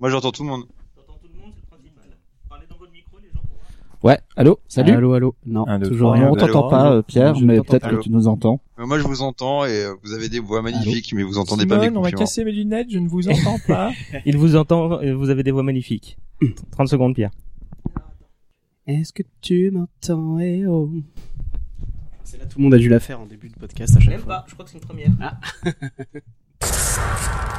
Moi j'entends tout le monde. T'entends tout le monde, c'est le principal. Parlez dans votre micro, les gens, pour voir. Ouais, allô, salut. Allô, allô. Non, Un, deux, toujours trois. rien. On t'entend pas, allô. euh, Pierre, Je mais t'entends peut-être pas. que tu nous entends. Euh, Moi je vous entends et euh, vous avez des voix magnifiques, mais vous entendez pas mes Simone, on va compliments. casser mes lunettes, je ne vous entends pas. Il vous entend, euh, vous avez des voix magnifiques. 30 secondes, Pierre. Est-ce que tu m'entends eh oh? C'est là tout le monde a dû la faire en début de podcast à chaque Même fois. pas, je crois que c'est une première.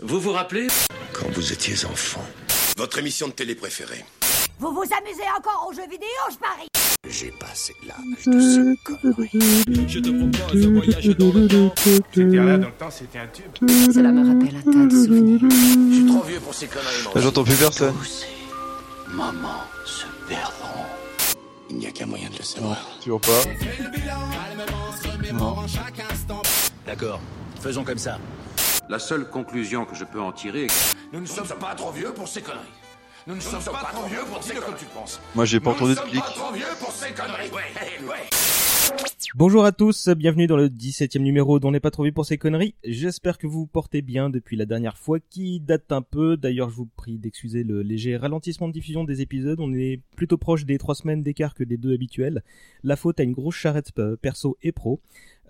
Vous vous rappelez Quand vous étiez enfant, Votre émission de télé préférée Vous vous amusez encore aux jeux vidéo, je parie j'ai passé l'âge de ces conneries. Je te propose un voyage dans le temps. là dans le temps, c'était un tube. Cela me rappelle un tas de souvenirs. Je suis trop vieux pour ces conneries, j'entends plus personne. Tous moments se perdront. Il n'y a qu'un moyen de le savoir. Toujours pas. D'accord, faisons comme ça. La seule conclusion que je peux en tirer est que Nous ne sommes pas trop vieux pour ces conneries. Nous ne sommes pas trop vieux pour ces conneries. comme tu penses. Moi j'ai pas entendu de Nous ne clic. sommes pas trop vieux pour ces conneries. Ouais, ouais. Bonjour à tous, bienvenue dans le 17ème numéro dont n'est pas trop pour ces conneries. J'espère que vous vous portez bien depuis la dernière fois qui date un peu. D'ailleurs, je vous prie d'excuser le léger ralentissement de diffusion des épisodes. On est plutôt proche des trois semaines d'écart que des deux habituels. La faute à une grosse charrette euh, perso et pro.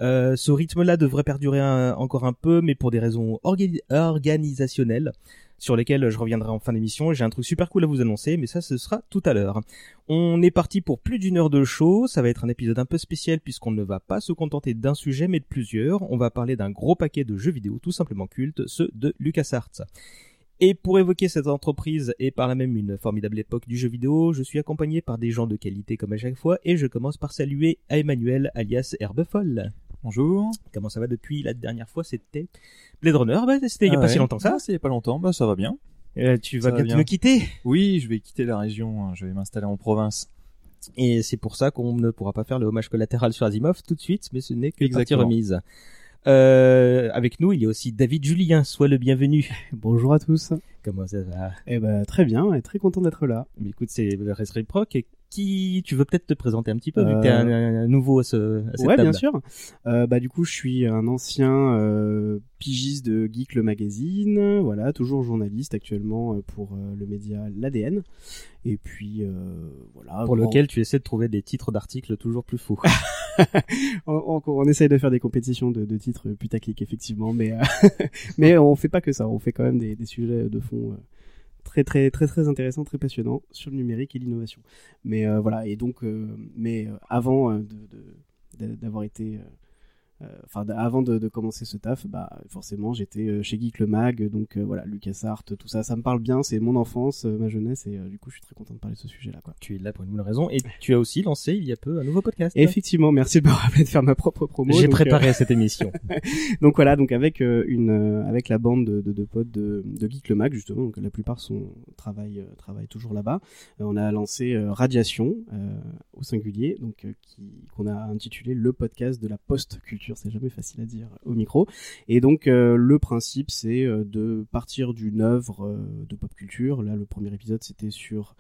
Euh, ce rythme-là devrait perdurer encore un peu, mais pour des raisons orga- organisationnelles sur lesquelles je reviendrai en fin d'émission. J'ai un truc super cool à vous annoncer, mais ça, ce sera tout à l'heure. On est parti pour plus d'une heure de show. Ça va être un épisode un peu spécial puisqu'on ne va pas se contenter d'un sujet mais de plusieurs. On va parler d'un gros paquet de jeux vidéo tout simplement cultes, ceux de LucasArts. Et pour évoquer cette entreprise et par là même une formidable époque du jeu vidéo, je suis accompagné par des gens de qualité comme à chaque fois et je commence par saluer Emmanuel alias Herbefoll. Bonjour. Comment ça va depuis la dernière fois C'était Blade Runner, bah, c'était il y a Ah pas ouais. si longtemps que ça. Ah, c'est il y a pas longtemps, bah ça va bien. Euh, tu vas Ça va bientôt bien. me quitter Oui, je vais quitter la région, hein, je vais m'installer en province. Et c'est pour ça qu'on ne pourra pas faire le hommage collatéral sur Asimov tout de suite, mais ce n'est que partie remise. Euh, avec nous, il y a aussi David Julien, sois le bienvenu. Bonjour à tous. Comment ça va? Eh ben très bien, et très content d'être là. Mais écoute, c'est Restream Proc. Et qui, tu veux peut-être te présenter un petit peu, vu que Euh, t'es un, un nouveau à, ce, à cette Ouais, table. bien sûr. Euh, bah du coup, je suis un ancien euh, pigiste de Geek le magazine, voilà, toujours journaliste actuellement euh, pour euh, le média l'ADN. Et puis euh, voilà. Pour bon, lequel tu essaies de trouver des titres d'articles toujours plus fous. on, on, on essaye de faire des compétitions de, de titres putaclic effectivement, mais euh, mais on fait pas que ça. On fait quand même des, des sujets de fond. Très très très très intéressants, très passionnants sur le numérique et l'innovation. Mais euh, voilà, et donc, euh, mais euh, avant d'avoir été, euh, euh, enfin avant de, de commencer ce taf, bah forcément j'étais euh, chez Geek le Mag, donc euh, voilà LucasArts, tout ça, ça me parle bien, c'est mon enfance, euh, ma jeunesse, et du coup je suis très content de parler de ce sujet-là quoi. tu es là pour une bonne raison. Et tu as aussi lancé il y a peu un nouveau podcast. Effectivement, merci de me rappeler de faire ma propre promo. J'ai préparé cette émission. donc voilà, donc avec une avec la bande de, de, de potes de, de Geek le Mag justement, donc la plupart sont travaillent travaillent toujours là-bas. On a lancé Radiation au singulier, donc qui qu'on a intitulé le podcast de la C'est jamais facile à dire au micro. Et donc euh, le principe c'est euh, de partir d'une œuvre euh, de pop culture. Là, le premier épisode c'était sur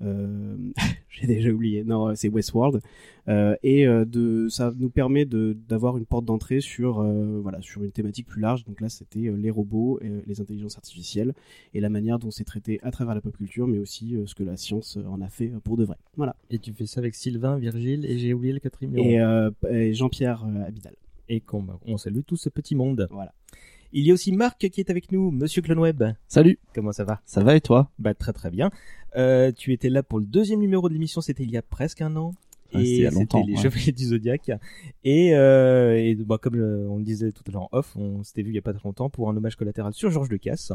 j'ai déjà oublié. Non, c'est Westworld. Euh, et de ça nous permet d'avoir une porte d'entrée sur euh, voilà sur une thématique plus large. Donc là, c'était les robots, et, les intelligences artificielles et la manière dont c'est traité à travers la pop culture, mais aussi ce que la science en a fait pour de vrai. Voilà. Et tu fais ça avec Sylvain, Virgile et j'ai oublié le quatrième. Et, euh, et Jean-Pierre Abidal. Et qu'on on salue tout ce petit monde. Voilà. Il y a aussi Marc qui est avec nous, Monsieur Clonweb. Salut, Comment ça va? Ça va et toi? Bah très très bien. Euh, tu étais là pour le deuxième numéro de l'émission, c'était il y a presque un an. Ah, c'était il y et a longtemps, c'était les ouais. Chevaliers du Zodiac. Et, euh, et bah, comme euh, on le disait tout à l'heure en off, on s'était vu il y a pas très longtemps pour un hommage collatéral sur Georges Lucas.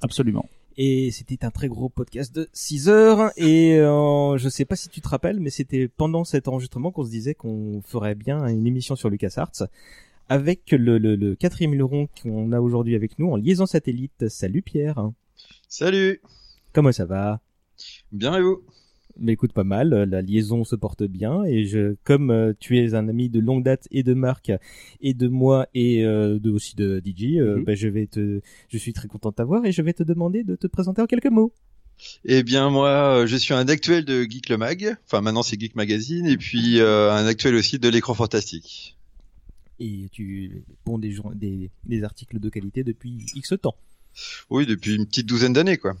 Absolument. Et c'était un très gros podcast de 6 heures. Et euh, je sais pas si tu te rappelles, mais c'était pendant cet enregistrement qu'on se disait qu'on ferait bien une émission sur LucasArts. Avec le, le, le quatrième luron qu'on a aujourd'hui avec nous en liaison satellite. Salut Pierre. Salut. Comment ça va? Bien et vous? Mais écoute pas mal, euh, la liaison se porte bien et je, comme euh, tu es un ami de longue date et de Marc et de moi et euh, de aussi de DJ, Mhm. bah, je vais te, je suis très content de t'avoir et je vais te demander de te présenter en quelques mots. Eh bien moi, je suis un actuel de Geek le Mag. Enfin maintenant c'est Geek Magazine et puis euh, un actuel aussi de l'écran fantastique. Et tu ponds des, des, des articles de qualité depuis X temps. Oui, depuis une petite douzaine d'années, quoi.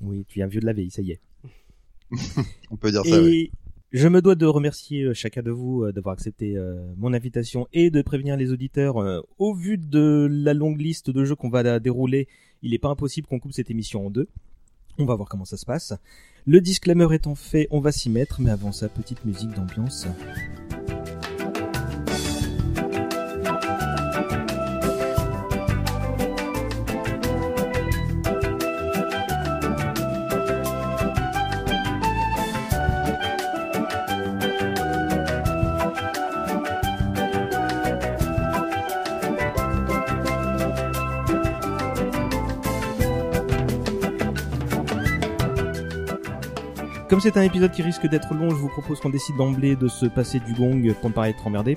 Oui, tu es un vieux de la veille, ça y est. On peut dire ça. Oui. je me dois de remercier euh, chacun de vous euh, d'avoir accepté euh, mon invitation et de prévenir les auditeurs. au vu de la longue liste de jeux qu'on va dérouler, il n'est pas impossible qu'on coupe cette émission en deux. On va voir comment ça se passe. Le disclaimer étant fait, on va s'y mettre, mais avant ça, petite musique d'ambiance. Comme c'est un épisode qui risque d'être long, je vous propose qu'on décide d'emblée de se passer du gong pour ne pas être emmerdé.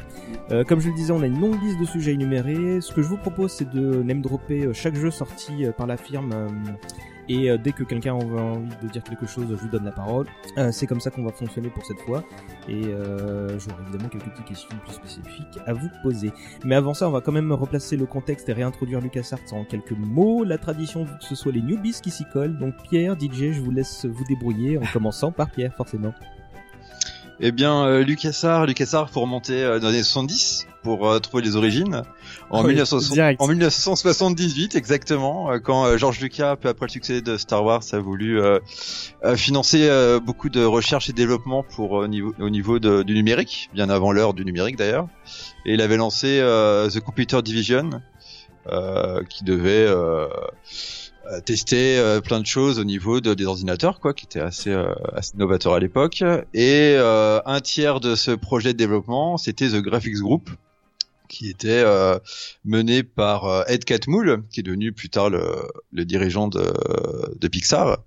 Euh, comme je le disais, on a une longue liste de sujets à énumérer. Ce que je vous propose, c'est de name dropper euh, chaque jeu sorti euh, par la firme. Et euh, dès que quelqu'un a envie de dire quelque chose, je vous donne la parole. Euh, c'est comme ça qu'on va fonctionner pour cette fois. Et euh, j'aurai évidemment quelques petites questions plus spécifiques à vous poser. Mais avant ça, on va quand même replacer le contexte et réintroduire LucasArts en quelques mots. La tradition veut que ce soit les newbies qui s'y collent. Donc Pierre, DJ, je vous laisse vous débrouiller en commençant par Pierre, forcément. Eh bien, euh, LucasArts, LucasArts, faut remonter euh, dans les années 70 pour euh, trouver les origines. En, Ah oui, 1960 direct. en 1978, exactement, euh, quand euh, George Lucas, peu après le succès de Star Wars, a voulu euh, euh, financer euh, beaucoup de recherche et développement pour euh, niveau, au niveau de- du numérique, bien avant l'heure du numérique d'ailleurs. Et il avait lancé euh, The Computer Division, euh, qui devait tester euh, plein de choses au niveau de, des ordinateurs, quoi, qui était assez, euh, assez novateur à l'époque. Et euh, un tiers de ce projet de développement, c'était The Graphics Group, qui était euh, mené par euh, Ed Catmull, qui est devenu plus tard le, le dirigeant de, de Pixar.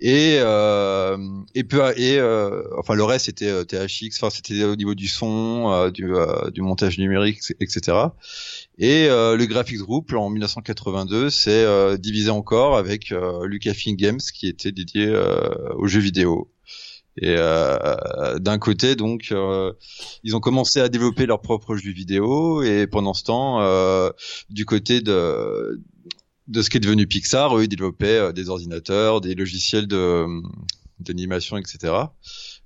Et euh, et peu et euh, enfin le reste c'était euh, THX, enfin c'était au niveau du son, euh, du euh, du montage numérique, etc. Et euh, le Graphics Group en 1982 s'est euh, divisé encore avec euh, Lucasfilm Games qui était dédié euh, aux jeux vidéo. Et euh, d'un côté, donc, euh, ils ont commencé à développer leurs propres jeux vidéo, et pendant ce temps, du côté de de ce qui est devenu Pixar, eux, ils développaient des ordinateurs, des logiciels de d'animation, etc.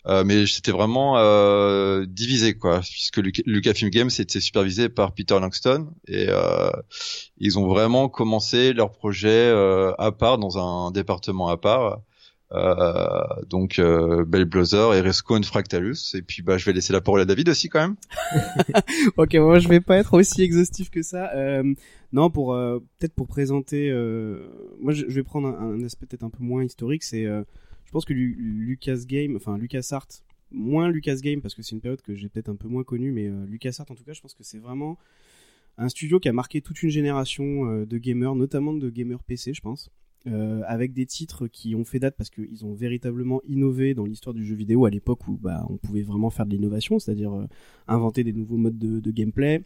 Euh, mais c'était vraiment euh, divisé, quoi, puisque Luca- Lucasfilm Games était supervisé par Peter Langston, et euh, ils ont vraiment commencé leur projet euh, à part, dans un département à part. Euh, donc euh, Bell Brother, et Fractalus. Et puis bah je vais laisser la parole à David aussi quand même. ok, moi je vais pas être aussi exhaustif que ça. Non, pour peut-être pour présenter, moi je, vais prendre un, un aspect peut-être un peu moins historique. C'est, je pense que Lu- Lucas Game, enfin Lucas Art, moins Lucas Game parce que c'est une période que j'ai peut-être un peu moins connue, mais euh, Lucas Art en tout cas, je pense que c'est vraiment un studio qui a marqué toute une génération euh, de gamers, notamment de gamers PC, je pense. Euh, avec des titres qui ont fait date parce qu'ils ont véritablement innové dans l'histoire du jeu vidéo à l'époque où bah, on pouvait vraiment faire de l'innovation, c'est-à-dire inventer des nouveaux modes de, de gameplay,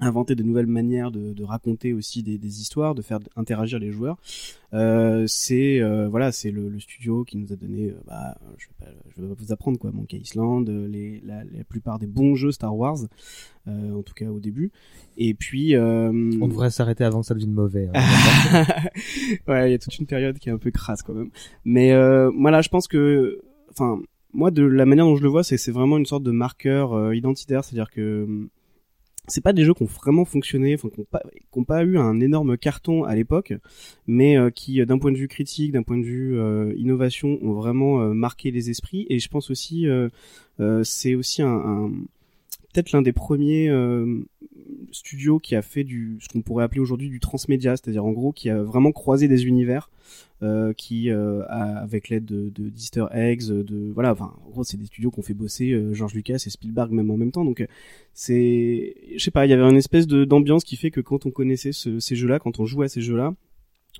inventer de nouvelles manières de, de raconter aussi des, des histoires, de faire interagir les joueurs. Euh, c'est euh, voilà, c'est le, le studio qui nous a donné, euh, bah, je vais pas, je vais pas vous apprendre quoi, Monkey Island, euh, les, la, la plupart des bons jeux Star Wars, euh, en tout cas au début. Et puis euh, On devrait s'arrêter avant que ça devienne mauvais. hein. ouais, il y a toute une période qui est un peu crasse quand même. Mais euh, voilà, je pense que, enfin, moi de la manière dont je le vois, c'est c'est vraiment une sorte de marqueur identitaire, c'est-à-dire que c'est pas des jeux qui ont vraiment fonctionné, enfin, qui ont pas, eu un énorme carton à l'époque, mais euh, qui, euh, d'un point de vue critique, d'un point de vue euh, innovation, ont vraiment marqué les esprits. Et je pense aussi, c'est aussi un- peut-être l'un des premiers euh, studios qui a fait du ce qu'on pourrait appeler aujourd'hui du transmédia, c'est-à-dire en gros qui a vraiment croisé des univers, euh, qui euh, avec l'aide de de- eggs, de voilà, enfin en gros c'est des studios qui ont fait bosser George Lucas et Spielberg même en même temps, donc c'est je sais pas, il y avait une espèce d'ambiance qui fait que quand on connaissait ce- ces jeux-là, quand on jouait à ces jeux-là,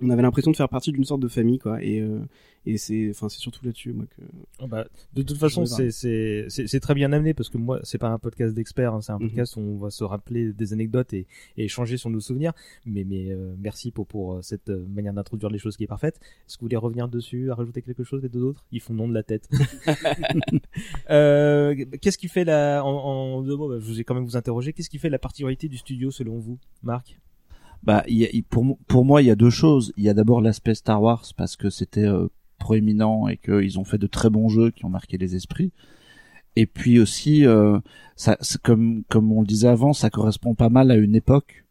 on avait l'impression de faire partie d'une sorte de famille quoi et euh, et c'est enfin c'est surtout là-dessus moi que Oh bah, de toute façon, c'est c'est c'est très bien amené parce que moi, c'est pas un podcast d'experts, hein, c'est un Mhm. podcast où on va se rappeler des anecdotes et, et échanger sur nos souvenirs. Mais mais euh, merci pour pour euh, cette euh, manière d'introduire les choses qui est parfaite. Est-ce que vous voulez revenir dessus, à rajouter quelque chose les deux autres Ils font non de la tête. euh, Qu'est-ce qui fait la en, en deux mots bah, Je vous ai quand même vous interroger. Qu'est-ce qui fait la particularité du studio selon vous, Marc? Bah, y a- il- pour, pour moi, il y a deux choses. Il y a d'abord l'aspect Star Wars parce que c'était euh, proéminent et qu'ils ont fait de très bons jeux qui ont marqué les esprits. Et puis aussi, euh, ça, comme comme on le disait avant, ça correspond pas mal à une époque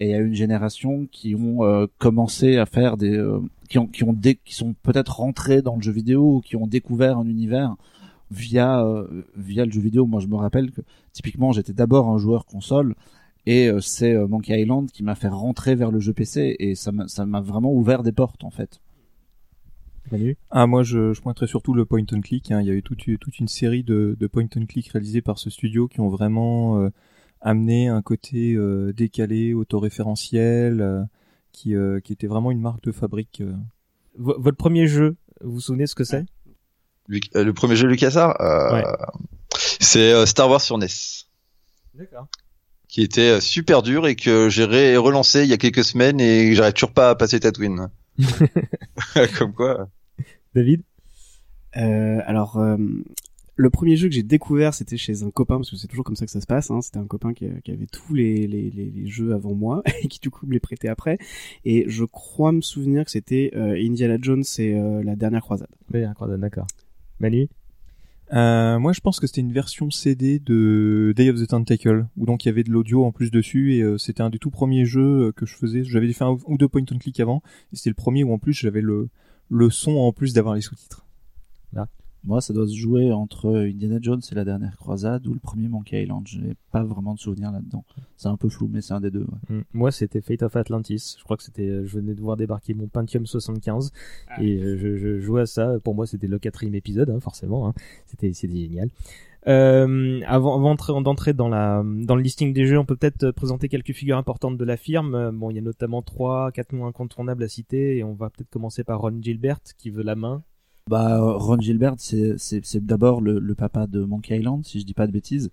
et à une génération qui ont euh, commencé à faire des, euh, qui ont qui ont dé- qui sont peut-être rentrés dans le jeu vidéo ou qui ont découvert un univers via euh, via le jeu vidéo. Moi, je me rappelle que typiquement, j'étais d'abord un joueur console et euh, c'est euh, Monkey Island qui m'a fait rentrer vers le jeu PC et ça m'a ça m'a vraiment ouvert des portes en fait. Manu Ah moi je, je pointerais surtout le point and click. hein. Il y a eu toute, une- toute une série de, de point and click réalisés par ce studio qui ont vraiment euh, amené un côté euh, décalé, autoréférentiel, euh, qui, euh, qui était vraiment une marque de fabrique. euh. V- Votre premier jeu, vous vous souvenez ce que c'est? Le premier jeu LucasArts, euh, Ouais. c'est euh, Star Wars sur NES, D'accord. Qui était euh, super dur et que j'ai ré- relancé il y a quelques semaines et que j'arrive toujours pas à passer Tatooine. Comme quoi. David? Euh, alors, euh, le premier jeu que j'ai découvert, c'était chez un copain, parce que c'est toujours comme ça que ça se passe. Hein, c'était un copain qui, qui avait tous les, les, les, les jeux avant moi et qui du coup me les prêtait après. Et je crois me souvenir que c'était euh, Indiana Jones et euh, la dernière croisade. Oui, d'accord. Manu? Euh, moi je pense que c'était une version CD de Day of the Tentacle, où donc il y avait de l'audio en plus dessus, et euh, c'était un des tout premiers jeux euh, que je faisais. J'avais fait un ou deux point and click avant, et c'était le premier où en plus j'avais le, le son en plus d'avoir les sous-titres. Moi, ça doit se jouer entre Indiana Jones et la dernière croisade ou le premier Monkey Island. Je n'ai pas vraiment de souvenir là-dedans. C'est un peu flou, mais c'est un des deux. ouais. Mm. Moi, c'était Fate of Atlantis. Je crois que c'était, euh, je venais de voir débarquer mon Pentium 75 et euh, je, je jouais à ça. Pour moi, c'était le quatrième épisode, hein, forcément. hein. C'était, c'était génial. Euh, avant, avant d'entrer- dans la, dans le listing des jeux, on peut peut-être présenter quelques figures importantes de la firme. Bon, il y a notamment trois, quatre noms incontournables à citer et on va peut-être commencer par Ron Gilbert qui veut la main. Bah, Ron Gilbert, c'est d'abord le, le papa de Monkey Island, si je dis pas de bêtises.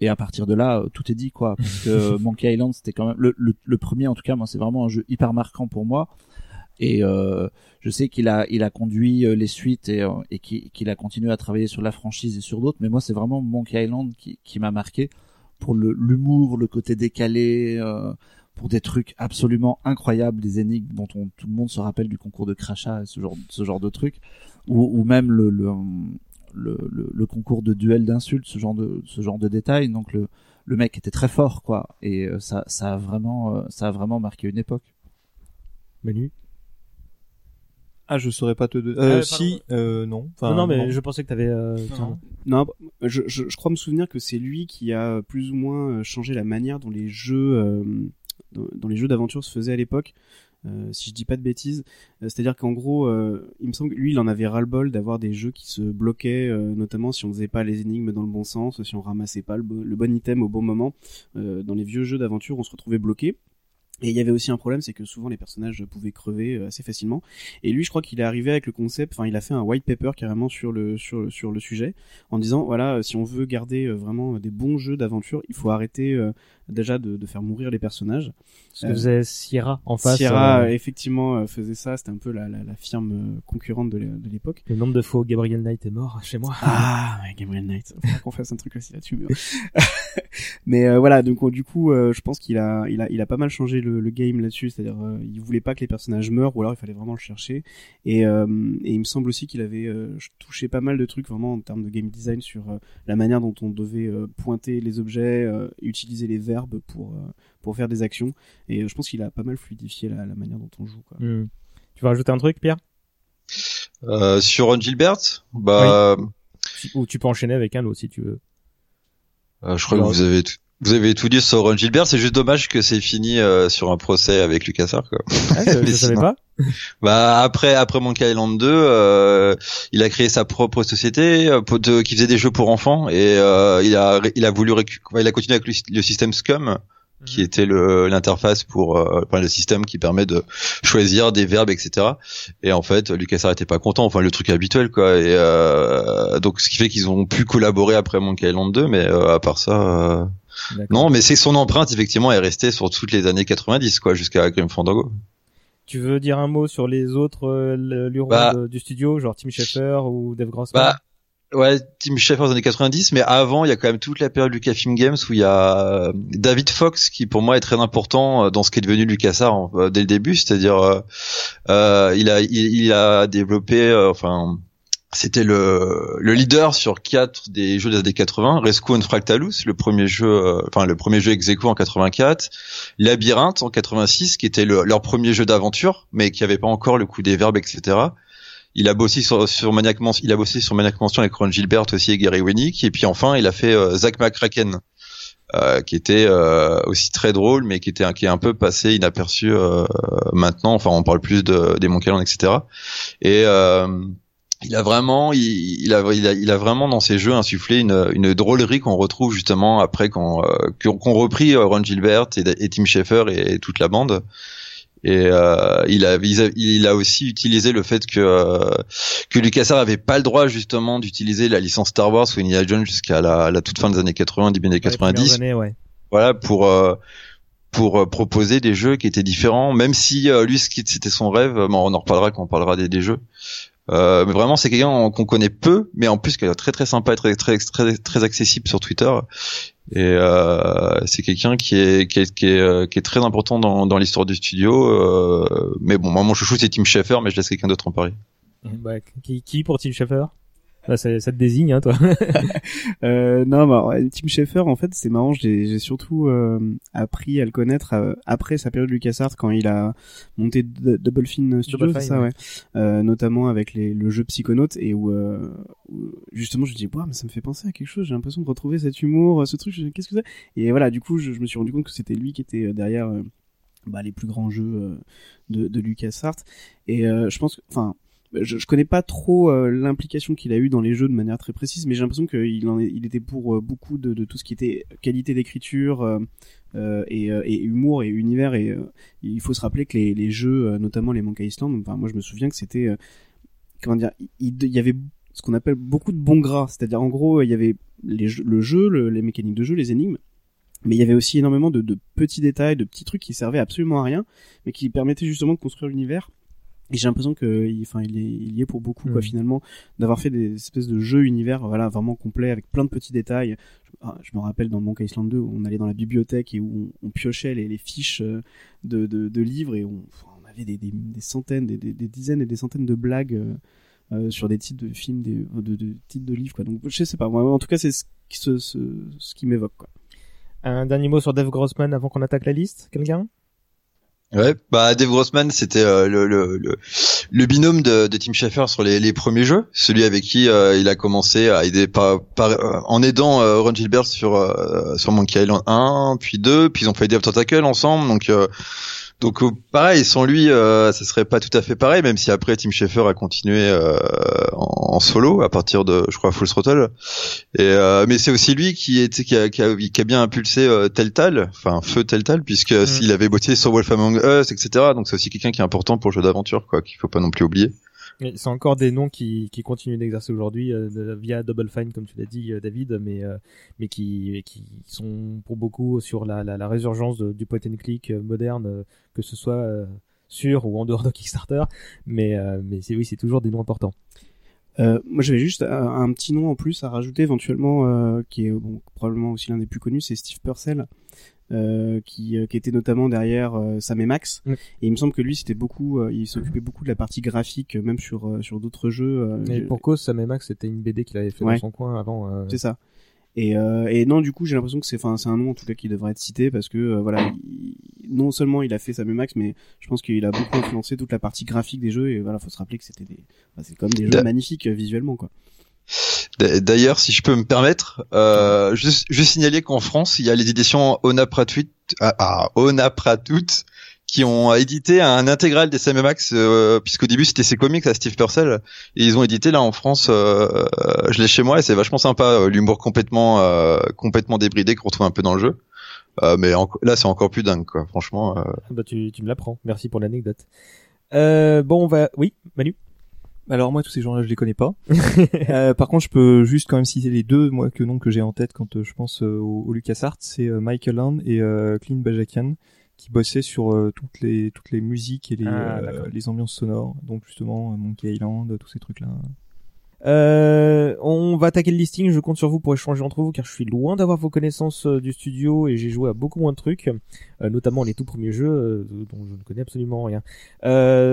Et à partir de là, euh, tout est dit, quoi. Parce que Monkey Island, c'était quand même le, le, le premier, en tout cas, moi, c'est vraiment un jeu hyper marquant pour moi. Et euh, je sais qu'il a, il a conduit euh, les suites et, euh, et qu'il a continué à travailler sur la franchise et sur d'autres. Mais moi, c'est vraiment Monkey Island qui, qui m'a marqué pour l'humour, le côté décalé, euh, pour des trucs absolument incroyables, des énigmes dont on, tout le monde se rappelle du concours de crachat et ce genre, ce genre de trucs, ou, ou même le, le, le, le, le concours de duel d'insultes, ce genre de, ce genre de détails. Donc le, le mec était très fort, quoi, et euh, ça, ça a vraiment, euh, ça a vraiment marqué une époque. Manu? Ah, je saurais pas te. Euh, Ah, pardon. si, euh, non. Enfin, non, non, mais non. je pensais que t'avais. Euh, Non. Non, je, je, je crois me souvenir que c'est lui qui a plus ou moins euh, changé la manière dont les jeux, euh, dont, dont les jeux d'aventure se faisaient à l'époque. Euh, si je dis pas de bêtises, Euh, c'est-à-dire qu'en gros, euh, il me semble que lui, il en avait ras-le-bol d'avoir des jeux qui se bloquaient, notamment si on faisait pas les énigmes dans le bon sens, si on ramassait pas le, le bon item au bon moment. Dans les vieux jeux d'aventure, on se retrouvait bloqué. Et il y avait aussi un problème, c'est que souvent les personnages pouvaient crever assez facilement. Et lui, je crois qu'il est arrivé avec le concept, enfin, il a fait un white paper carrément sur le sur le sujet, en disant voilà, si on veut garder vraiment des bons jeux d'aventure, il faut arrêter déjà de, de faire mourir les personnages. Ce que Euh, faisait Sierra en face. Sierra euh, effectivement euh, faisait ça, c'était un peu la, la, la firme euh, concurrente de l'é- de l'époque. Le nombre de fois où Gabriel Knight est mort chez moi. Ah, ouais, Gabriel Knight. Faudra qu'on fasse un truc aussi là-dessus. Mais, mais euh, voilà, donc euh, du coup, euh, je pense qu'il a, il a, il a pas mal changé le, le game là-dessus. C'est-à-dire, euh, il voulait pas que les personnages meurent, ou alors il fallait vraiment le chercher. Et, euh, et il me semble aussi qu'il avait euh, touché pas mal de trucs vraiment en termes de game design sur euh, la manière dont on devait euh, pointer les objets, euh, utiliser les verbes pour euh, pour faire des actions. Et euh, je pense qu'il a pas mal fluidifié la, la manière dont on joue. Quoi. Hmm. Tu veux rajouter un truc, Pierre? Euh, sur Ron Gilbert, bah, Ou tu peux enchaîner avec un autre si tu veux. euh, je crois que vous avez tout, vous avez tout dit sur Ron Gilbert. C'est juste dommage que c'est fini euh, sur un procès avec LucasArts. Quoi. Ah, je, savais pas. Bah après après Monkey Island 2, euh, il a créé sa propre société euh, pour- de- qui faisait des jeux pour enfants et euh, il a il a voulu il a continué avec le, le système Scum qui était le l'interface pour euh, enfin, le système qui permet de choisir des verbes etc et en fait LucasArts était pas content enfin le truc habituel quoi. Et euh, donc ce qui fait qu'ils ont pu collaborer après Monkey Island 2 mais euh, à part ça euh, non mais c'est son empreinte effectivement est restée sur toutes les années 90 quoi jusqu'à Grim Fandango Tu veux dire un mot sur les autres euh, lurons Bah. du studio, genre Tim Schafer ou Dave Grossman Bah, ouais, Tim Schafer des années 90, mais avant, il y a quand même toute la période Lucasfilm Games où il y a euh, David Fox qui, pour moi, est très important euh, dans ce qui est devenu LucasArts euh, dès le début, c'est-à-dire, euh, euh, il a, il, il a développé, euh, enfin, c'était le, le leader sur quatre des jeux des années 80, Rescue and Fractalus, le premier jeu, euh, enfin le premier jeu ex en 84, Labyrinthe en 86, qui était le- leur premier jeu d'aventure, mais qui avait pas encore le coup des verbes, etc. Il a bossé sur, sur Maniac Mansion, il a bossé sur Maniac Mansion avec Ron Gilbert aussi et Gary Winnick, et puis enfin il a fait euh, Zach McCracken, euh, qui était euh, aussi très drôle, mais qui était qui est un peu passé inaperçu euh, maintenant. Enfin, on parle plus de, des Monkey Island, etc. Et il a vraiment, il, il, a, il, a, il a vraiment dans ses jeux insufflé une, une drôlerie qu'on retrouve justement après quand euh, qu'ont repris euh, Ron Gilbert et, et Tim Schafer et, toute la bande. Et euh, il, a, il, a, aussi utilisé le fait que euh, que LucasArts avait pas le droit justement d'utiliser la licence Star Wars ou Indiana Jones jusqu'à la, la toute fin des années 80, début des années Ouais, les premières 90 années, ouais. voilà pour euh, pour euh, proposer des jeux qui étaient différents même si euh, lui c'était son rêve bon, on en reparlera quand on parlera des, des jeux euh, mais vraiment c'est quelqu'un qu'on connaît peu mais en plus qui est très très sympa et très très très très accessible sur Twitter. Et euh, c'est quelqu'un qui est qui est qui est, euh, qui est très important dans dans l'histoire du studio. Euh, mais bon moi mon chouchou c'est Tim Schafer mais je laisse quelqu'un d'autre en parler. Bah, qui, qui pour Tim Schafer? Bah, ça, ça te désigne, hein, toi. Euh, non, bah, Tim Schafer, en fait, c'est marrant. J'ai j'ai surtout euh, appris à le connaître euh, après sa période LucasArts quand il a monté D- Double Fine Studios, Double Fine, ça, ouais. ouais. Notamment avec les, le jeu Psychonaut et où, où, justement je me dis, Ouah, mais ça me fait penser à quelque chose. J'ai l'impression de retrouver cet humour, ce truc. je- Qu'est-ce que c'est? Et voilà, du coup, je, je me suis rendu compte que c'était lui qui était derrière bah, les plus grands jeux de, de LucasArts. Et je pense, que- enfin. Je, je connais pas trop euh, l'implication qu'il a eu dans les jeux de manière très précise, mais j'ai l'impression qu'il en est, il était pour euh, beaucoup de, de tout ce qui était qualité d'écriture euh, euh, et, euh, et humour et univers. Et euh, il faut se rappeler que les, les jeux, euh, notamment les Monkey Island, enfin moi je me souviens que c'était euh, comment dire, il, y avait ce qu'on appelle beaucoup de bon gras, c'est-à-dire en gros il y avait les le jeu, le- les mécaniques de jeu, les énigmes, mais il y avait aussi énormément de, de petits détails, de petits trucs qui servaient absolument à rien, mais qui permettaient justement de construire l'univers. Et j'ai l'impression que, il- enfin, il est, il y est pour beaucoup, quoi, Mhm. finalement, d'avoir fait des espèces de jeux univers, voilà, vraiment complets, avec plein de petits détails. Je, ah, je me rappelle dans Monkey Island 2, où on allait dans la bibliothèque et où on, on piochait les, les fiches euh, de, de, de livres et on, on avait des, des, des centaines, des, des, dizaines et des centaines de blagues euh, euh, sur des titres de films, des, de, de titres de livres, quoi. Donc, je sais pas, moi, en tout cas, c'est ce qui, ce, ce, ce qui m'évoque, quoi. Un dernier mot sur Dave Grossman avant qu'on attaque la liste Quelqu'un? Ouais, bah Dave Grossman, c'était euh, le, le, le, binôme de, de Tim Schafer sur les, les premiers jeux, celui avec qui euh, il a commencé à aider par, par euh, en aidant euh, Ron Gilbert sur euh, sur Monkey Island 1, puis 2, puis ils ont fait Day of Tentacle ensemble, donc euh, donc euh, pareil, sans lui, euh, ça serait pas tout à fait pareil, même si après Tim Schafer a continué euh, en, en solo à partir de, je crois, Full Throttle. Et euh, mais c'est aussi lui qui était qui a, qui a, qui a bien impulsé euh, Telltale, enfin Feu Telltale, puisque s'il avait bossé sur Wolf Among Us, etc. Donc c'est aussi quelqu'un qui est important pour le jeu d'aventure, quoi, qu'il faut pas non plus oublier. C'est encore des noms qui, qui continuent d'exercer aujourd'hui euh, via Double Fine, comme tu l'as dit, euh, David, mais euh, mais qui qui sont pour beaucoup sur la, la, résurgence du point and click moderne, que ce soit sur ou en dehors de Kickstarter. Mais mais oui, c'est toujours des noms importants. Moi, j'avais juste un, petit nom en plus à rajouter éventuellement, qui est probablement aussi l'un des plus connus, c'est Steve Purcell, euh, qui, euh, qui était notamment derrière euh, Sam et Max. Mm. Et il me semble que lui, c'était beaucoup, euh, il s'occupait beaucoup de la partie graphique, même sur euh, sur d'autres jeux. euh, Et j'ai- pour cause, Sam et Max, c'était une BD qu'il avait fait Ouais. dans son coin avant. euh, C'est ça. Et, euh, et non, du coup, j'ai l'impression que c'est, enfin, c'est un nom en tout cas qui devrait être cité parce que euh, voilà, il- non seulement il a fait Sam et Max, mais je pense qu'il a beaucoup influencé toute la partie graphique des jeux. Et voilà, faut se rappeler que c'était des, enfin, c'est comme des jeux magnifiques euh, visuellement, quoi. D'ailleurs, si je peux me permettre, euh, juste, je signaler qu'en France, il y a les éditions Onapratut, ah, ah, Onapratut qui ont édité un intégral des Sam Max, euh, puisqu'au début c'était ses comics à Steve Purcell, et ils ont édité là en France, euh, je l'ai chez moi et c'est vachement sympa, euh, l'humour complètement euh, complètement débridé qu'on retrouve un peu dans le jeu. Euh, mais là, c'est encore plus dingue, quoi. Franchement. Ah Bah tu, tu me l'apprends. Merci pour l'anecdote. Bon, on va. Oui, Manu? Alors moi tous ces gens-là je les connais pas. Euh, par contre je peux juste quand même citer les deux moi que noms que j'ai en tête quand euh, je pense euh, au, au LucasArts, c'est Michael Land et Clint Bajakian qui bossaient sur toutes les toutes les musiques et les Ah, les ambiances sonores. Donc justement Monkey Island, tous ces trucs là. Euh, on va attaquer le listing. Je compte sur vous pour échanger entre vous car je suis loin d'avoir vos connaissances euh, du studio et j'ai joué à beaucoup moins de trucs, euh, notamment les tout premiers jeux euh, dont je ne connais absolument rien.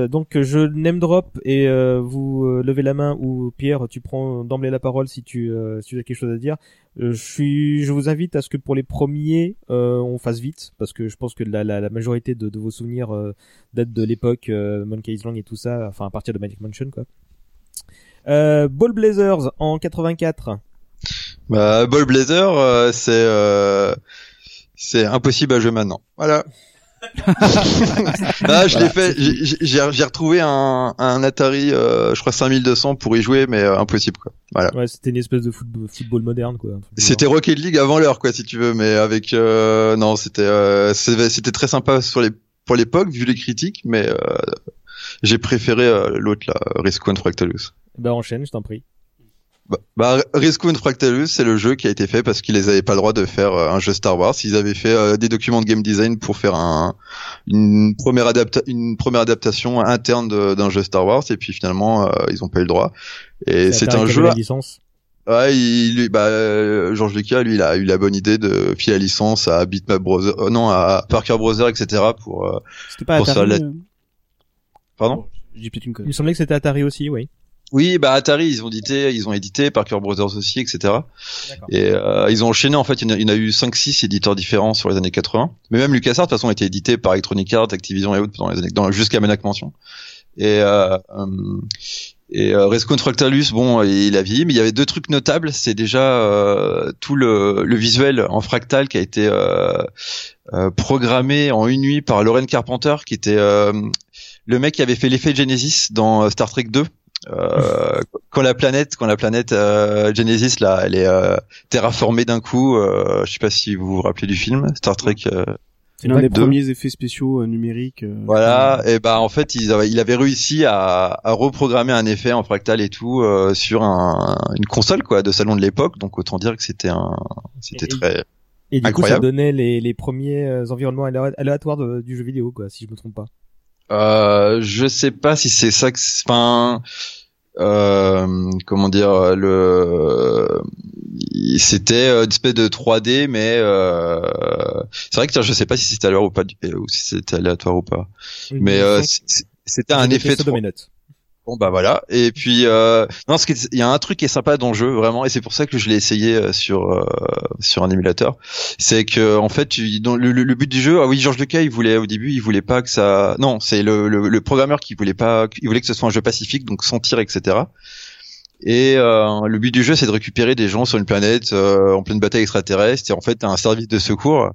Donc je name drop et vous levez la main ou Pierre, tu prends d'emblée la parole si tu si tu as quelque chose à dire. Je suis, je vous invite à ce que pour les premiers on fasse vite parce que je pense que la, la, la majorité de, de vos souvenirs datent de l'époque Monkey Island et tout ça, enfin à partir de Magic Mansion quoi. Euh, Ball Blazers en 84. Bah, Ball Blazer, euh, c'est euh, c'est impossible à jouer maintenant. Voilà. Là, je l'ai fait. j'ai- J'ai j'ai retrouvé un, un Atari, euh, je crois 5200 pour y jouer, mais euh, impossible quoi. Voilà. Ouais, c'était une espèce de football, football moderne quoi. C'était. Rocket League avant l'heure quoi, si tu veux, mais avec euh, non, c'était euh, c'était très sympa sur les pour l'époque vu les critiques, mais euh, j'ai préféré euh, l'autre là, Rescue and Fractalus. Bah enchaîne, je t'en prie. Bah, bah, Rescue and Fractalus, c'est le jeu qui a été fait parce qu'ils avaient pas le droit de faire euh, un jeu Star Wars. Ils avaient fait euh, des documents de game design pour faire un, une première adapta une première adaptation interne d'un jeu Star Wars et puis finalement euh, ils ont pas eu le droit. Et c'est un jeu. la licence. Ouais, il, lui, bah, euh, Georges Lucas, lui, il a eu la bonne idée de filer la licence à Bitmap Brothers, euh, non, à Parker Brothers, etc. pour, euh, C'était pas pour ça, Atari. la- pardon? Je dis peut-être une Il me semblait que c'était Atari aussi, oui. Oui, bah Atari, ils ont édité, ils ont édité Parker Brothers aussi, etc. Et euh, ils ont enchaîné. En fait, il y en a, il y en a eu 5-6 éditeurs différents sur les années 80. Mais même LucasArts, de toute façon, a été édité par Electronic Arts, Activision et autres dans les années, dans, jusqu'à Maniac Mansion. Et euh, euh, et euh, Rescue bon, il a vieilli, mais il y avait deux trucs notables. C'est déjà euh, tout le, le visuel en fractal qui a été euh, euh, programmé en une nuit par Lauren Carpenter, qui était euh, le mec qui avait fait l'effet Genesis dans Star Trek 2. Euh, quand la planète, quand la planète euh, Genesis là, elle est euh, terraformée d'un coup. Euh, je sais pas si vous vous rappelez du film Star Trek. euh, C'est l'un des premiers effets spéciaux euh, numériques. euh, Voilà, et bah en fait il avait, il avait réussi à, à reprogrammer un effet en fractal et tout euh, sur un, une console quoi de salon de l'époque, donc autant dire que c'était un, c'était très. Et du coup, ça donnait les, les premiers euh, environnements alé- aléatoires de- du jeu vidéo, quoi, si je me trompe pas. Euh, je sais pas si c'est ça que, enfin, euh, comment dire le, c'était euh, une espèce de 3D, mais euh, c'est vrai que je sais pas si c'était aléatoire ou pas, du- ou si c'était aléatoire ou pas, mais euh, c'était un effet noté Bon bah voilà. Et puis euh, non ce il y a un truc qui est sympa dans le jeu vraiment et c'est pour ça que je l'ai essayé euh, sur euh, sur un émulateur. C'est que en fait tu- le, le- le but du jeu ah oui Georges Lucas il voulait au début il voulait pas que ça non c'est le, le, le programmeur qui voulait pas il voulait que ce soit un jeu pacifique donc sans tir etc et euh, le but du jeu c'est de récupérer des gens sur une planète euh, en pleine bataille extraterrestre et en fait t'as un service de secours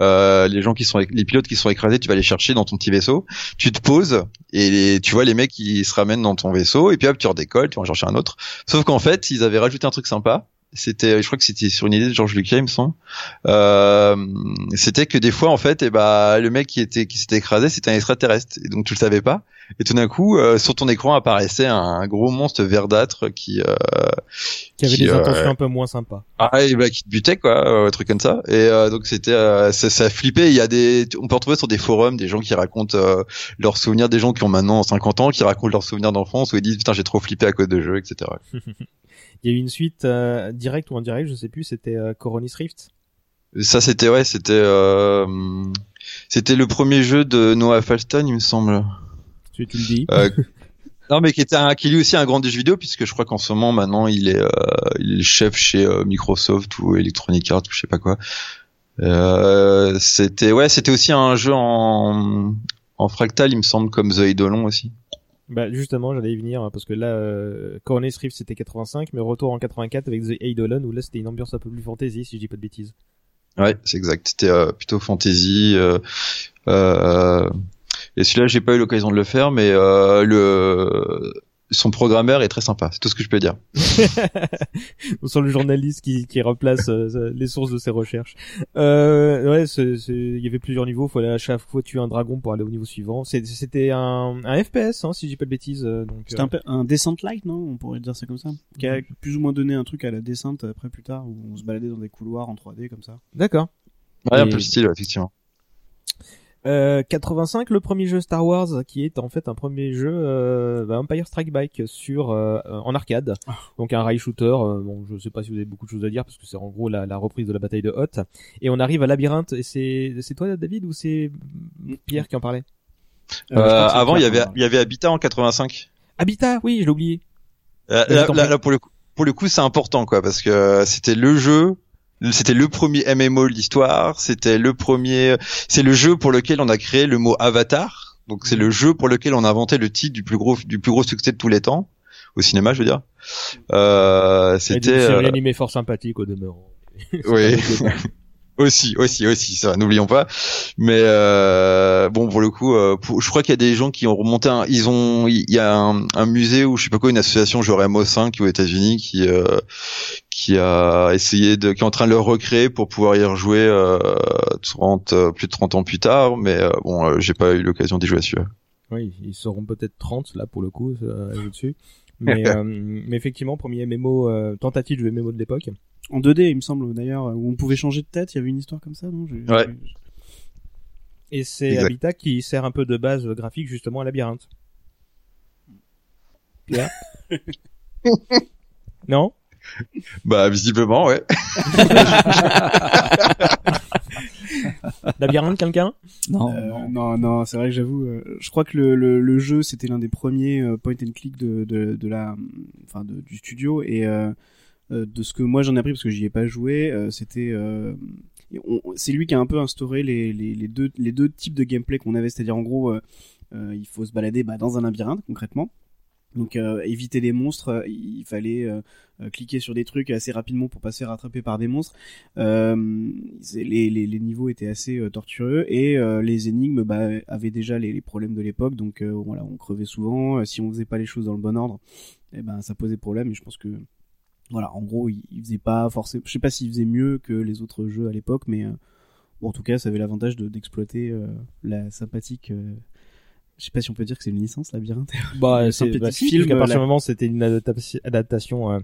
euh, les gens qui sont les pilotes qui sont écrasés tu vas les chercher dans ton petit vaisseau. Tu te poses et tu vois les mecs qui se ramènent dans ton vaisseau et puis hop tu redécolles tu vas en chercher un autre. Sauf qu'en fait ils avaient rajouté un truc sympa. C'était je crois que c'était sur une idée de Georges Lucas il me semble. Euh, c'était que des fois en fait et bah le mec qui était qui s'était écrasé c'était un extraterrestre. Et donc tu le savais pas et tout d'un coup euh, sur ton écran apparaissait un, gros monstre verdâtre qui euh, Qui avait qui, des euh, intentions un peu moins sympas. ah, et bah, qui te butait quoi, euh, un truc comme ça. Et euh, donc c'était, euh, ça, ça a flippé. Il y a des, on peut retrouver sur des forums des gens qui racontent euh, leurs souvenirs, des gens qui ont maintenant 50 ans, qui racontent leurs souvenirs d'enfance où ils disent putain j'ai trop flippé à cause de jeux, etc. Il y a eu une suite euh, directe ou indirect, je sais plus, c'était euh, Coronis Rift. Ça c'était ouais, c'était, euh, c'était le premier jeu de Noah Falston, il me semble. Tu, tu le dis. Euh, non mais qui était un, qui est lui aussi un grand du jeu vidéo puisque je crois qu'en ce moment maintenant il est, euh, il est chef chez euh, Microsoft ou Electronic Arts ou je sais pas quoi. Euh, c'était ouais, c'était aussi un jeu en en fractal, il me semble, comme The Eidolon aussi. Bah justement, j'allais y venir hein, parce que là, euh, Coronis Rift c'était 85, mais retour en 84 avec The Eidolon où là c'était une ambiance un peu plus fantasy, si je dis pas de bêtises. Ouais, c'est exact. C'était euh, plutôt fantasy. Euh, euh, et celui-là, j'ai pas eu l'occasion de le faire, mais euh, le son programmeur est très sympa. C'est tout ce que je peux dire. On sent le journaliste qui, qui replace euh, les sources de ses recherches. Euh, ouais, c'est, c'est- il y avait plusieurs niveaux. Il fallait à chaque fois tuer un dragon pour aller au niveau suivant. C'était un, un FPS, hein, si je dis pas de bêtises. euh, Donc, C'était euh, un, peu- un descent light, non? On pourrait dire ça comme ça. Qui a plus ou moins donné un truc à la descente après plus tard où on se baladait dans des couloirs en 3D comme ça. D'accord. Ouais, un peu le style, effectivement. Euh, 85, le premier jeu Star Wars, qui est en fait un premier jeu euh, bah, Empire Strike Back sur euh, en arcade, donc un rail shooter. euh, bon, je sais pas si vous avez beaucoup de choses à dire parce que c'est en gros la, la reprise de la bataille de Hoth. Et on arrive à Labyrinthe. Et c'est c'est toi David ou c'est Pierre qui en parlait? Euh, avant, il y avait, il y avait Habitat en 85. Habitat, oui, je l'ai oublié. Euh, là, là, là, pour le coup, pour le coup, c'est important, quoi, parce que c'était le jeu, c'était le premier MMO de l'histoire, c'était le premier, c'est le jeu pour lequel on a créé le mot Avatar. Donc c'est le jeu pour lequel on a inventé le titre du plus gros, du plus gros succès de tous les temps au cinéma, je veux dire. Euh, c'était. une série euh, animée fort sympathique au demeurant. oui. aussi, aussi, aussi, ça, n'oublions pas. Mais euh, bon, pour le coup, euh, pour- je crois qu'il y a des gens qui ont remonté. Un, ils ont, il y a un, un musée ou je sais pas quoi, une association, genre MO5 aux États-Unis, qui euh, qui a essayé de, qui est en train de le recréer pour pouvoir y rejouer euh, 30, euh, plus de 30 ans plus tard. Mais euh, bon, euh, j'ai pas eu l'occasion d'y jouer à celui-là. Oui, ils seront peut-être 30 là pour le coup, ça joue dessus. Mais, euh, mais effectivement, premier MMO, euh, tentative de MMO de l'époque. En 2D, il me semble d'ailleurs, où on pouvait changer de tête. Il y avait une histoire comme ça, non? Ouais. Et c'est. Habitat qui sert un peu de base graphique justement à Labyrinthe. Pierre? Non? Bah visiblement, ouais. Labyrinthe, quelqu'un? Non, Euh, non, non, c'est vrai que j'avoue, euh, je crois que le, le, le jeu c'était l'un des premiers euh, point and click de, de, de la, enfin de- du studio et de ce que moi j'en ai appris parce que j'y ai pas joué, euh, c'était, euh, c'est lui qui a un peu instauré les, les, deux types de gameplay qu'on avait, c'est-à-dire en gros, euh, euh, il faut se balader bah, dans un labyrinthe concrètement. Donc euh, éviter les monstres, euh, il fallait euh, euh, cliquer sur des trucs assez rapidement pour pas se faire rattraper par des monstres. Euh, les, niveaux étaient assez euh, tortueux et euh, les énigmes bah, avaient déjà les, problèmes de l'époque, donc euh, voilà, on crevait souvent. Euh, si on faisait pas les choses dans le bon ordre, eh ben ça posait problème. Et je pense que voilà, en gros, il, faisait pas forcément. Je sais pas s'il faisait mieux que les autres jeux à l'époque, mais euh, en tout cas, ça avait l'avantage de d'exploiter euh, la sympathique. Euh, je sais pas si on peut dire que c'est une licence, labyrinthe. Bah, c'est sympathique bah, film, qu'à partir la- du moment c'était une adaptation, euh,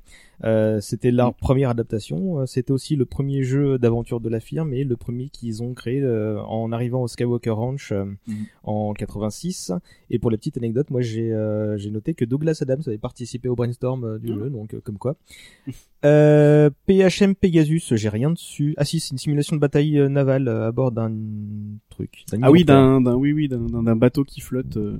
euh, c'était leur première adaptation. euh, C'était aussi le premier jeu d'aventure de la firme et le premier qu'ils ont créé euh, en arrivant au Skywalker Ranch euh, Mhm. en 86. Et pour la petite anecdote, moi j'ai euh, j'ai noté que Douglas Adams avait participé au brainstorm euh, du Mhm. jeu, donc euh, comme quoi. Euh, PHM Pegasus, j'ai rien dessus. Ah si, c'est une simulation de bataille euh, navale euh, à bord d'un truc. Ah oui, d'un, oui, oui, d'un bateau qui flotte euh,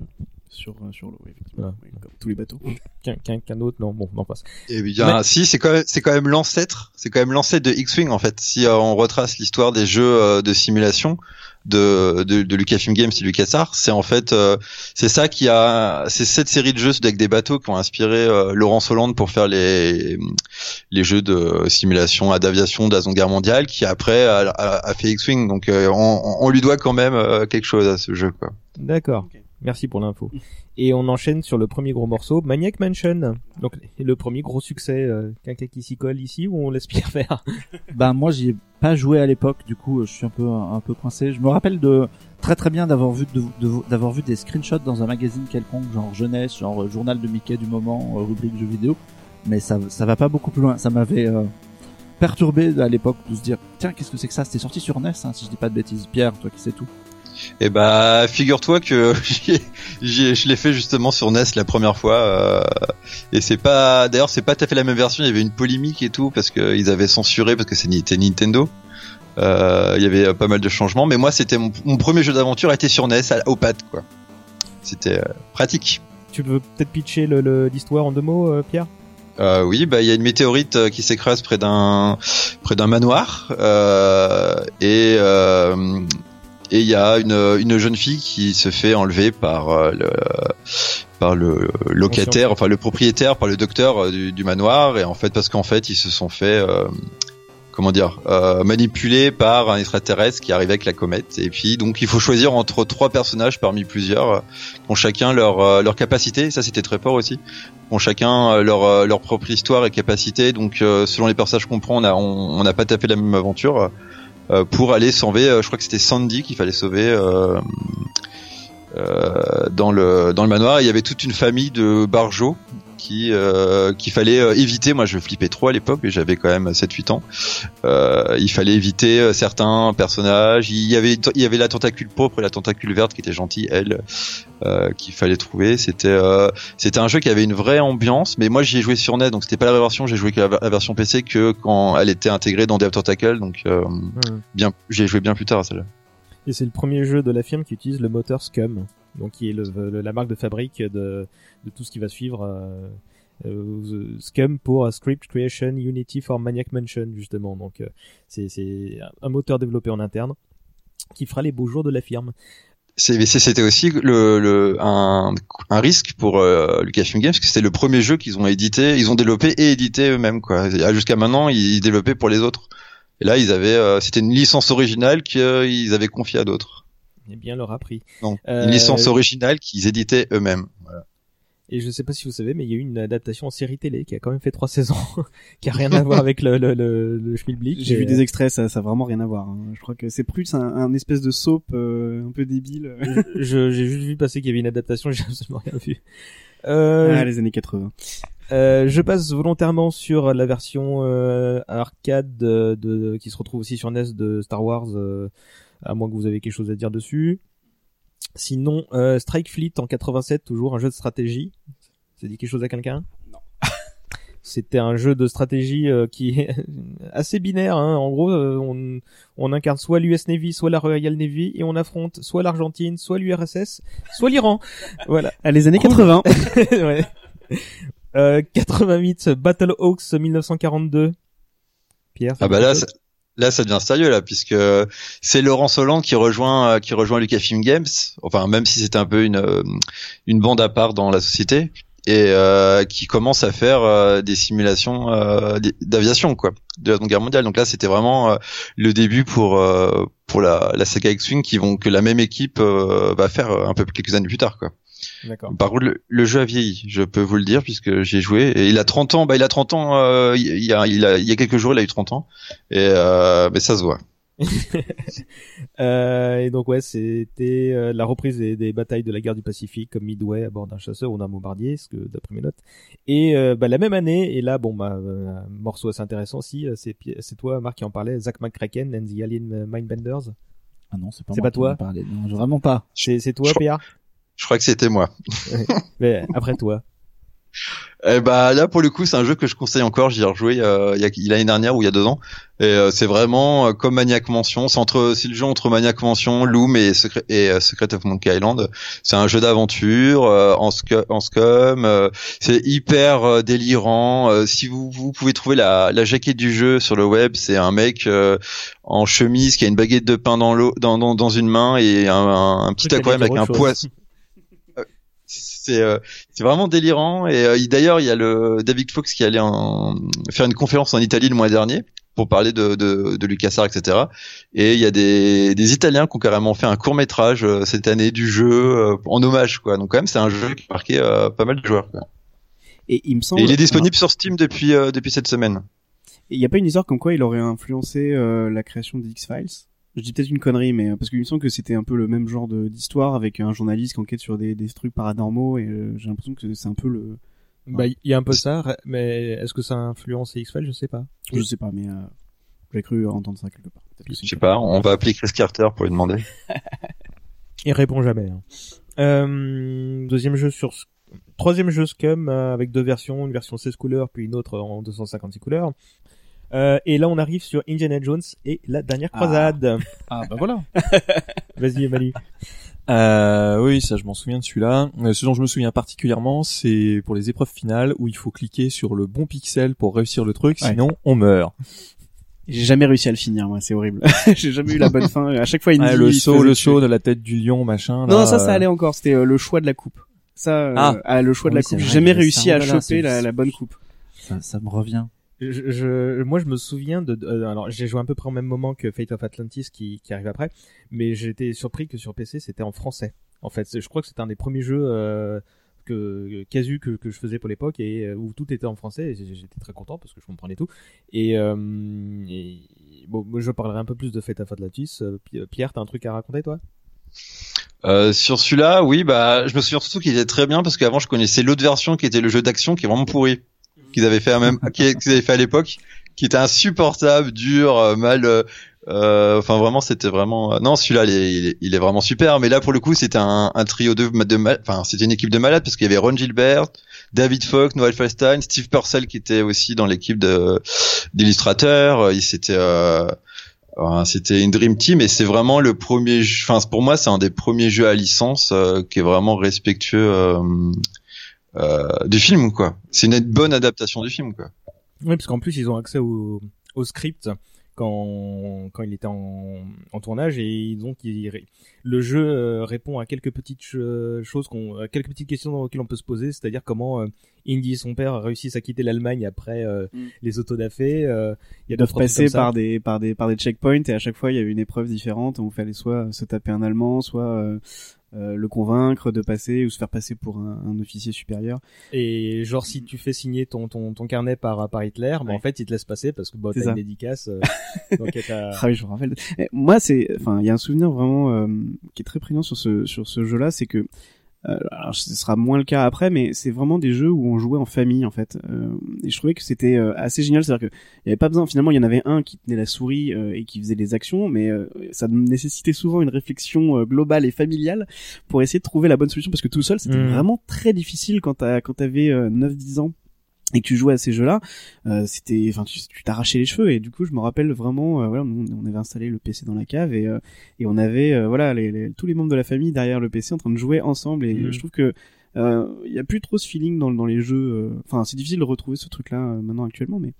sur euh, sur l'eau, effectivement. Voilà. Oui, comme tous les bateaux. Qu'un qu'un- qu'un autre, non, bon, non passe. Et bien, si, c'est quand même, c'est quand même l'ancêtre, c'est quand même l'ancêtre de X-Wing en fait. Si euh, on retrace l'histoire des jeux euh, de simulation de, de, de Lucasfilm Games et LucasArts, c'est en fait, euh, c'est ça qui a, c'est cette série de jeux avec des bateaux qui ont inspiré euh, Laurence Hollande pour faire les les jeux de simulation à d'aviation de la Seconde Guerre mondiale, qui après a, a- a fait X-Wing. Donc euh, on, on lui doit quand même euh, quelque chose à ce jeu quoi. D'accord. Merci pour l'info. Et on enchaîne sur le premier gros morceau, Maniac Mansion. Donc le premier gros succès, euh, quelqu'un qui s'y colle ici ou on laisse Pierre faire? Ben moi j'y ai pas joué à l'époque, du coup je suis un peu un, peu coincé. Je me rappelle de très très bien d'avoir vu de- de- d'avoir vu des screenshots dans un magazine quelconque, genre jeunesse, genre euh, journal de Mickey du moment, euh, rubrique jeux vidéo, mais ça ça va pas beaucoup plus loin. Ça m'avait euh, perturbé à l'époque de se dire tiens qu'est-ce que c'est que ça? C'était sorti sur NES, hein, si je dis pas de bêtises. Pierre, toi qui sais tout. Et bah, figure-toi que je l'ai fait justement sur NES la première fois. euh, et c'est pas, d'ailleurs, c'est pas tout à fait la même version. Il y avait une polémique et tout parce qu'ils avaient censuré parce que c'était Nintendo. Euh, il y avait euh, pas mal de changements. Mais moi, c'était mon, mon premier jeu d'aventure était sur NES à- au pad, quoi. C'était euh, pratique. Tu peux peut-être pitcher l'histoire en deux mots, Pierre? Euh, oui, bah il y a une météorite qui s'écrase près d'un près d'un manoir euh, et euh, et il y a une une jeune fille qui se fait enlever par euh, le par le locataire, enfin le propriétaire, par le docteur euh, du, du manoir et en fait parce qu'en fait ils se sont fait euh, comment dire, euh, manipulé par un extraterrestre qui arrive avec la comète. Et puis donc il faut choisir entre trois personnages parmi plusieurs euh, qui ont chacun leur leur capacité. Ça c'était très fort aussi. Ont chacun leur leur propre histoire et capacité. Donc selon les personnages qu'on prend, on a on on n'a pas tapé la même aventure pour aller sauver. euh, je crois que c'était Sandy qu'il fallait sauver. euh, euh, dans le dans le manoir, il y avait toute une famille de barjots qui euh, qu'il fallait euh, éviter. Moi, je flippais trop à l'époque, mais j'avais quand même 7-8 ans. Euh, il fallait éviter certains personnages. Il y avait il y avait la tentacule propre et la tentacule verte qui était gentille, elle, euh, qu'il fallait trouver. C'était euh, c'était un jeu qui avait une vraie ambiance, mais moi j'y ai joué sur NES, donc c'était pas la vraie version. J'ai joué que la, version PC que quand elle était intégrée dans Dev Tentacle, donc euh, Hmm. bien j'ai joué bien plus tard à celle-là. Et c'est le premier jeu de la firme qui utilise le moteur Scum, donc qui est la marque de fabrique de, tout ce qui va suivre. Euh, euh, Scum pour euh, Script Creation Unity for Maniac Mansion justement. Donc c'est un moteur développé en interne qui fera les beaux jours de la firme. C'était aussi un, risque pour euh, Lucasfilm Games parce que c'était le premier jeu qu'ils ont édité, ils ont développé et édité eux-mêmes ah, Jusqu'à maintenant, ils développaient pour les autres. Et là, c'était une licence originale qu'ils avaient confiée à d'autres. Eh bien, leur a pris. Euh, une licence originale qu'ils éditaient eux-mêmes. Voilà. Et je sais pas si vous savez, mais il y a eu une adaptation en série télé qui a quand même fait trois saisons, qui a rien à voir avec le le le, le Schmilblick. J'ai Et, vu euh, des extraits, ça, ça a vraiment rien à voir. hein. Je crois que c'est plus un, un espèce de soap euh, un peu débile. je j'ai juste vu passer qu'il y avait une adaptation, j'ai absolument rien vu. Euh, ah, les années 80. Euh, je passe volontairement sur la version euh, arcade de, de- qui se retrouve aussi sur NES de Star Wars, euh, à moins que vous avez quelque chose à dire dessus. Sinon, euh, Strike Fleet en 87, toujours un jeu de stratégie. Ça dit quelque chose à quelqu'un? Non. C'était un jeu de stratégie euh, qui est assez binaire. Hein. En gros, euh, on, on incarne soit l'US Navy, soit la Royal Navy, et on affronte soit l'Argentine, soit l'URSS, soit l'Iran. voilà. Ah, les années Cool. 80. ouais. Euh, 88, Battle Hawks 1942. Pierre. Ah bah là, ça, là, ça devient sérieux là, puisque c'est Laurent Soland qui rejoint euh, qui rejoint Lucasfilm Games. Enfin, même si c'était un peu une euh, une bande à part dans la société et euh, qui commence à faire euh, des simulations euh, d'aviation quoi de la Seconde Guerre mondiale. Donc là, c'était vraiment le début pour pour la, la saga X-wing qui vont que la même équipe va faire un peu quelques années plus tard quoi. D'accord. Par contre, le, le jeu a vieilli, je peux vous le dire, puisque j'ai joué. Et il a 30 ans, bah il a 30 ans, euh, il, il y a, il, a, il y a quelques jours, il a eu 30 ans. Et euh, mais ça se voit. Euh, et donc ouais, c'était euh, la reprise des, des batailles de la guerre du Pacifique comme Midway à bord d'un chasseur ou d'un bombardier, ce que d'après mes notes. Et euh, bah, la même année, et là bon bah un morceau assez intéressant aussi, euh, c'est toi Marc qui en parlait, Zach McCracken and the Alien Mindbenders. Ah non, c'est pas C'est moi pas qui en toi parlé. Non, vraiment pas. C'est c'est toi Je Je crois que c'était moi. Mais après toi. Et bah là pour le coup c'est un jeu que je conseille encore. J'y ai rejoué euh, il y a il y a l'année dernière ou il y a deux ans. Et euh, c'est vraiment euh, comme Maniac Mansion. C'est entre c'est le jeu entre Maniac Mansion, Loom et Secret et euh, Secret of Monkey Island. C'est un jeu d'aventure euh, en en scum. euh, c'est hyper euh, délirant. Euh, si vous vous pouvez trouver la la jaquette du jeu sur le web, c'est un mec euh, en chemise qui a une baguette de pain dans l'eau dans, dans dans une main et un, un, un petit aquarium avec un poisson. C'est euh, c'est vraiment délirant. Et euh, il- d'ailleurs il y a le David Fox qui allait en, faire une conférence en Italie le mois dernier pour parler de de, de LucasArts etc et il y a des des Italiens qui ont carrément fait un court métrage cette année du jeu euh, en hommage quoi. Donc quand même c'est un jeu qui a marqué euh, pas mal de joueurs quoi. Et il me semble. et il est disponible sur Steam depuis euh, depuis cette semaine. Il y a pas une histoire comme quoi il aurait influencé euh, la création des X-Files Je dis peut-être une connerie, mais euh, parce qu'il me semble que c'était un peu le même genre de- d'histoire avec un journaliste qui enquête sur des, des trucs paranormaux et euh, j'ai l'impression que c'est un peu le. Bah il y a un peu ça, mais est-ce que ça a influencé X-Files? Je sais pas. Je sais pas, mais euh, j'ai cru entendre ça quelque part. Que je sais pas on va appeler Chris Carter pour lui demander Il répond jamais. hein. Euh, deuxième jeu sur troisième jeu Scum avec deux versions, une version 16 couleurs puis une autre en 256 couleurs. Euh, et là on arrive sur Indiana Jones et la dernière Ah. croisade. Ah bah voilà. Vas-y Manu. Euh, oui, ça je m'en souviens de celui-là. Euh, ce dont je me souviens particulièrement, c'est pour les épreuves finales où il faut cliquer sur le bon pixel pour réussir le truc, Ouais. sinon on meurt. J'ai jamais réussi à le finir, moi, c'est horrible. j'ai jamais eu la bonne fin. À chaque fois, il me Ah, dit, le saut, le saut de la tête du lion, machin. Non, là, ça, ça allait encore. C'était euh, le choix de la coupe. Ça, euh, Ah. ah, le choix de la coupe. J'ai jamais réussi ça. à choper la, la bonne coupe. Ça, ça me revient. Je, je- moi, je me souviens de. de- euh, alors, j'ai joué à peu près au même moment que Fate of Atlantis qui, qui arrive après, mais j'étais surpris que sur PC c'était en français. En fait, je crois que c'était un des premiers jeux euh, que casu que, que je faisais pour l'époque et euh, où tout était en français. Et j'étais très content parce que je comprenais tout. Et, euh, bon, je parlerai un peu plus de Fate of Atlantis. Euh, Pi- Pierre, t'as un truc à raconter, toi? Euh, sur celui-là, oui, bah, je me souviens surtout qu'il était très bien parce qu'avant je connaissais l'autre version qui était le jeu d'action qui est vraiment pourri, qu'ils avaient fait à même, qu'ils avaient fait à l'époque, qui était insupportable, dur, euh, mal. euh, euh, Enfin, vraiment, c'était vraiment. euh, Non, celui-là, il est, il il est vraiment super. Mais là, pour le coup, c'était un, un trio de, de mal... enfin, c'était une équipe de malades parce qu'il y avait Ron Gilbert, David Falk, Noel Feinstein, Steve Purcell qui était aussi dans l'équipe de d'illustrateurs. Il s'était euh, c'était une dream team et c'est vraiment le premier jeu- enfin pour moi c'est un des premiers jeux à licence euh, qui est vraiment respectueux du film quoi c'est une bonne adaptation du film quoi Oui, parce qu'en plus, ils ont accès au, au script quand, quand il était en, en tournage et donc il le jeu euh, répond à quelques petites ch- choses, qu'on, à quelques petites questions auxquelles on peut se poser, c'est-à-dire comment euh, Indy et son père réussissent à quitter l'Allemagne après euh, Mm. les autodafés. Euh, il y a Ils doivent d'autres passer par des par des par des checkpoints et à chaque fois il y avait une épreuve différente où il fallait soit se taper un allemand, soit euh, euh, le convaincre de passer ou se faire passer pour un, un officier supérieur. Et genre si tu fais signer ton ton, ton carnet par par Hitler, bah, en fait il te laisse passer parce que bah, t'as une dédicace. euh, donc Ah oui, je me rappelle. Moi, c'est, enfin, il y a un souvenir vraiment euh, qui est très prégnant sur ce sur ce jeu-là, c'est que alors ce sera moins le cas après, mais c'est vraiment des jeux où on jouait en famille en fait. Euh, et je trouvais que c'était euh, assez génial, c'est-à-dire que il y avait pas besoin. Finalement, il y en avait un qui tenait la souris euh, et qui faisait les actions, mais euh, ça nécessitait souvent une réflexion euh, globale et familiale pour essayer de trouver la bonne solution, parce que tout seul, c'était Mhm. vraiment très difficile quand t'as quand t'avais euh, 9-10 ans et que tu jouais à ces jeux-là, euh, c'était, enfin, tu tu t'arrachais les cheveux et du coup, je me rappelle vraiment, euh, voilà, nous, on avait installé le PC dans la cave et euh, et on avait, euh, voilà, les, les- tous les membres de la famille derrière le PC en train de jouer ensemble et Mhm. je trouve que euh, il y a plus trop ce feeling dans dans les jeux. euh, Enfin, c'est difficile de retrouver ce truc-là euh, maintenant actuellement, mais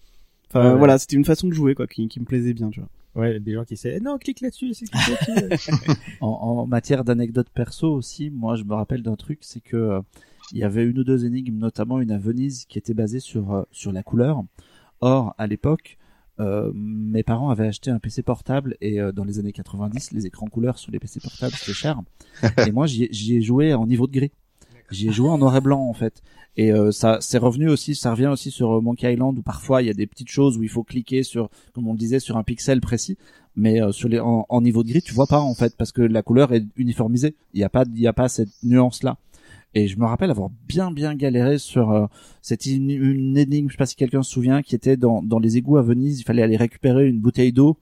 enfin Ouais, voilà, c'était une façon de jouer quoi qui, qui me plaisait bien, tu vois. Ouais, des gens qui essaient. Non, clique là-dessus, c'est clique là-dessus. En, en matière d'anecdotes perso aussi, moi je me rappelle d'un truc, c'est que euh, il y avait une ou deux énigmes, notamment une à Venise qui était basée sur euh, sur la couleur. Or à l'époque, euh, mes parents avaient acheté un PC portable et euh, dans les années 90, les écrans couleurs sur les PC portables c'était cher. et moi j'y ai- j'y ai joué en niveau de gris. J'y ai joué en noir et blanc en fait. Et euh, ça c'est revenu aussi, ça revient aussi sur euh, Monkey Island où parfois il y a des petites choses où il faut cliquer sur, comme on le disait, sur un pixel précis. Mais euh, sur les en, en niveau de gris, tu vois pas en fait parce que la couleur est uniformisée. Il y a pas il y a pas cette nuance là. Et je me rappelle avoir bien bien galéré sur euh, c'était une, une énigme, je sais pas si quelqu'un se souvient, qui était dans dans les égouts à Venise. Il fallait aller récupérer une bouteille d'eau,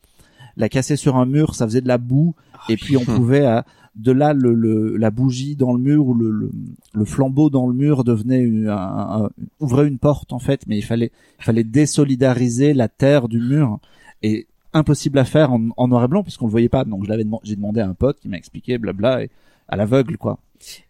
la casser sur un mur, ça faisait de la boue, et puis on pouvait à, de là le, le la bougie dans le mur ou le, le, le flambeau dans le mur devenait une, un- un- ouvrait une porte en fait, mais il fallait il fallait désolidariser la terre du mur et impossible à faire en, en noir et blanc puisqu'on le voyait pas. Donc je l'avais j'ai demandé à un pote qui m'a expliqué blabla et à l'aveugle quoi.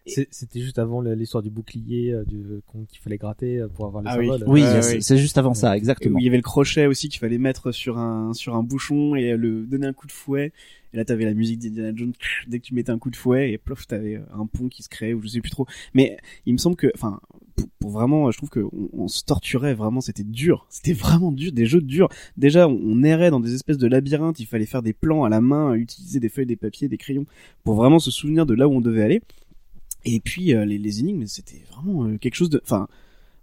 C'est- C'était juste avant l'histoire du bouclier euh, du, qu'on- qu'il fallait gratter euh, pour avoir le Ah oui. symbole. Oui, Ouais, c'est juste avant ça exactement. où il y avait le crochet aussi qu'il fallait mettre sur un sur un bouchon et le donner un coup de fouet. Et là, t'avais la musique d'Indiana Jones. Dès que tu mettais un coup de fouet, et plof, t'avais un pont qui se créait ou je sais plus trop. Mais il me semble que, enfin, pour, pour vraiment, je trouve que on, on se torturait vraiment. C'était dur. C'était vraiment dur. Des jeux durs. Déjà, on, on errait dans des espèces de labyrinthes. Il fallait faire des plans à la main, utiliser des feuilles, des papiers, des crayons pour vraiment se souvenir de là où on devait aller. Et puis euh, les, les énigmes, c'était vraiment euh, quelque chose de, enfin.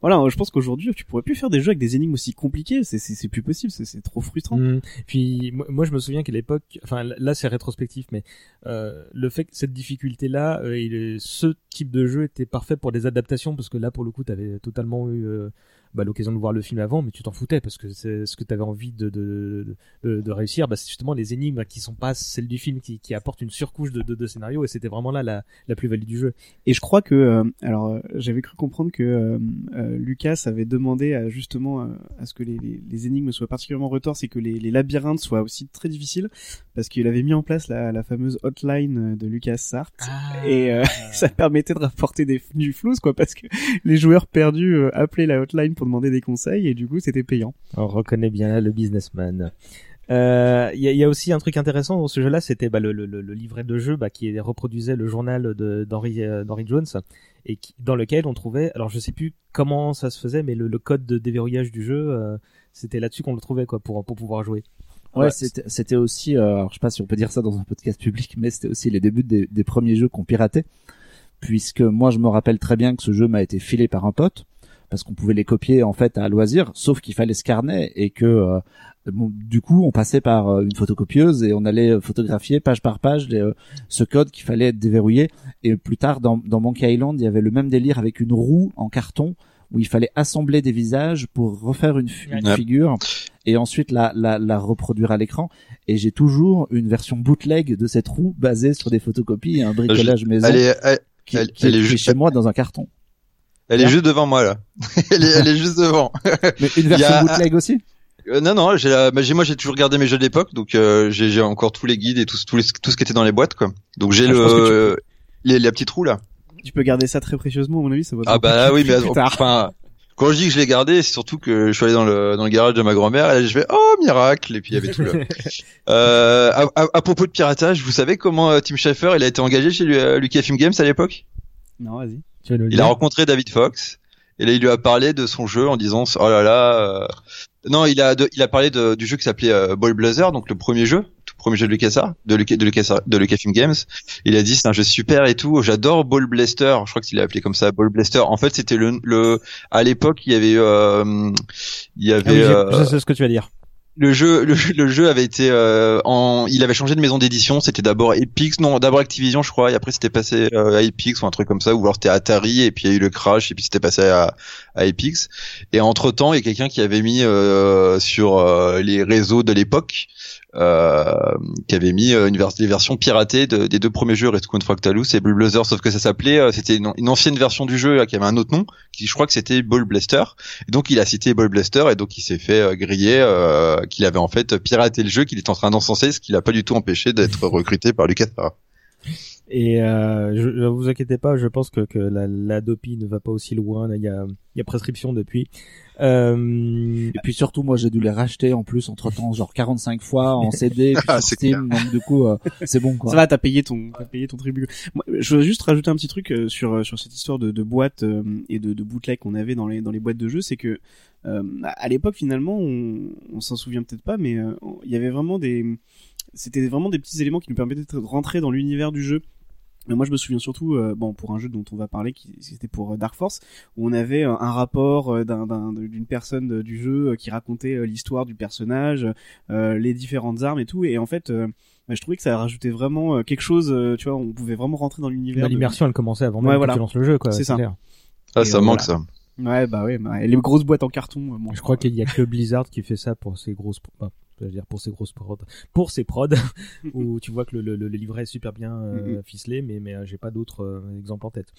Voilà, je pense qu'aujourd'hui, tu pourrais plus faire des jeux avec des énigmes aussi compliquées. C'est, c'est, c'est plus possible. C'est, c'est trop frustrant. Mm. Puis moi, je me souviens qu'à l'époque, enfin là c'est rétrospectif, mais euh, le fait que cette difficulté-là, euh, est- ce type de jeu était parfait pour des adaptations parce que là pour le coup t'avais totalement eu euh, bah, l'occasion de voir le film avant, mais tu t'en foutais parce que c'est ce que t'avais envie de de, de, de réussir, bah, c'est justement les énigmes qui sont pas celles du film qui, qui apportent une surcouche de, de, de scénario et c'était vraiment là la, la plus-value du jeu. Et je crois que, euh, alors, euh, j'avais cru comprendre que euh, euh, Lucas avait demandé à, justement euh, à ce que les, les, les énigmes soient particulièrement retorses et que les, les labyrinthes soient aussi très difficiles, parce qu'il avait mis en place la, la fameuse hotline de Lucas Sart. Et euh, ça permettait de rapporter des, du flou, quoi, parce que les joueurs perdus appelaient la hotline pour demander des conseils et du coup c'était payant. On reconnaît bien là le businessman. Euh, Il y, a, il y a aussi un truc intéressant dans ce jeu-là, c'était bah, le, le, le livret de jeu bah, qui reproduisait le journal de d'Henry euh, d'Henry Jones et qui, dans lequel on trouvait, alors je sais plus comment ça se faisait, mais le, le code de déverrouillage du jeu, euh, c'était là-dessus qu'on le trouvait quoi pour pour pouvoir jouer. Ouais, c'était c'était aussi, euh, alors je sais pas si on peut dire ça dans un podcast public, mais c'était aussi les débuts des, des premiers jeux qu'on piratait, puisque moi je me rappelle très bien que ce jeu m'a été filé par un pote parce qu'on pouvait les copier en fait à loisir, sauf qu'il fallait ce carnet et que euh, bon, du coup on passait par euh, une photocopieuse et on allait photographier page par page les, euh, ce code qu'il fallait déverrouiller. Et plus tard dans, dans Monkey Island, il y avait le même délire avec une roue en carton où il fallait assembler des visages pour refaire une, fi- une figure et ensuite la, la, la reproduire à l'écran. Et j'ai toujours une version bootleg de cette roue basée sur des photocopies et un bricolage maison est, elle, qui, est est juste- chez moi dans un carton. Elle est Bien. juste devant moi là. elle, est, elle est juste devant. Mais une Il y version a- bootleg aussi Euh, non non, j'ai la- bah, moi j'ai toujours gardé mes jeux d'époque, donc euh, j'ai encore tous les guides et tout, tout, les- tout ce qui était dans les boîtes quoi. Donc j'ai Ah, le tu les, la petite roue là. Tu peux garder ça très précieusement, à mon avis, ça va. Ah bah oui, mais enfin, quand je dis que je l'ai gardé, c'est surtout que je suis allé dans le dans le garage de ma grand-mère et là, je fais oh miracle et puis il y avait tout là. euh, à, à- à propos de piratage, vous savez comment euh, Tim Schafer il a été engagé chez Lu- euh, Lucasfilm Games à l'époque? Non, vas-y. Tu Il a rencontré David Fox et là il lui a parlé de son jeu en disant oh là là. euh, Non, il a de- il a parlé de- du jeu qui s'appelait euh, Ball Blazer, donc le premier jeu, tout premier jeu de LucasArts, de Luca, de Lucas, de Lucasfilm Games. Il a dit c'est un jeu super et tout. J'adore Ball Blaster. Je crois qu'il l'a appelé comme ça, Ball Blaster. En fait, c'était le, le à l'époque il y avait euh, il y Ah avait oui, euh, je sais ce que tu vas dire. Le jeu le, le jeu avait été euh, en il avait changé de maison d'édition. C'était d'abord Epix. Non d'abord Activision je crois. Et après c'était passé euh, à Epix ou un truc comme ça. Ou alors c'était Atari. Et puis il y a eu le crash. Et puis c'était passé à, à Epix. Et entre temps il y a quelqu'un qui avait mis euh, sur euh, les réseaux de l'époque euh, qui avait mis euh, une vers des versions piratées de- des deux premiers jeux Rescue Fractalus et Blue Blazer sauf que ça s'appelait euh, c'était une, une ancienne version du jeu là, qui avait un autre nom qui je crois que c'était Ball Blaster. Et donc il a cité Ball Blaster et donc il s'est fait griller qu'il avait en fait piraté le jeu, qu'il est en train d'encenser, ce qui l'a pas du tout empêché d'être recruté par LucasArts. Et euh, je, je vous inquiétez pas, je pense que, que la, la dopie ne va pas aussi loin. là, Il y a, il y a prescription depuis. Euh, Et puis surtout, moi, j'ai dû les racheter en plus entre temps, genre 45 fois en CD, puis Ah, sur Steam. Donc du coup, euh, c'est bon quoi. Ça va, t'as payé ton, t'as payé ton tribut. Moi, je veux juste rajouter un petit truc euh, sur euh, sur cette histoire de, de boîtes euh, et de, de bootleg qu'on avait dans les dans les boîtes de jeux, c'est que euh, à l'époque finalement, on, on s'en souvient peut-être pas, mais euh, il y avait vraiment des, c'était vraiment des petits éléments qui nous permettaient de rentrer dans l'univers du jeu. Mais moi, je me souviens surtout, euh, bon, pour un jeu dont on va parler, qui c'était pour euh, Dark Force, où on avait euh, un rapport d'un- d'un- d'une personne de- du jeu qui racontait l'histoire du personnage, euh, les différentes armes et tout. Et en fait, euh, bah, je trouvais que ça rajoutait vraiment quelque chose. tu vois, on pouvait vraiment rentrer dans l'univers. bah, de- L'immersion, elle commençait avant même Ouais, que tu lances le jeu, quoi. C'est ça. clair. Ah, Et, ça euh, manque voilà. ça. Ouais, bah ouais, bah, les grosses boîtes en carton. bon, Je crois qu'il y a que Blizzard qui fait ça pour ses grosses, bah, je veux dire pour ses grosses prods, pour ses prods, où tu vois que le, le, le livret est super bien euh, Mhm. ficelé, mais mais euh, j'ai pas d'autres euh, exemples en tête.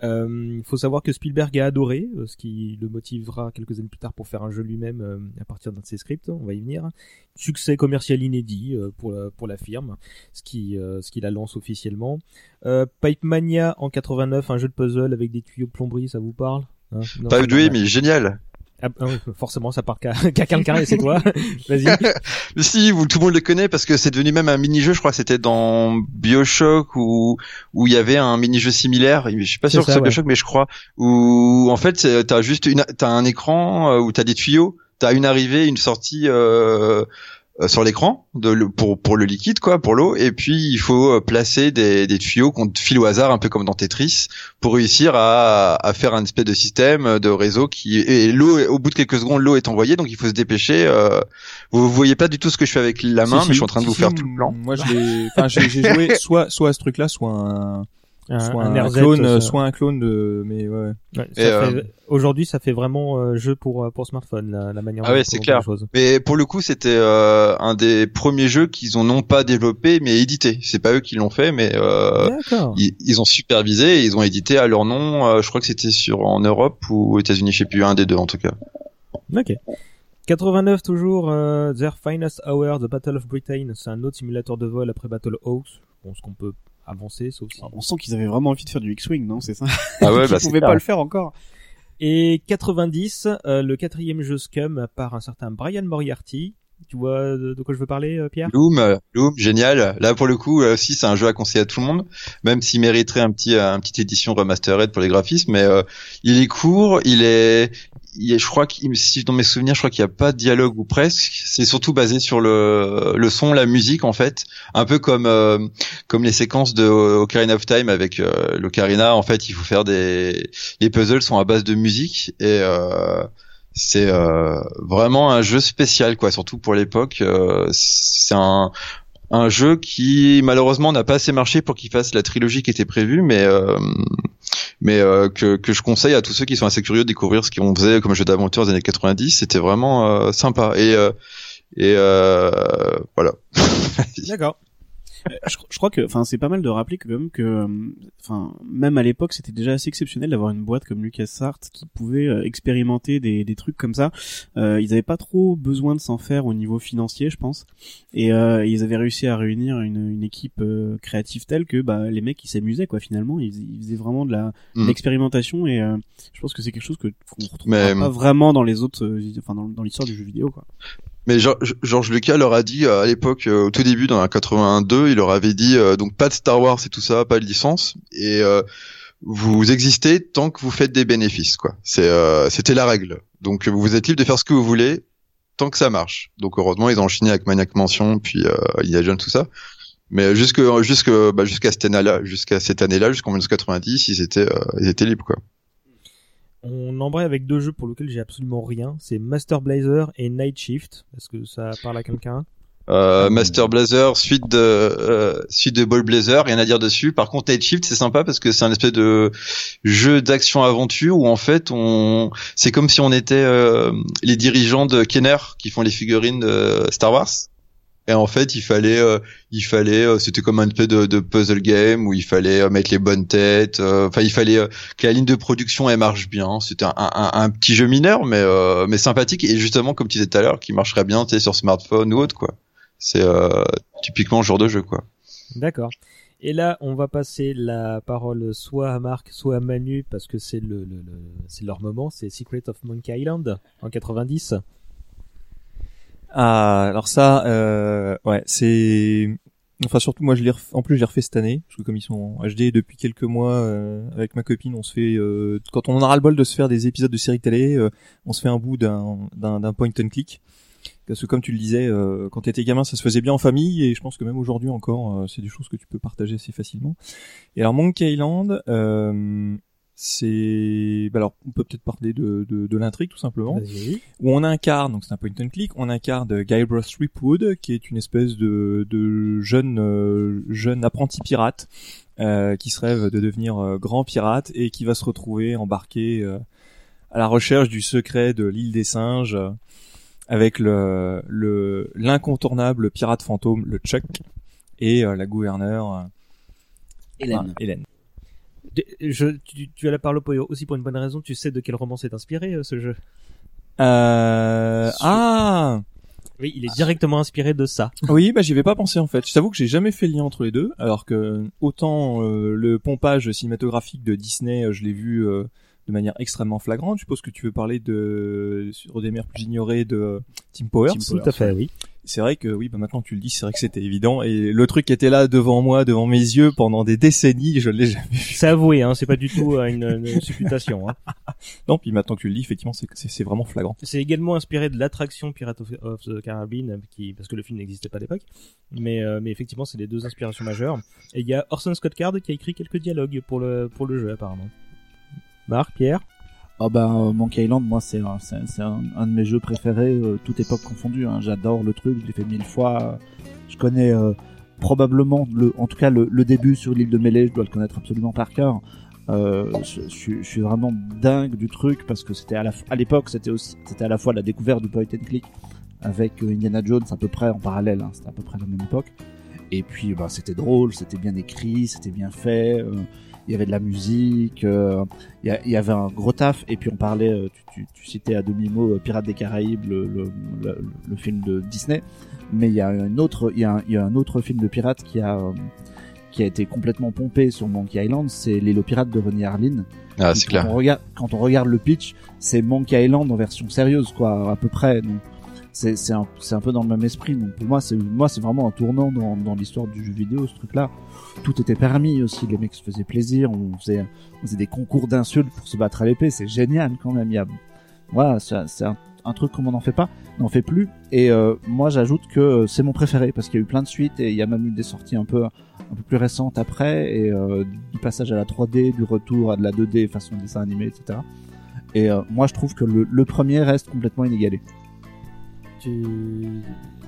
Il faut savoir que Spielberg a adoré, euh, ce qui le motivera quelques années plus tard pour faire un jeu lui-même euh, à partir d'un de ses scripts. On va y venir. Succès commercial inédit euh, pour la, pour la firme, ce qui euh, ce qui la lance officiellement. Euh, Pipe Mania en 89, un jeu de puzzle avec des tuyaux de plomberie, ça vous parle Hein? Non, Pas mais génial. Ah, ah oui, forcément, ça part qu'à qu'à quelqu'un et c'est toi. Vas-y. Si, vous, tout le monde le connaît parce que c'est devenu même un mini-jeu, je crois que c'était dans Bioshock où où il y avait un mini-jeu similaire. Je suis pas sûr que c'est ouais. Bioshock, mais je crois où en fait t'as juste une, t'as un écran euh, où t'as des tuyaux, t'as une arrivée, une sortie euh, sur l'écran de le, pour pour le liquide quoi, pour l'eau, et puis il faut euh, placer des, des tuyaux qu'on file au hasard, un peu comme dans Tetris, pour réussir à, à faire un espèce de système de réseau qui et l'eau au bout de quelques secondes l'eau est envoyée, donc il faut se dépêcher. euh, vous, voyez pas du tout ce que je fais avec la main, Si, mais je suis en train de vous faire tout le plan. Moi, je l'ai, enfin, j'ai joué soit, soit à ce truc-là, soit un, Un, soit un un, RZ, clone, ça- soit un clone de, mais ouais. ouais, euh, Aujourd'hui, ça fait vraiment euh, jeu pour euh, pour smartphone la, la manière. Ah dont ouais, on c'est clair. les choses. Mais pour le coup, c'était euh, un des premiers jeux qu'ils ont non pas développé, mais édité. C'est pas eux qui l'ont fait, mais euh, ils, ils ont supervisé et ils ont édité à leur nom. euh, je crois que c'était sur en Europe ou aux États-Unis, je sais plus, un des deux en tout cas. Ok. 89 toujours, euh, Their Finest Hour, The Battle of Britain. C'est un autre simulateur de vol après Battle Hawks. Je pense qu'on peut avancer, sauf si. On sent qu'ils avaient vraiment envie de faire du X-wing, non C'est ça Ah ouais, Ils bah c'est pouvaient clair. pas le faire encore. Et 90, euh, le quatrième jeu Scum par un certain Brian Moriarty, Tu vois de, quoi je veux parler, euh, Pierre? Loom, euh, Loom, génial. Là pour le coup aussi c'est un jeu à conseiller à tout le monde, même s'il mériterait un petit un petite édition remastered pour les graphismes, mais euh, il est court, il est, il je crois qu'il si dans mes souvenirs je crois qu'il n'y a pas de dialogue ou presque. C'est surtout basé sur le le son, la musique en fait, un peu comme euh, comme les séquences de Ocarina of Time avec euh, l'Ocarina. En fait il faut faire des les puzzles sont à base de musique et euh, c'est euh, vraiment un jeu spécial quoi surtout pour l'époque euh, c'est un un jeu qui malheureusement n'a pas assez marché pour qu'il fasse la trilogie qui était prévue mais euh, mais euh, que, je conseille à tous ceux qui sont assez curieux de découvrir ce qu'on faisait comme jeu d'aventure des années 90 c'était vraiment euh, sympa. Et euh, et voilà. D'accord. Je, je crois que, enfin, c'est pas mal de rappeler que, même que, euh, enfin, même à l'époque, c'était déjà assez exceptionnel d'avoir une boîte comme LucasArts qui pouvait euh, expérimenter des, des trucs comme ça. Euh, ils avaient pas trop besoin de s'en faire au niveau financier, je pense, et euh, ils avaient réussi à réunir une, une équipe euh, créative telle que, bah, les mecs, ils s'amusaient quoi. Finalement, ils, faisaient- ils faisaient vraiment de la de Mm. l'expérimentation et euh, je pense que c'est quelque chose que qu'on retrouve Mais- pas vraiment dans les autres, enfin, dans, dans l'histoire du jeu vidéo quoi. Mais Geor- George Lucas leur a dit euh, à l'époque, euh, au tout début, dans la 82, il leur avait dit euh, donc pas de Star Wars et tout ça, pas de licence, et vous existez tant que vous faites des bénéfices, quoi. C'était la règle. Donc vous êtes libre de faire ce que vous voulez tant que ça marche. Donc heureusement ils ont enchaîné avec Maniac Mansion, puis euh, Indiana Jones tout ça. Mais jusque jusque bah, jusqu'à cette année-là, jusqu'à cette année-là, jusqu'en 1990, ils étaient euh, ils étaient libres, quoi. On embraye avec deux jeux pour lesquels j'ai absolument rien. C'est Master Blazer et Night Shift. Est-ce que ça parle à quelqu'un? Euh, Master Blazer, suite de euh, suite de Ball Blazer, rien à dire dessus. Par contre, Night Shift, c'est sympa parce que c'est un espèce de jeu d'action aventure où en fait on, c'est comme si on était euh, les dirigeants de Kenner qui font les figurines de Star Wars. Et en fait, il fallait, euh, il fallait, euh, c'était comme un espèce de, puzzle game où il fallait euh, mettre les bonnes têtes. euh, Enfin, il fallait euh, que la ligne de production elle marche bien. C'était un, petit jeu mineur, mais mais sympathique et justement comme tu disais tout à l'heure, qui marcherait bien, tu sais, sur smartphone ou autre quoi. C'est typiquement le genre de jeu quoi. D'accord. Et là, on va passer la parole soit à Marc, soit à Manu, parce que c'est le, le, le- c'est leur moment. C'est Secret of Monkey Island en 90. Ah, alors ça, euh, ouais, c'est, enfin surtout moi je l'ai, ref- en plus j'ai refait cette année parce que comme ils sont en HD depuis quelques mois euh, avec ma copine, on se fait, euh, quand on en a ras le bol de se faire des épisodes de séries télé, euh, on se fait un bout d'un, d'un, point and click. Parce que comme tu le disais, euh, quand t'étais gamin, ça se faisait bien en famille et je pense que même aujourd'hui encore, euh, c'est des choses que tu peux partager assez facilement. Et alors Monkey Island, c'est, bah alors on peut peut-être parler de, de, de l'intrigue tout simplement où on incarne, donc c'est un point and click, on incarne Guybrush Threepwood, qui est une espèce de, de jeune euh, jeune apprenti pirate euh, qui se rêve de devenir euh, grand pirate et qui va se retrouver embarqué euh, à la recherche du secret de l'île des singes euh, avec le le l'incontournable pirate fantôme le Chuck et euh, la gouverneure Hélène. enfin, Hélène. Je, tu, tu as la parole aussi pour une bonne raison. Tu sais de quel roman c'est inspiré euh, ce jeu Euh, ah Oui, il est directement inspiré de ça. Oui, bah j'y avais pas pensé en fait. Je t'avoue que j'ai jamais fait le lien entre les deux, alors que autant euh, le pompage cinématographique de Disney, euh, je l'ai vu euh, de manière extrêmement flagrante. Je suppose que tu veux parler de sur des mers plus ignorées de Tim Powers. Tout à fait, oui. C'est vrai que oui, bah maintenant que tu le dis, c'est vrai que c'était évident. Et le truc était là devant moi, devant mes yeux pendant des décennies, je l'ai jamais vu. C'est avoué, hein, c'est pas du tout euh, une, une supputation. Hein. Non, puis maintenant que tu le dis, effectivement, c'est vraiment flagrant. C'est également inspiré de l'attraction Pirate of, the Caribbean, euh, qui, parce que le film n'existait pas à l'époque. Mais, euh, mais effectivement, c'est les deux inspirations majeures. Et il y a Orson Scott Card qui a écrit quelques dialogues pour le, pour le jeu, apparemment. Marc, Pierre Ah ben euh, Monkey Island, moi c'est un, un, un de mes jeux préférés, euh, toute époque confondue. Hein. J'adore le truc, je l'ai fait mille fois. Je connais euh, probablement, le, en tout cas le, début sur l'île de Mêlée, je dois le connaître absolument par cœur. Je, suis- vraiment dingue du truc parce que c'était à l'époque c'était aussi c'était à la fois la découverte du point and click avec Indiana Jones à peu près en parallèle, hein, c'était à peu près la même époque. Et puis bah c'était drôle, c'était bien écrit, c'était bien fait. Il y avait de la musique, euh, il y, avait un gros taf. Et puis on parlait, euh, tu, tu, tu citais à demi mot euh, Pirates des Caraïbes, le, le, le, le film de Disney. Mais il y a un autre, il y a un, il y a un autre film de pirates qui a qui a été complètement pompé sur Monkey Island, c'est L'île aux pirates de René Harlin. Ah, c'est quand clair. On regarde, quand on regarde le pitch, c'est Monkey Island en version sérieuse, quoi, à peu près. Donc, c'est un, peu dans le même esprit. Donc pour moi, c'est vraiment un tournant dans, l'histoire du jeu vidéo, ce truc-là. Tout était permis aussi, les mecs se faisaient plaisir, on faisait, des concours d'insultes pour se battre à l'épée, c'est génial quand même. Il y a, voilà, c'est un, truc comme on n'en fait pas, n'en fait plus. Et euh, moi, j'ajoute que euh, c'est mon préféré parce qu'il y a eu plein de suites et il y a même eu des sorties un peu plus récentes après et euh, du passage à la 3D, du retour à de la 2D façon dessin animé, etc. Et moi, je trouve que le premier reste complètement inégalé. Tu,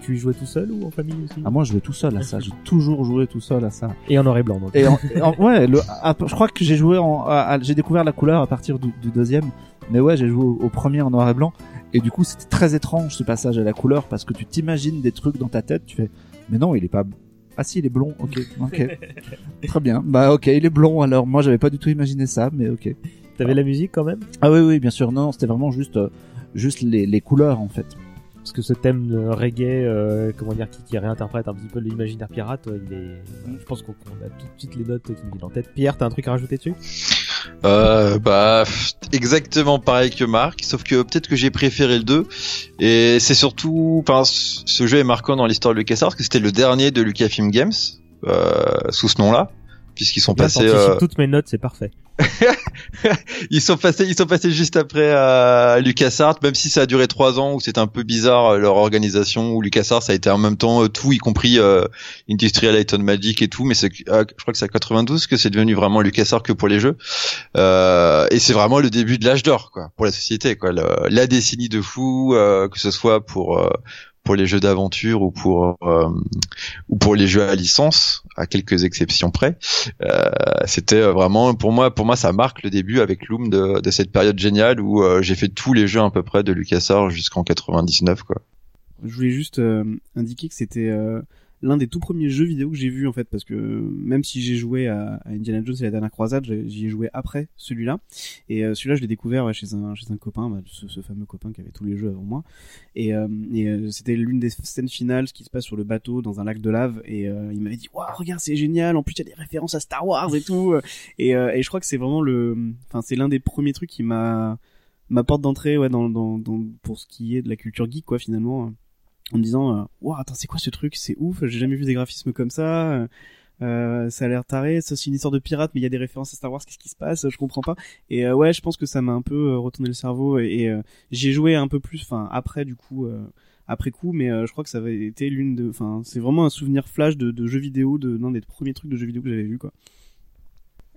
tu y jouais tout seul ou en famille aussi Ah moi, je jouais tout seul à ça. J'ai toujours joué tout seul à ça. Et en noir et blanc donc. Et en, et en- ouais, le, à- je crois que j'ai joué en, j'ai découvert la couleur à partir du, du deuxième. Mais ouais, j'ai joué au, au premier en noir et blanc. Et du coup, c'était très étrange ce passage à la couleur parce que tu t'imagines des trucs dans ta tête. Tu fais, mais non, il est pas. Ah si, il est blond. Ok, ok, très bien. Bah ok, il est blond. Alors moi, j'avais pas du tout imaginé ça, mais ok. T'avais la musique quand même? Ah oui, oui, bien sûr. Non, c'était vraiment juste, euh, juste les, les couleurs en fait. Parce que ce thème reggae, euh, comment dire, qui, réinterprète un petit peu l'imaginaire pirate, euh, il est. Je pense qu'on a tout de suite les notes qui nous viennent en tête. Pierre, t'as un truc à rajouter dessus? Euh, bah exactement pareil que Marc, sauf que peut-être que j'ai préféré le 2 et c'est surtout, enfin, ce jeu est marquant dans l'histoire de LucasArts parce que c'était le dernier de Lucasfilm Games euh, sous ce nom-là, puisqu'ils sont passés, euh, toutes mes notes, c'est parfait. ils sont passés, ils sont passés juste après à LucasArts, même si ça a duré trois ans où c'était un peu bizarre euh, leur organisation, où LucasArts a été en même temps euh, tout, y compris euh, Industrial Light and Magic et tout, mais c'est, ah, je crois que c'est à 92 que c'est devenu vraiment LucasArts que pour les jeux, euh, et c'est vraiment le début de l'âge d'or, quoi, pour la société, quoi, le- la décennie de fou, euh, que ce soit pour euh, pour les jeux d'aventure ou pour euh, ou pour les jeux à licence, à quelques exceptions près. Euh, c'était vraiment pour moi pour moi ça marque le début avec Loom de, de cette période géniale où euh, j'ai fait tous les jeux à peu près de LucasArts jusqu'en 99 quoi. Je voulais juste euh, indiquer que c'était euh, l'un des tout premiers jeux vidéo que j'ai vu en fait parce que même si j'ai joué à, à Indiana Jones et la dernière croisade, j'y ai joué après celui-là. Et euh, celui-là je l'ai découvert ouais, chez un chez un copain, bah, ce, ce fameux copain qui avait tous les jeux avant moi. Et, euh, et euh, c'était l'une des scènes finales ce qui se passe sur le bateau dans un lac de lave. Et euh, il m'avait dit waouh regarde c'est génial. En plus il y a des références à Star Wars et tout. Et, euh, et je crois que c'est vraiment le enfin c'est l'un des premiers trucs qui m'a ma porte d'entrée ouais dans, dans, dans pour ce qui est de la culture geek quoi finalement en me disant waouh attends c'est quoi ce truc? C'est ouf j'ai jamais vu des graphismes comme ça. Euh, ça a l'air taré c'est une histoire de pirate mais il y a des références à Star Wars qu'est-ce qui se passe? Je comprends pas. Et euh, ouais je pense que ça m'a un peu euh, retourné le cerveau et, euh, j'ai joué un peu plus enfin après du coup euh, après coup mais je crois que ça avait été l'une de enfin c'est vraiment un souvenir flash de, de jeux vidéo de l'un des premiers trucs de jeux vidéo que j'avais vu quoi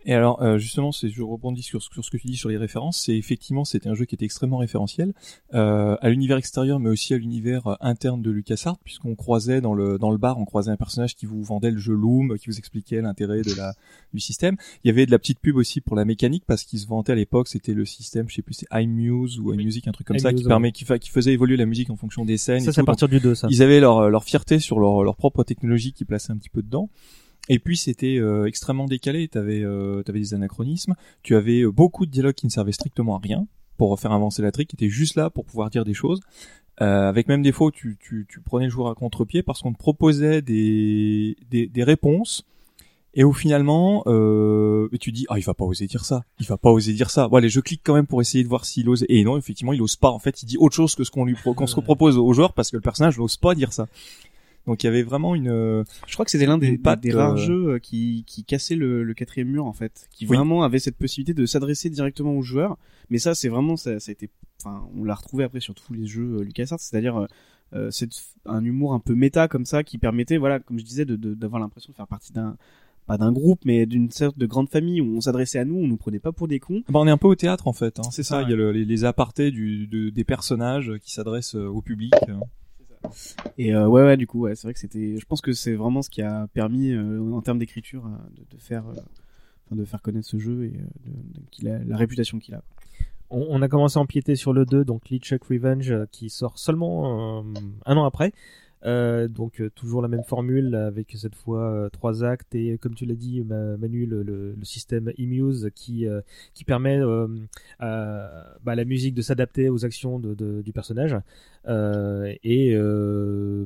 Et alors, euh, justement, je rebondis sur, sur ce que tu dis sur les références. C'est effectivement, c'était un jeu qui était extrêmement référentiel euh, à l'univers extérieur, mais aussi à l'univers euh, interne de LucasArts, puisqu'on croisait dans le dans le bar, on croisait un personnage qui vous vendait le jeu Loom, qui vous expliquait l'intérêt de la du système. Il y avait de la petite pub aussi pour la mécanique, parce qu'il se vantait à l'époque, c'était le système, je sais plus, c'est iMuse ou iMusic, un truc comme ça, qui ouais. permet, qui, fa- qui faisait évoluer la musique en fonction des scènes. Ça, c'est à partir du 2, ça. Ils avaient leur, leur fierté sur leur, leur propre technologie qui plaçait un petit peu dedans. Et puis c'était euh, extrêmement décalé. T'avais euh, t'avais des anachronismes. Tu avais euh, beaucoup de dialogues qui ne servaient strictement à rien pour faire avancer la trique, qui étaient juste là pour pouvoir dire des choses. Euh, avec même des fois tu, tu, tu prenais le joueur à contre-pied parce qu'on te proposait des, des, des réponses et où finalement euh, tu dis ah il va pas oser dire ça, il va pas oser dire ça. Bon allez je clique quand même pour essayer de voir s'il ose et non effectivement il ose pas. En fait il dit autre chose que ce qu'on lui qu'on se propose au joueur parce que le personnage n'ose pas dire ça. Donc il y avait vraiment une. euh, Je crois que c'était l'un des, patte, des rares euh, jeux euh, qui, qui cassait le, le quatrième mur en fait, qui Oui. vraiment avait cette possibilité de s'adresser directement aux joueurs. Mais ça, c'est vraiment ça, ça a été, enfin, on l'a retrouvé après sur tous les jeux LucasArts, c'est-à-dire euh, c'est un humour un peu méta comme ça qui permettait, voilà, comme je disais, de de- d'avoir l'impression de faire partie d'un pas d'un groupe, mais d'une sorte de grande famille où on s'adressait à nous, on nous prenait pas pour des cons. Bah, on est un peu au théâtre en fait. Hein. C'est ça. Il y a le- les, les apartés du, de- des personnages qui s'adressent au public. Et euh, ouais, du coup, c'est vrai que c'était. Je pense que c'est vraiment ce qui a permis, euh, en termes d'écriture, euh, de, de faire, de faire connaître ce jeu et la réputation qu'il a. On, a commencé à empiéter sur le 2, donc LeChuck Revenge, qui sort seulement un an après. Donc toujours la même formule avec cette fois trois actes et comme tu l'as dit Ma- Manu le, système eMuse qui permet à, bah, la musique de s'adapter aux actions du personnage euh, et euh,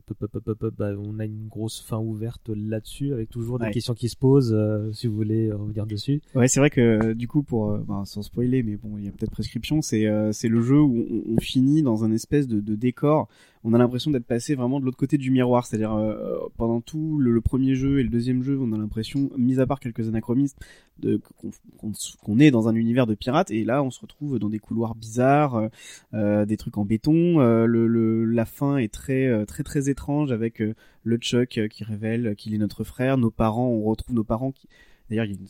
bah, on a une grosse fin ouverte là-dessus avec toujours des Ouais. questions qui se posent euh, si vous voulez revenir dessus. Ouais, c'est vrai que euh, du coup, pour euh, ben, sans spoiler, mais bon, il y a peut-être prescription. C'est euh, c'est le jeu où on, on finit dans un espèce de, de décor. On a l'impression d'être passé vraiment de l'autre côté du miroir. C'est-à-dire euh, pendant tout le, le premier jeu et le deuxième jeu, on a l'impression, mis à part quelques anachronismes, de qu'on qu'on qu'on est dans un univers de pirates. Et là, on se retrouve dans des couloirs bizarres, euh, euh, des trucs en béton. Euh, le, la fin est très euh, très très étrange avec euh, le Chuck qui révèle qu'il est notre frère. Nos parents, on retrouve nos parents qui D'ailleurs, il y a une,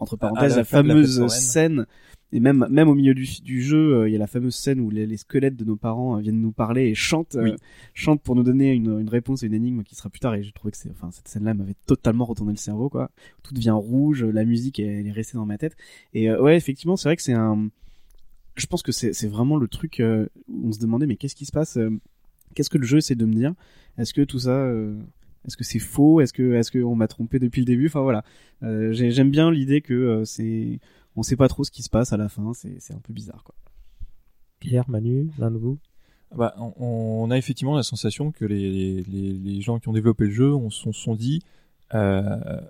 entre parenthèses, la, fameuse scène, et même, même au milieu du, du jeu, euh, il y a la fameuse scène où les, les squelettes de nos parents euh, viennent nous parler et chantent, euh, Oui. chantent pour nous donner une, une réponse à une énigme qui sera plus tard. Et j'ai trouvé que c'est, enfin, cette scène-là m'avait totalement retourné le cerveau, quoi. Tout devient rouge, la musique, elle, elle est restée dans ma tête. Et ouais, effectivement, c'est vrai que c'est un, je pense que c'est, c'est vraiment le truc où on se demandait, mais qu'est-ce qui se passe Qu'est-ce que le jeu essaie de me dire? Est-ce que tout ça, euh, est-ce que c'est faux? Est-ce que, est-ce qu'on m'a trompé depuis le début? Enfin voilà. Euh, j'ai- j'aime bien l'idée que euh, c'est, on sait pas trop ce qui se passe à la fin. C'est, c'est un peu bizarre, quoi. Pierre, Manu, l'un de vous? Bah, on, on a effectivement la sensation que les, les, les gens qui ont développé le jeu on se sont dit euh,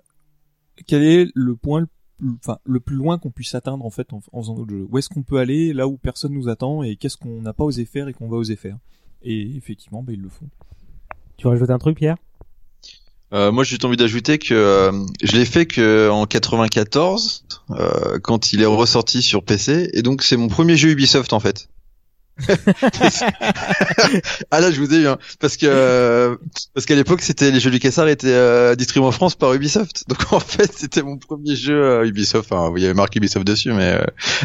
quel est le point le plus, enfin, le plus loin qu'on puisse atteindre en fait en, en faisant notre jeu? Où est-ce qu'on peut aller? Là où personne nous attend? Et qu'est-ce qu'on n'a pas osé faire et qu'on va oser faire? Et effectivement, bah, ils le font. Tu veux rajouter un truc, Pierre? Euh, moi, j'ai envie d'ajouter que euh, je l'ai fait que en 94, euh, quand il est ressorti sur PC, et donc c'est mon premier jeu Ubisoft en fait. ah là, je vous ai eu, hein, parce que euh, parce qu'à l'époque, c'était les jeux LucasArts étaient euh, distribués en France par Ubisoft. Donc en fait, c'était mon premier jeu Ubisoft. Enfin, il y avait marqué Ubisoft dessus, mais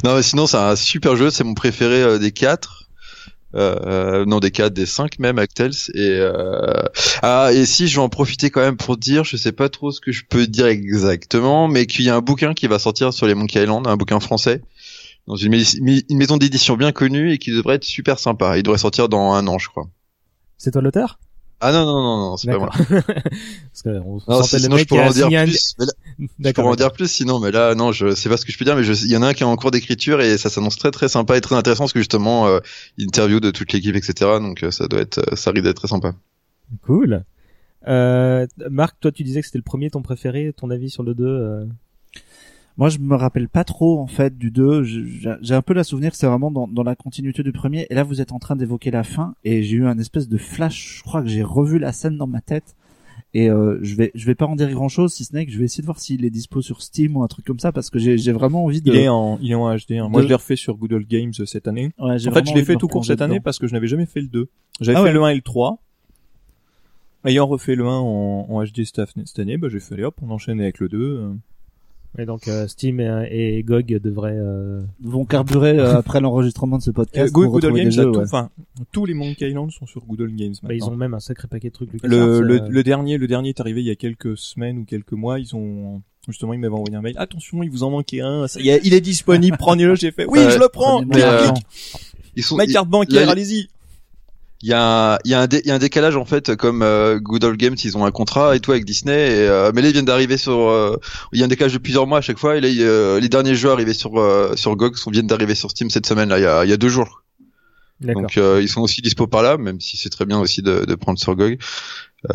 non, mais sinon, c'est un super jeu. C'est mon préféré des quatre. Euh, non des 4, des 5 même Actels et euh... ah et si je vais en profiter quand même pour dire je sais pas trop ce que je peux dire exactement mais qu'il y a un bouquin qui va sortir sur les Monkey Island un bouquin français dans une, une maison d'édition bien connue et qui devrait être super sympa. Il devrait sortir dans un an je crois. C'est toi l'auteur? Ah non non non non c'est pas moi Parce que on non, le sinon je pourrais en dire un- plus mais là, je D'accord. pourrais en dire plus sinon mais là non je sais pas ce que je peux dire mais je, il y en a un qui est en cours d'écriture et ça s'annonce très très sympa et très intéressant parce que justement euh, interview de toute l'équipe etc donc euh, ça doit être euh, ça risque d'être très sympa Cool. Euh, Marc, toi tu disais que c'était le premier ton préféré, ton avis sur le 2 euh... Moi, je me rappelle pas trop en fait du 2. Je- J'ai un peu la souvenir que c'est vraiment dans, dans la continuité du premier. Et là, vous êtes en train d'évoquer la fin, et j'ai eu un espèce de flash. Je crois que j'ai revu la scène dans ma tête. Et euh, je vais je vais pas en dire grand chose, si ce n'est que je vais essayer de voir s'il est dispo sur Steam ou un truc comme ça, parce que j'ai vraiment envie de. Il est en, il est en HD. hein. Moi, je l'ai refait sur Google Games euh, cette année. Ouais, En fait, je l'ai fait tout court cette année parce que je n'avais jamais fait le 2. J'avais Ah fait ouais. le 1 et le 3. Ayant refait le 1 en, en HD cette cette année, bah, j'ai fait, allez, hop, on enchaîne avec le 2. Euh. Et donc euh, Steam et, et GOG devraient. Euh... vont carburer euh, après l'enregistrement de ce Euh, podcast. Go- pour Google Games, jeux, tout, ouais. enfin, tous les Monkey Island sont sur Google Games Bah, ils ont même un sacré paquet de trucs. Le, le, euh, le dernier, le dernier est arrivé il y a quelques semaines ou quelques mois. Ils ont justement, ils m'avaient envoyé un mail. Attention, il vous en manquait un. Ça il est disponible. Prenez-le. J'ai fait. Oui, je le prends. Euh, ils sont Ma ils- carte bancaire, allez-y. Il y a y a un, dé- y a un décalage en fait comme euh, Good Old Games ils ont un contrat et tout avec Disney et, euh, mais là ils viennent d'arriver sur euh, il y a un décalage de plusieurs mois à chaque fois et là euh, les derniers jeux arrivés sur euh, sur GOG sont viennent d'arriver sur Steam cette semaine là il y a, y a deux jours. Donc euh, ils sont aussi dispo par là même si c'est très bien aussi de, de prendre sur GOG.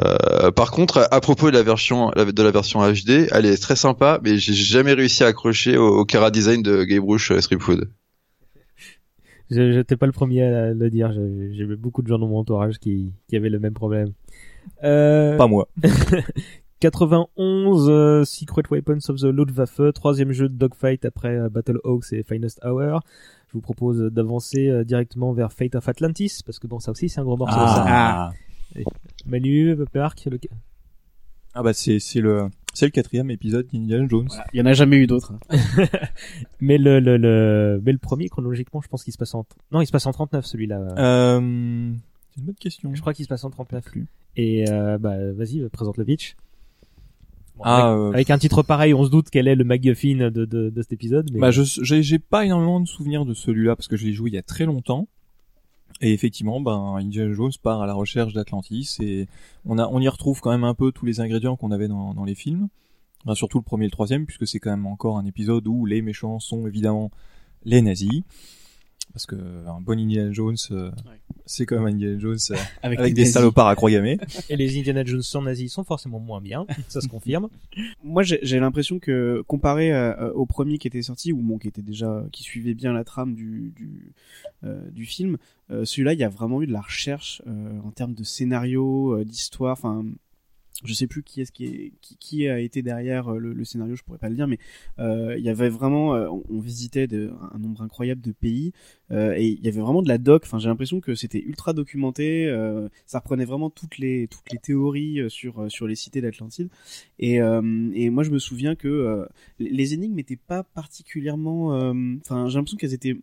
Euh, par contre à propos de la version de la version HD elle est très sympa mais j'ai jamais réussi à accrocher au, au Design de Gabe euh, Stripwood J'étais pas le premier à le dire. J'ai beaucoup de gens dans mon entourage qui, qui avaient le même problème. Euh, Pas moi. 91 euh, Secret Weapons of the Luftwaffe, troisième jeu de dogfight après euh, Battlehawks et Finest Hour. Je vous propose d'avancer euh, directement vers Fate of Atlantis parce que bon ça aussi c'est un gros morceau. ça. Ah, Manu, Marc, le... ah bah c'est c'est le c'est le quatrième épisode d'Indiana Jones. Il y en a jamais eu d'autres. hein. mais le, le, le mais le premier chronologiquement je pense qu'il se passe en non il se passe en 39 celui-là. Euh, c'est une bonne question. Je crois qu'il se passe en 39. plus. Et euh, bah vas-y présente le pitch. Bon, Ah, avec, euh, avec un titre pareil, on se doute quel est le MacGuffin de, de, de cet épisode. Mais... Bah je j'ai pas énormément de souvenirs de celui-là parce que je l'ai joué il y a très longtemps. Et effectivement, ben Indiana Jones part à la recherche d'Atlantis et on y retrouve quand même un peu tous les ingrédients qu'on avait dans, les films. Surtout le premier et le troisième, puisque c'est quand même encore un épisode où les méchants sont évidemment les nazis. Parce que un bon Indiana Jones, euh, c'est quand même un Indiana Jones euh, avec, Avec des nazis. salopards à croix gammée. Et les Indiana Jones sans nazis sont forcément moins bien, ça se confirme. Moi, j'ai l'impression que comparé à- au premier qui était sorti, ou bon, qui était déjà, qui suivait bien la trame du du, euh, du film, euh, celui-là, il y a vraiment eu de la recherche euh, en termes de scénario, euh, d'histoire. Enfin, je sais plus qui a été derrière euh, le, scénario, je pourrais pas le dire, mais euh, il y avait vraiment, euh, on, visitait un nombre incroyable de pays et il y avait vraiment de la doc. Enfin, j'ai l'impression que c'était ultra documenté. ça reprenait vraiment toutes les toutes les théories sur sur les cités d'Atlantide. Et et moi, je me souviens que les énigmes n'étaient pas particulièrement. Enfin, j'ai l'impression qu'elles étaient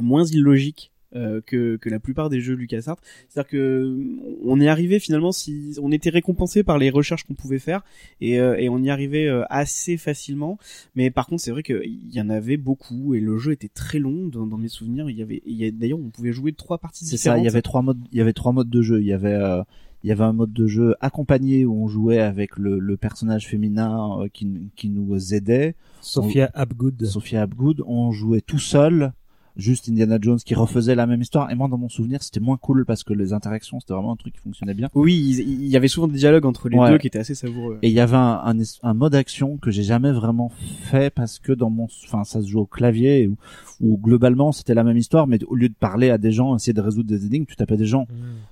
moins illogiques. Euh, que, que la plupart des jeux LucasArts. C'est-à-dire que on est arrivé finalement si on était récompensé par les recherches qu'on pouvait faire et, euh, et on y arrivait euh, assez facilement. Mais par contre, c'est vrai qu'il y en avait beaucoup et le jeu était très long dans, dans mes souvenirs. Il y avait, il y a- d'ailleurs, on pouvait jouer trois parties C'est ça, différentes. il y avait trois modes, il y avait trois modes de jeu. Il y avait, euh, il y avait un mode de jeu accompagné où on jouait avec le, le personnage féminin euh, qui, qui nous aidait. Sophia Abgood. Sophia Abgood. On jouait tout seul, juste Indiana Jones qui refaisait la même histoire. Et moi, dans mon souvenir, c'était moins cool parce que les interactions, c'était vraiment un truc qui fonctionnait bien. Oui, il, y avait souvent des dialogues entre les Ouais. deux qui étaient assez savoureux. Et il y avait un, un, es- un mode action que j'ai jamais vraiment fait parce que dans mon, enfin, ça se joue au clavier où, où globalement c'était la même histoire, mais au lieu de parler à des gens, essayer de résoudre des énigmes, tu tapais des gens.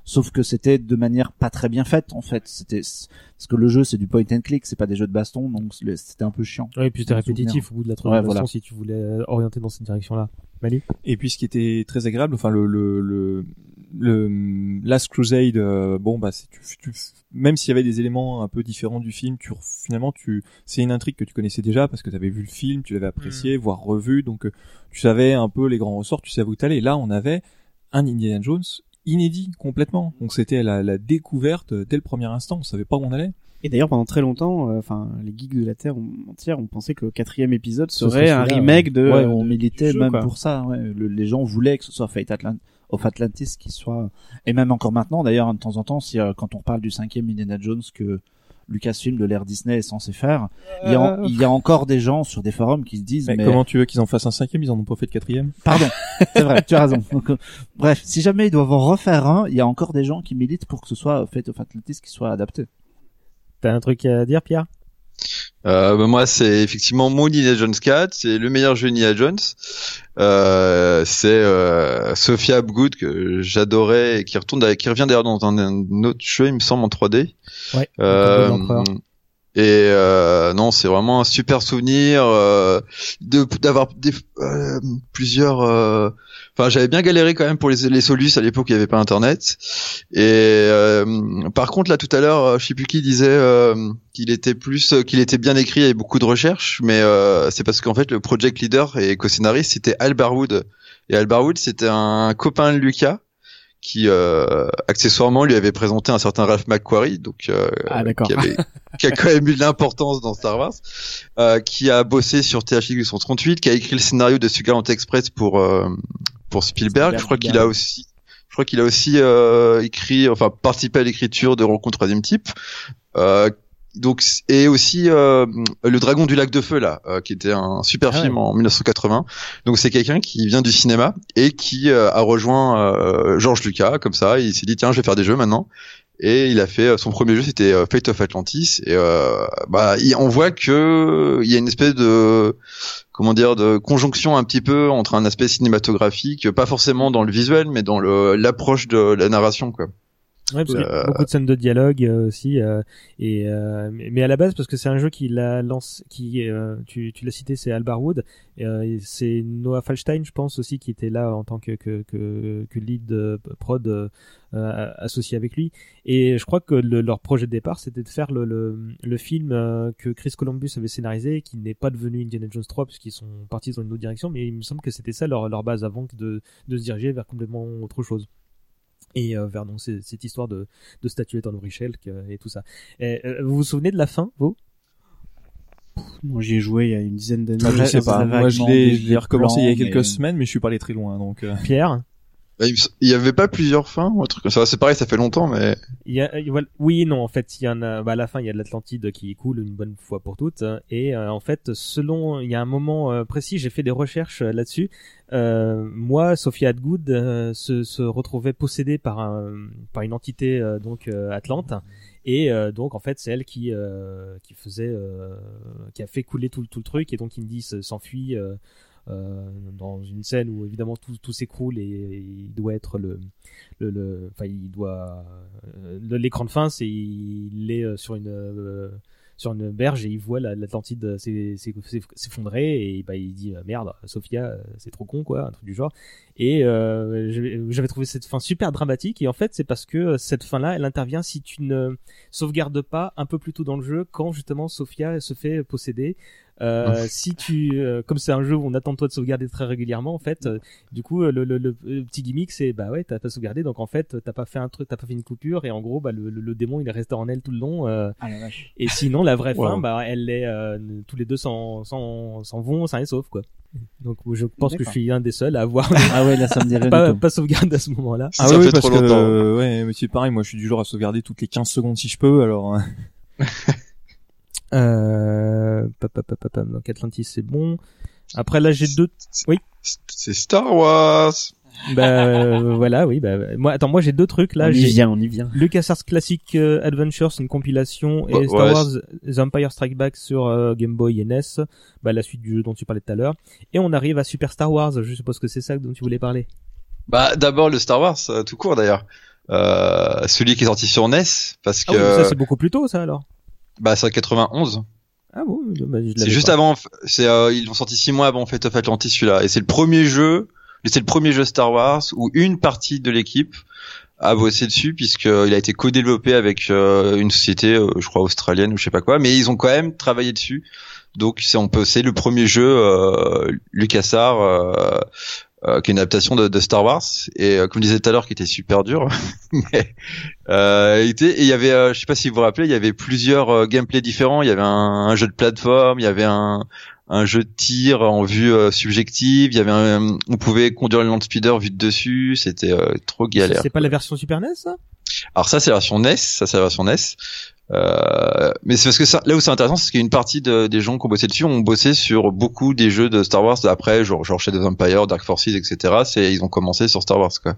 Sauf que c'était de manière pas très bien faite en fait. C'était parce que le jeu c'est du point and click, c'est pas des jeux de baston, donc c'est- c'était un peu chiant. Oui, puis c'était répétitif souvenir. au bout de la troisième Ouais, voilà. si tu voulais orienter dans cette direction-là. Manu Et puis ce qui était très agréable, enfin le le le, le Last Crusade, euh, bon bah c'est- tu, tu, même s'il y avait des éléments un peu différents du film, tu finalement tu c'est une intrigue que tu connaissais déjà parce que tu avais vu le film, tu l'avais apprécié, voire revu, donc euh, tu savais un peu les grands ressorts, tu savais où t'allais. Là, on avait un Indiana Jones inédit complètement, donc c'était la, la découverte dès le premier instant, on savait pas où on allait. Et d'ailleurs, pendant très longtemps, euh, enfin, les geeks de la Terre entière, on pensait que le quatrième épisode serait un remake ouais. de. Ouais, on militait jeu, même quoi. pour ça. Ouais. Le- les gens voulaient que ce soit Fate Atlant of Atlantis qui soit et même encore maintenant d'ailleurs de temps en temps si euh, quand on parle du cinquième Indiana Jones que Lucasfilm de l'ère Disney est censé faire, il, y a, Euh. il y a encore des gens sur des forums qui se disent Mais, mais, comment tu veux qu'ils en fassent un cinquième? Ils en ont pas fait de quatrième. pardon, c'est vrai, tu as raison. Donc, euh, bref, si jamais ils doivent en refaire un, il y a encore des gens qui militent pour que ce soit Fate of Atlantis qui soit adapté. T'as un truc à dire, Pierre? Euh, bah, moi, c'est effectivement mon Indiana Jones 4, c'est le meilleur jeu Indiana Jones. Euh, c'est euh, Sophia Abgood que j'adorais et qui retourne, qui revient d'ailleurs dans un, un autre jeu, il me semble en 3D. Ouais. Euh, et euh, non, c'est vraiment un super souvenir euh, de d'avoir euh, plusieurs. Enfin, j'avais bien galéré quand même pour les, les solus à l'époque, il n'y avait pas Internet. Et euh, par contre, là tout à l'heure, euh, je sais plus qui disait euh, qu'il était plus, euh, qu'il était bien écrit, avait beaucoup de recherches, mais euh, c'est parce qu'en fait le project leader et co-scénariste c'était Albert Wood. Et Albert Wood, c'était un copain de Lucas qui euh, accessoirement lui avait présenté un certain Ralph McQuarrie, donc euh, Ah, qui, avait- qui a quand même eu de l'importance dans Star Wars, euh, qui a bossé sur THX 838, qui a écrit le scénario de Sugarland Express pour euh, pour Spielberg. Spielberg, Je crois qu'il a aussi je crois qu'il a aussi euh, écrit, enfin participé à l'écriture de Rencontre troisième type. Euh, donc et aussi euh, le Dragon du lac de feu là, euh, qui était un super Ah film en 1980. Donc c'est quelqu'un qui vient du cinéma et qui euh, a rejoint euh, George Lucas comme ça. Il s'est dit tiens je vais faire des jeux maintenant. Et il a fait son premier jeu, c'était Fate of Atlantis. Et euh, bah, il- on voit que il y a une espèce de comment dire de conjonction un petit peu entre un aspect cinématographique, pas forcément dans le visuel, mais dans l'approche de la narration quoi. Ouais, parce qu'il y a Euh, beaucoup de scènes de dialogue euh, aussi, euh, et euh, mais à la base parce que c'est un jeu qui l'a lance, qui euh, tu, tu l'as cité, c'est Albar Wood, et, euh, et c'est Noah Falstein, je pense aussi, qui était là en tant que que que, que lead prod associé avec lui. Et je crois que le- leur projet de départ, c'était de faire le le, le film que Chris Columbus avait scénarisé, qui n'est pas devenu Indiana Jones 3 puisqu'ils sont partis dans une autre direction, mais il me semble que c'était ça leur leur base avant de de se diriger vers complètement autre chose et euh, vers donc cette histoire de, de statuette en Aurichel que- et tout ça. Et, euh, vous vous souvenez de la fin, vous? Non, j'y ai joué il y a une dizaine d'années. Moi, je sais pas. Moi, je l'ai, recommencé il y a quelques mais- semaines, mais je suis pas allé très loin, donc. euh. Pierre? S- il y avait pas plusieurs fins ou un truc comme ça. C'est pareil, ça fait longtemps, mais oui non, en fait, il y en a, bah, à la fin, il y a de l'Atlantide qui coule une bonne fois pour toutes. hein, Et euh, en fait, selon, il y a un moment euh, précis, j'ai fait des recherches euh, là-dessus. Euh, moi, Sophia Atgood euh, se, se retrouvait possédée par un, par une entité euh, donc Atlante. Et donc en fait c'est elle qui qui faisait qui a fait couler tout, tout le truc et donc Indy se- s'enfuit dans une scène où évidemment tout, s'écroule et, il doit être le le, le enfin il doit euh, l'écran de fin c'est il est euh, sur une euh, sur une berge et il voit la- l'Atlantide s'effondrer et bah il dit euh, merde Sophia euh, c'est trop con quoi un truc du genre et euh, j'avais trouvé cette fin super dramatique et en fait c'est parce que euh, cette fin là elle intervient si tu ne sauvegardes pas un peu plus tôt dans le jeu quand justement Sophia se fait posséder euh, si tu euh, comme c'est un jeu où on attend de toi de sauvegarder très régulièrement en fait euh, du coup euh, le, le, le- le petit gimmick c'est bah ouais t'as pas sauvegardé donc en fait t'as pas fait un truc t'as pas fait une coupure et en gros bah le, le, le démon il est resté en elle tout le long euh, Ah la vache. et sinon la vraie fin bah elle est euh, tous les deux s'en s'en s'en vont sains et saufs quoi donc je pense que je suis un des seuls à avoir Ah ouais, là ça me dirait pas, pas sauvegardé à ce moment là Ça Ah oui, fait parce trop que longtemps. euh, ouais, mais c'est pareil. Moi, je suis du genre à sauvegarder toutes les 15 secondes si je peux. Alors, euh, pa, pa, pa, pa, pa, donc Atlantis c'est bon après là j'ai deux Oui. c'est Star Wars. bah euh, voilà oui bah moi attends moi j'ai deux trucs là on y vient, on y vient. LucasArts Classic euh, Adventures, une compilation, et Star ouais, Wars The Empire Strike Back sur euh, Game Boy et NES, bah, la suite du jeu dont tu parlais tout à l'heure. Et on arrive à Super Star Wars, je suppose que c'est ça dont tu voulais parler. Bah d'abord le Star Wars euh, tout court d'ailleurs. Euh, celui qui est sorti sur NES parce Ah que oui, mais ça c'est beaucoup plus tôt ça alors. Bah c'est en 91. Ah bon, bah, C'est juste pas. avant. C'est euh, ils l'ont sorti six mois avant Fate of Atlantis celui-là et c'est le premier jeu. C'est le premier jeu Star Wars où une partie de l'équipe a bossé dessus puisque euh, il a été co-développé avec euh, une société, euh, je crois australienne ou je sais pas quoi, mais ils ont quand même travaillé dessus. Donc c'est on peut c'est le premier jeu euh, LucasArts euh, qui est une adaptation de, de Star Wars. Et euh, comme je disais tout à l'heure qui était super dur. Mais euh, il était- et il y avait euh, je sais pas si vous vous rappelez il y avait plusieurs euh, gameplays différents. Il y avait un, un jeu de plateforme il y avait un un jeu de tir en vue euh, subjective. Il y avait un, on pouvait conduire le land speeder vue de dessus. C'était euh, trop galère. C'est pas la version Super NES ça? Alors ça c'est la version NES, ça c'est la version NES. Euh, mais c'est parce que ça, là où c'est intéressant, c'est qu'une partie de- des gens qui ont bossé dessus ont bossé sur beaucoup des jeux de Star Wars après, genre, genre Shadow of Empire, Dark Forces, etc. C'est ils ont commencé sur Star Wars quoi.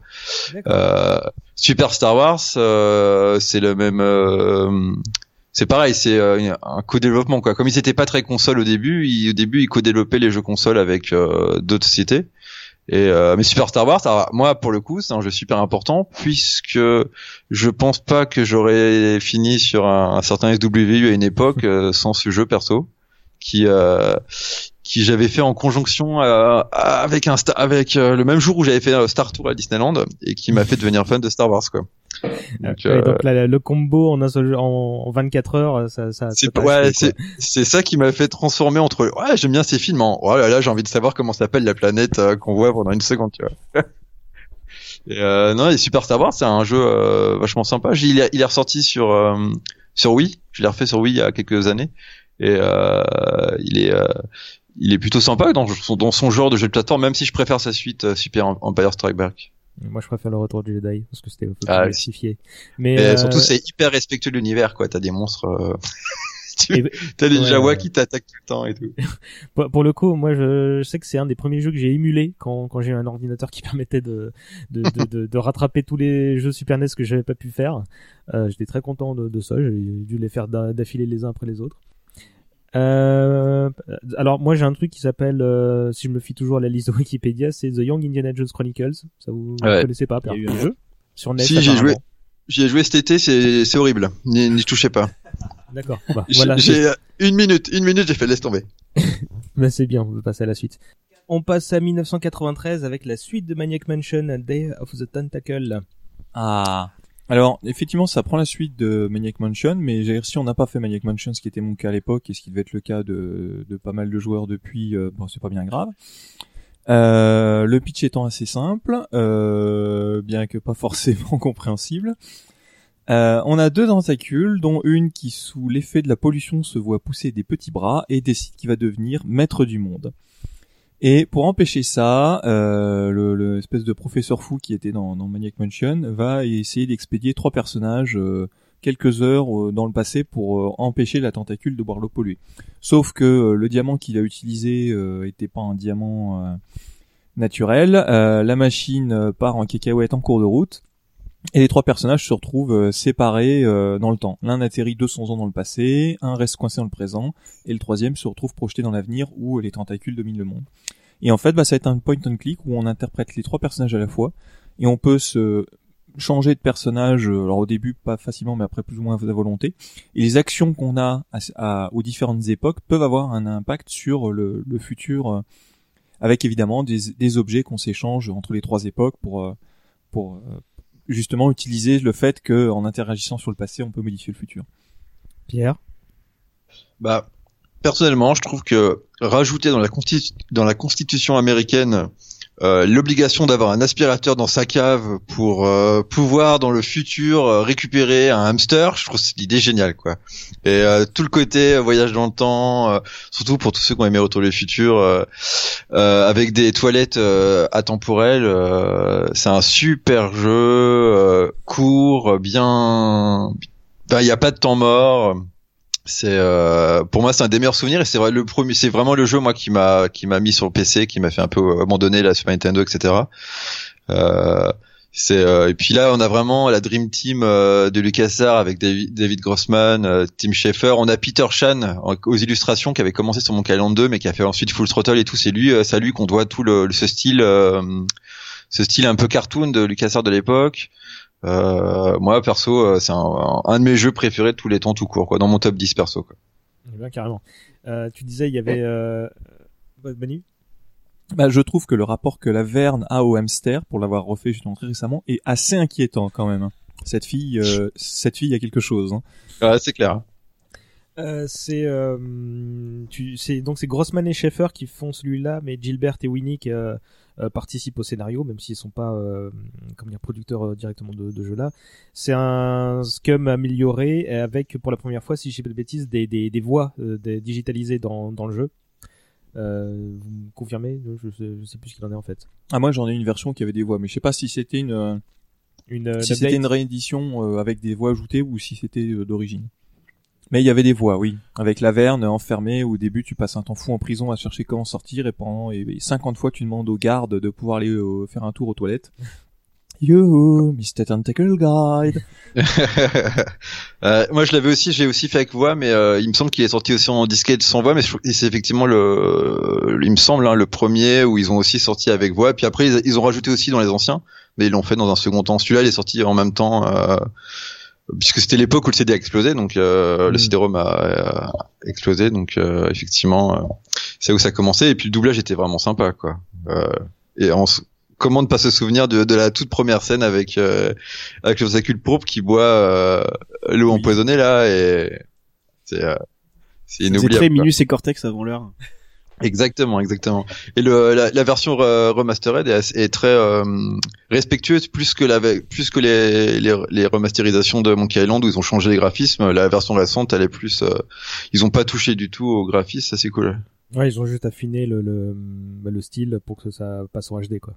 Euh, Super Star Wars, euh, c'est le même. euh, c'est pareil, c'est euh, un co-développement quoi. Comme ils étaient pas très console au début, ils, au début ils co-développaient les jeux console avec euh, d'autres sociétés. Et euh, mais Super Star Wars, alors, moi pour le coup, c'est un jeu super important puisque je pense pas que j'aurais fini sur un, un certain SWU à une époque euh, sans ce jeu perso qui euh, qui j'avais fait en conjonction euh, avec un avec euh, le même jour où j'avais fait Star Tour à Disneyland et qui m'a fait devenir fan de Star Wars quoi. Donc, Ouais, euh, donc là, le combo en un seul jeu, en, en 24 heures, ça, ça, c'est ouais, c'est c'est ça qui m'a fait transformer entre ouais j'aime bien ces films en oh là là j'ai envie de savoir comment s'appelle la planète euh, qu'on voit pendant une seconde tu vois. et euh, non et Super Star Wars c'est un jeu euh, vachement sympa. Il est, il est ressorti sur euh, sur Wii, je l'ai refait sur Wii il y a quelques années et euh, il est euh, il est plutôt sympa dans son, dans son genre de jeu de plateforme même si je préfère sa suite euh, Super Empire Strike Back. Moi, je préfère le retour du Jedi parce que c'était un peu plus Ah, justifié. Mais euh, surtout c'est hyper respectueux de l'univers quoi. T'as des monstres, euh, tu- t'as des ouais, ouais. qui t'attaquent tout le temps et tout. pour, le coup, moi, je, je sais que c'est un des premiers jeux que j'ai émulé quand, quand j'ai eu un ordinateur qui permettait de, de, de, de, de rattraper tous les jeux Super NES que j'avais pas pu faire. Euh, J'étais très content de, de ça. J'ai dû les faire d'a- d'affilée les uns après les autres. Euh, alors moi j'ai un truc qui s'appelle, euh, si je me fie toujours à la liste de Wikipédia, c'est The Young Indiana Jones Chronicles. Ça vous, vous Ouais. connaissez pas Il y a eu un jeu sur NES. Si, j'ai joué. J'y ai joué cet été, c'est c'est horrible. N'y touchez pas. D'accord. Bah, J'ai- voilà. J'ai euh, une minute, une minute, j'ai fait laisse tomber. Mais c'est bien, on peut passer à la suite. On passe à 1993 avec la suite de Maniac Mansion, Day of the Tentacle. Ah. Alors, effectivement, ça prend la suite de Maniac Mansion, mais si on n'a pas fait Maniac Mansion, ce qui était mon cas à l'époque et ce qui devait être le cas de, pas mal de joueurs depuis, euh, bon, c'est pas bien grave. Euh, le pitch étant assez simple, euh, bien que pas forcément compréhensible. On a deux tentacules, dont une qui, sous l'effet de la pollution, se voit pousser des petits bras et décide qu'il va devenir maître du monde. Et pour empêcher ça, euh, le, de professeur fou qui était dans, dans Maniac Mansion va essayer d'expédier trois personnages euh, quelques heures euh, dans le passé pour euh, empêcher la tentacule de boire l'eau polluée. Sauf que le diamant qu'il a utilisé était pas un diamant naturel. La machine part en cacahuète en cours de route. Et les trois personnages se retrouvent euh, séparés euh, dans le temps. L'un atterrit 200 ans dans le passé, un reste coincé dans le présent, et le troisième se retrouve projeté dans l'avenir où les tentacules dominent le monde. Et en fait, bah, ça va être un point and click où on interprète les trois personnages à la fois, et on peut se changer de personnage, euh, alors au début pas facilement, mais après plus ou moins à volonté. Et les actions qu'on a à- à- aux différentes époques peuvent avoir un impact sur le, le futur, avec évidemment des, des objets qu'on s'échange entre les trois époques pour pour justement utiliser le fait que en interagissant sur le passé, on peut modifier le futur. Pierre? Bah, personnellement, je trouve que rajouter dans la, constitu- dans la constitution américaine euh, l'obligation d'avoir un aspirateur dans sa cave pour euh, pouvoir dans le futur euh, récupérer un hamster, je trouve l'idée géniale quoi. Et euh, tout le côté voyage dans le temps, surtout pour tous ceux qui ont aimé Retour le futur, avec des toilettes atemporelles, c'est un super jeu court, bien, ben, il n'y a pas de temps mort. C'est euh, pour moi c'est un des meilleurs souvenirs et c'est vrai le premier c'est vraiment le jeu moi qui m'a qui m'a mis sur le PC qui m'a fait un peu abandonner la Super Nintendo etc. Euh, c'est euh, et puis là on a vraiment la Dream Team euh, de LucasArts avec David, Grossman, euh, Tim Schafer, on a Peter Chan aux illustrations qui avait commencé sur mon Island 2 mais qui a fait ensuite Full Throttle et tout c'est lui euh, c'est à lui qu'on doit tout le, ce style euh, ce style un peu cartoon de LucasArts de l'époque. Euh, moi perso euh, c'est un, un de mes jeux préférés de tous les temps tout court quoi dans mon top 10 perso quoi. Eh bien, carrément. Euh, tu disais, il y avait... Euh... Manu Bah, je trouve que le rapport que la Verne a au hamster, pour l'avoir refait justement très récemment, est assez inquiétant quand même. hein. Cette fille, euh, cette fille a quelque chose. Hein. Ouais, c'est clair. Euh, c'est euh, tu c'est donc c'est Grossman et Schaeffer qui font celui-là mais Gilbert et Winnick euh, euh, participent au scénario même s'ils sont pas euh, comment dire producteurs euh, directement de, de jeu là c'est un scum amélioré avec pour la première fois si je dis pas de bêtises des, des, des voix euh, des- digitalisées dans, dans le jeu. Euh, vous me confirmez? Je sais, je sais plus ce qu'il en est en fait. Ah moi j'en ai une version qui avait des voix, mais je sais pas si c'était une euh, une euh, si c'était une réédition euh, avec des voix ajoutées ou si c'était euh, d'origine. Mais il y avait des voix, oui. Avec la Verne enfermée, au début tu passes un temps fou en prison à chercher comment sortir et pendant et, et 50 fois tu demandes aux gardes de pouvoir aller euh, faire un tour aux toilettes. Yo, Mr. Tentacle Guide. Euh, moi, je l'avais aussi, j'ai aussi fait avec voix, mais euh, il me semble qu'il est sorti aussi en disquette sans voix, mais c'est effectivement le, il me semble, hein, le premier où ils ont aussi sorti avec voix. Puis après, ils, ils ont rajouté aussi dans les anciens, mais ils l'ont fait dans un second temps. Celui-là, il est sorti en même temps, euh, puisque c'était l'époque où le CD a explosé, donc euh, le CD-ROM a, a explosé, donc euh, effectivement, euh, c'est où ça a commencé. Et puis le doublage était vraiment sympa, quoi. Euh, et on comment ne pas se souvenir de, de la toute première scène avec euh, avec le sacule pourpre qui boit euh, l'eau empoisonnée là et c'est euh, c'est C'est inoubliable. très quoi. Minus et Cortex avant l'heure. Exactement, exactement. Et le, la, la version re- remastered est, est très euh, respectueuse plus que la plus que les, les, les remasterisations de Monkey Island où ils ont changé les graphismes. La version récente, elle est plus, euh, ils ont pas touché du tout au graphisme, ça c'est cool. ouais ils ont juste affiné le le, bah, le style pour que ça passe en HD quoi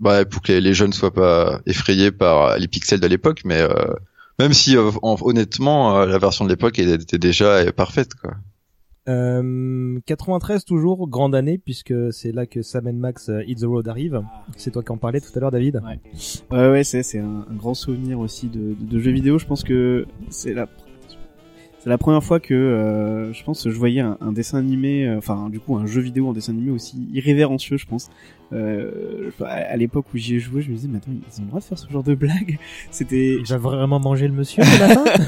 Bah pour que les, les jeunes soient pas effrayés par les pixels de l'époque, mais euh, même si euh, en- honnêtement euh, la version de l'époque était déjà parfaite quoi. Euh, 93 toujours, grande année puisque c'est là que Sam Max euh, Hit the Road arrive. C'est toi qui en parlais tout à l'heure, David. Ouais. Ouais, ouais, c'est c'est un, un grand souvenir aussi de, de, de jeux vidéo. Je pense que c'est la c'est la première fois que euh, je pense je voyais un, un dessin animé, euh, enfin du coup un jeu vidéo en dessin animé aussi irrévérencieux, je pense. Euh, à à l'époque où j'y ai joué, je me disais mais attends ils ont le droit de faire ce genre de blague? C'était va vraiment manger le monsieur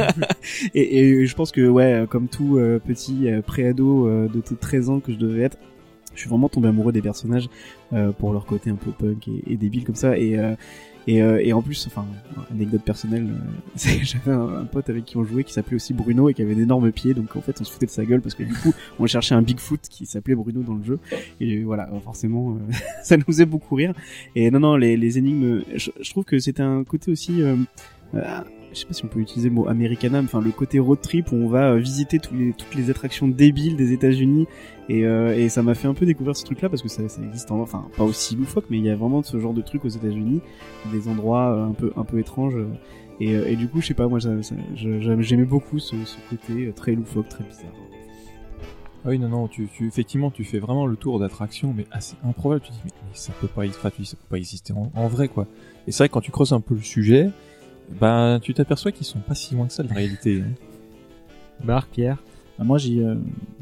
et, et je pense que ouais, comme tout euh, petit euh, préado euh, de tout 13 ans que je devais être, je suis vraiment tombé amoureux des personnages euh, pour leur côté un peu punk et, et débile comme ça. Et, euh, et, euh, et en plus, enfin, anecdote personnelle, euh, j'avais un, un pote avec qui on jouait qui s'appelait aussi Bruno et qui avait d'énormes pieds. Donc en fait, on se foutait de sa gueule parce que du coup, on cherchait un Bigfoot qui s'appelait Bruno dans le jeu. Et voilà, forcément, euh, ça nous faisait beaucoup rire. Et non, non, les, les énigmes, je, je trouve que c'était un côté aussi... je sais pas si on peut utiliser le mot Americanam, enfin le côté road trip où on va euh, visiter toutes les attractions débiles des États-Unis et, euh, et ça m'a fait un peu découvrir ce truc-là parce que ça, existe, en, enfin pas aussi loufoque, mais il y a vraiment ce genre de truc aux États-Unis, des endroits euh, un peu un peu étranges et, euh, et du coup je sais pas, moi j'aimais beaucoup ce, côté très loufoque, très bizarre. Ah oui, non, non, tu, tu, effectivement, tu fais vraiment le tour d'attraction, mais assez improbable. Tu dis, mais, mais ça peut pas, ça peut pas exister en, en vrai, quoi. Et c'est vrai que quand tu creuses un peu le sujet, ben, tu t'aperçois qu'ils sont pas si loin que ça, de la réalité. hein. Marc, Pierre. Bah, Moi, j'y, euh,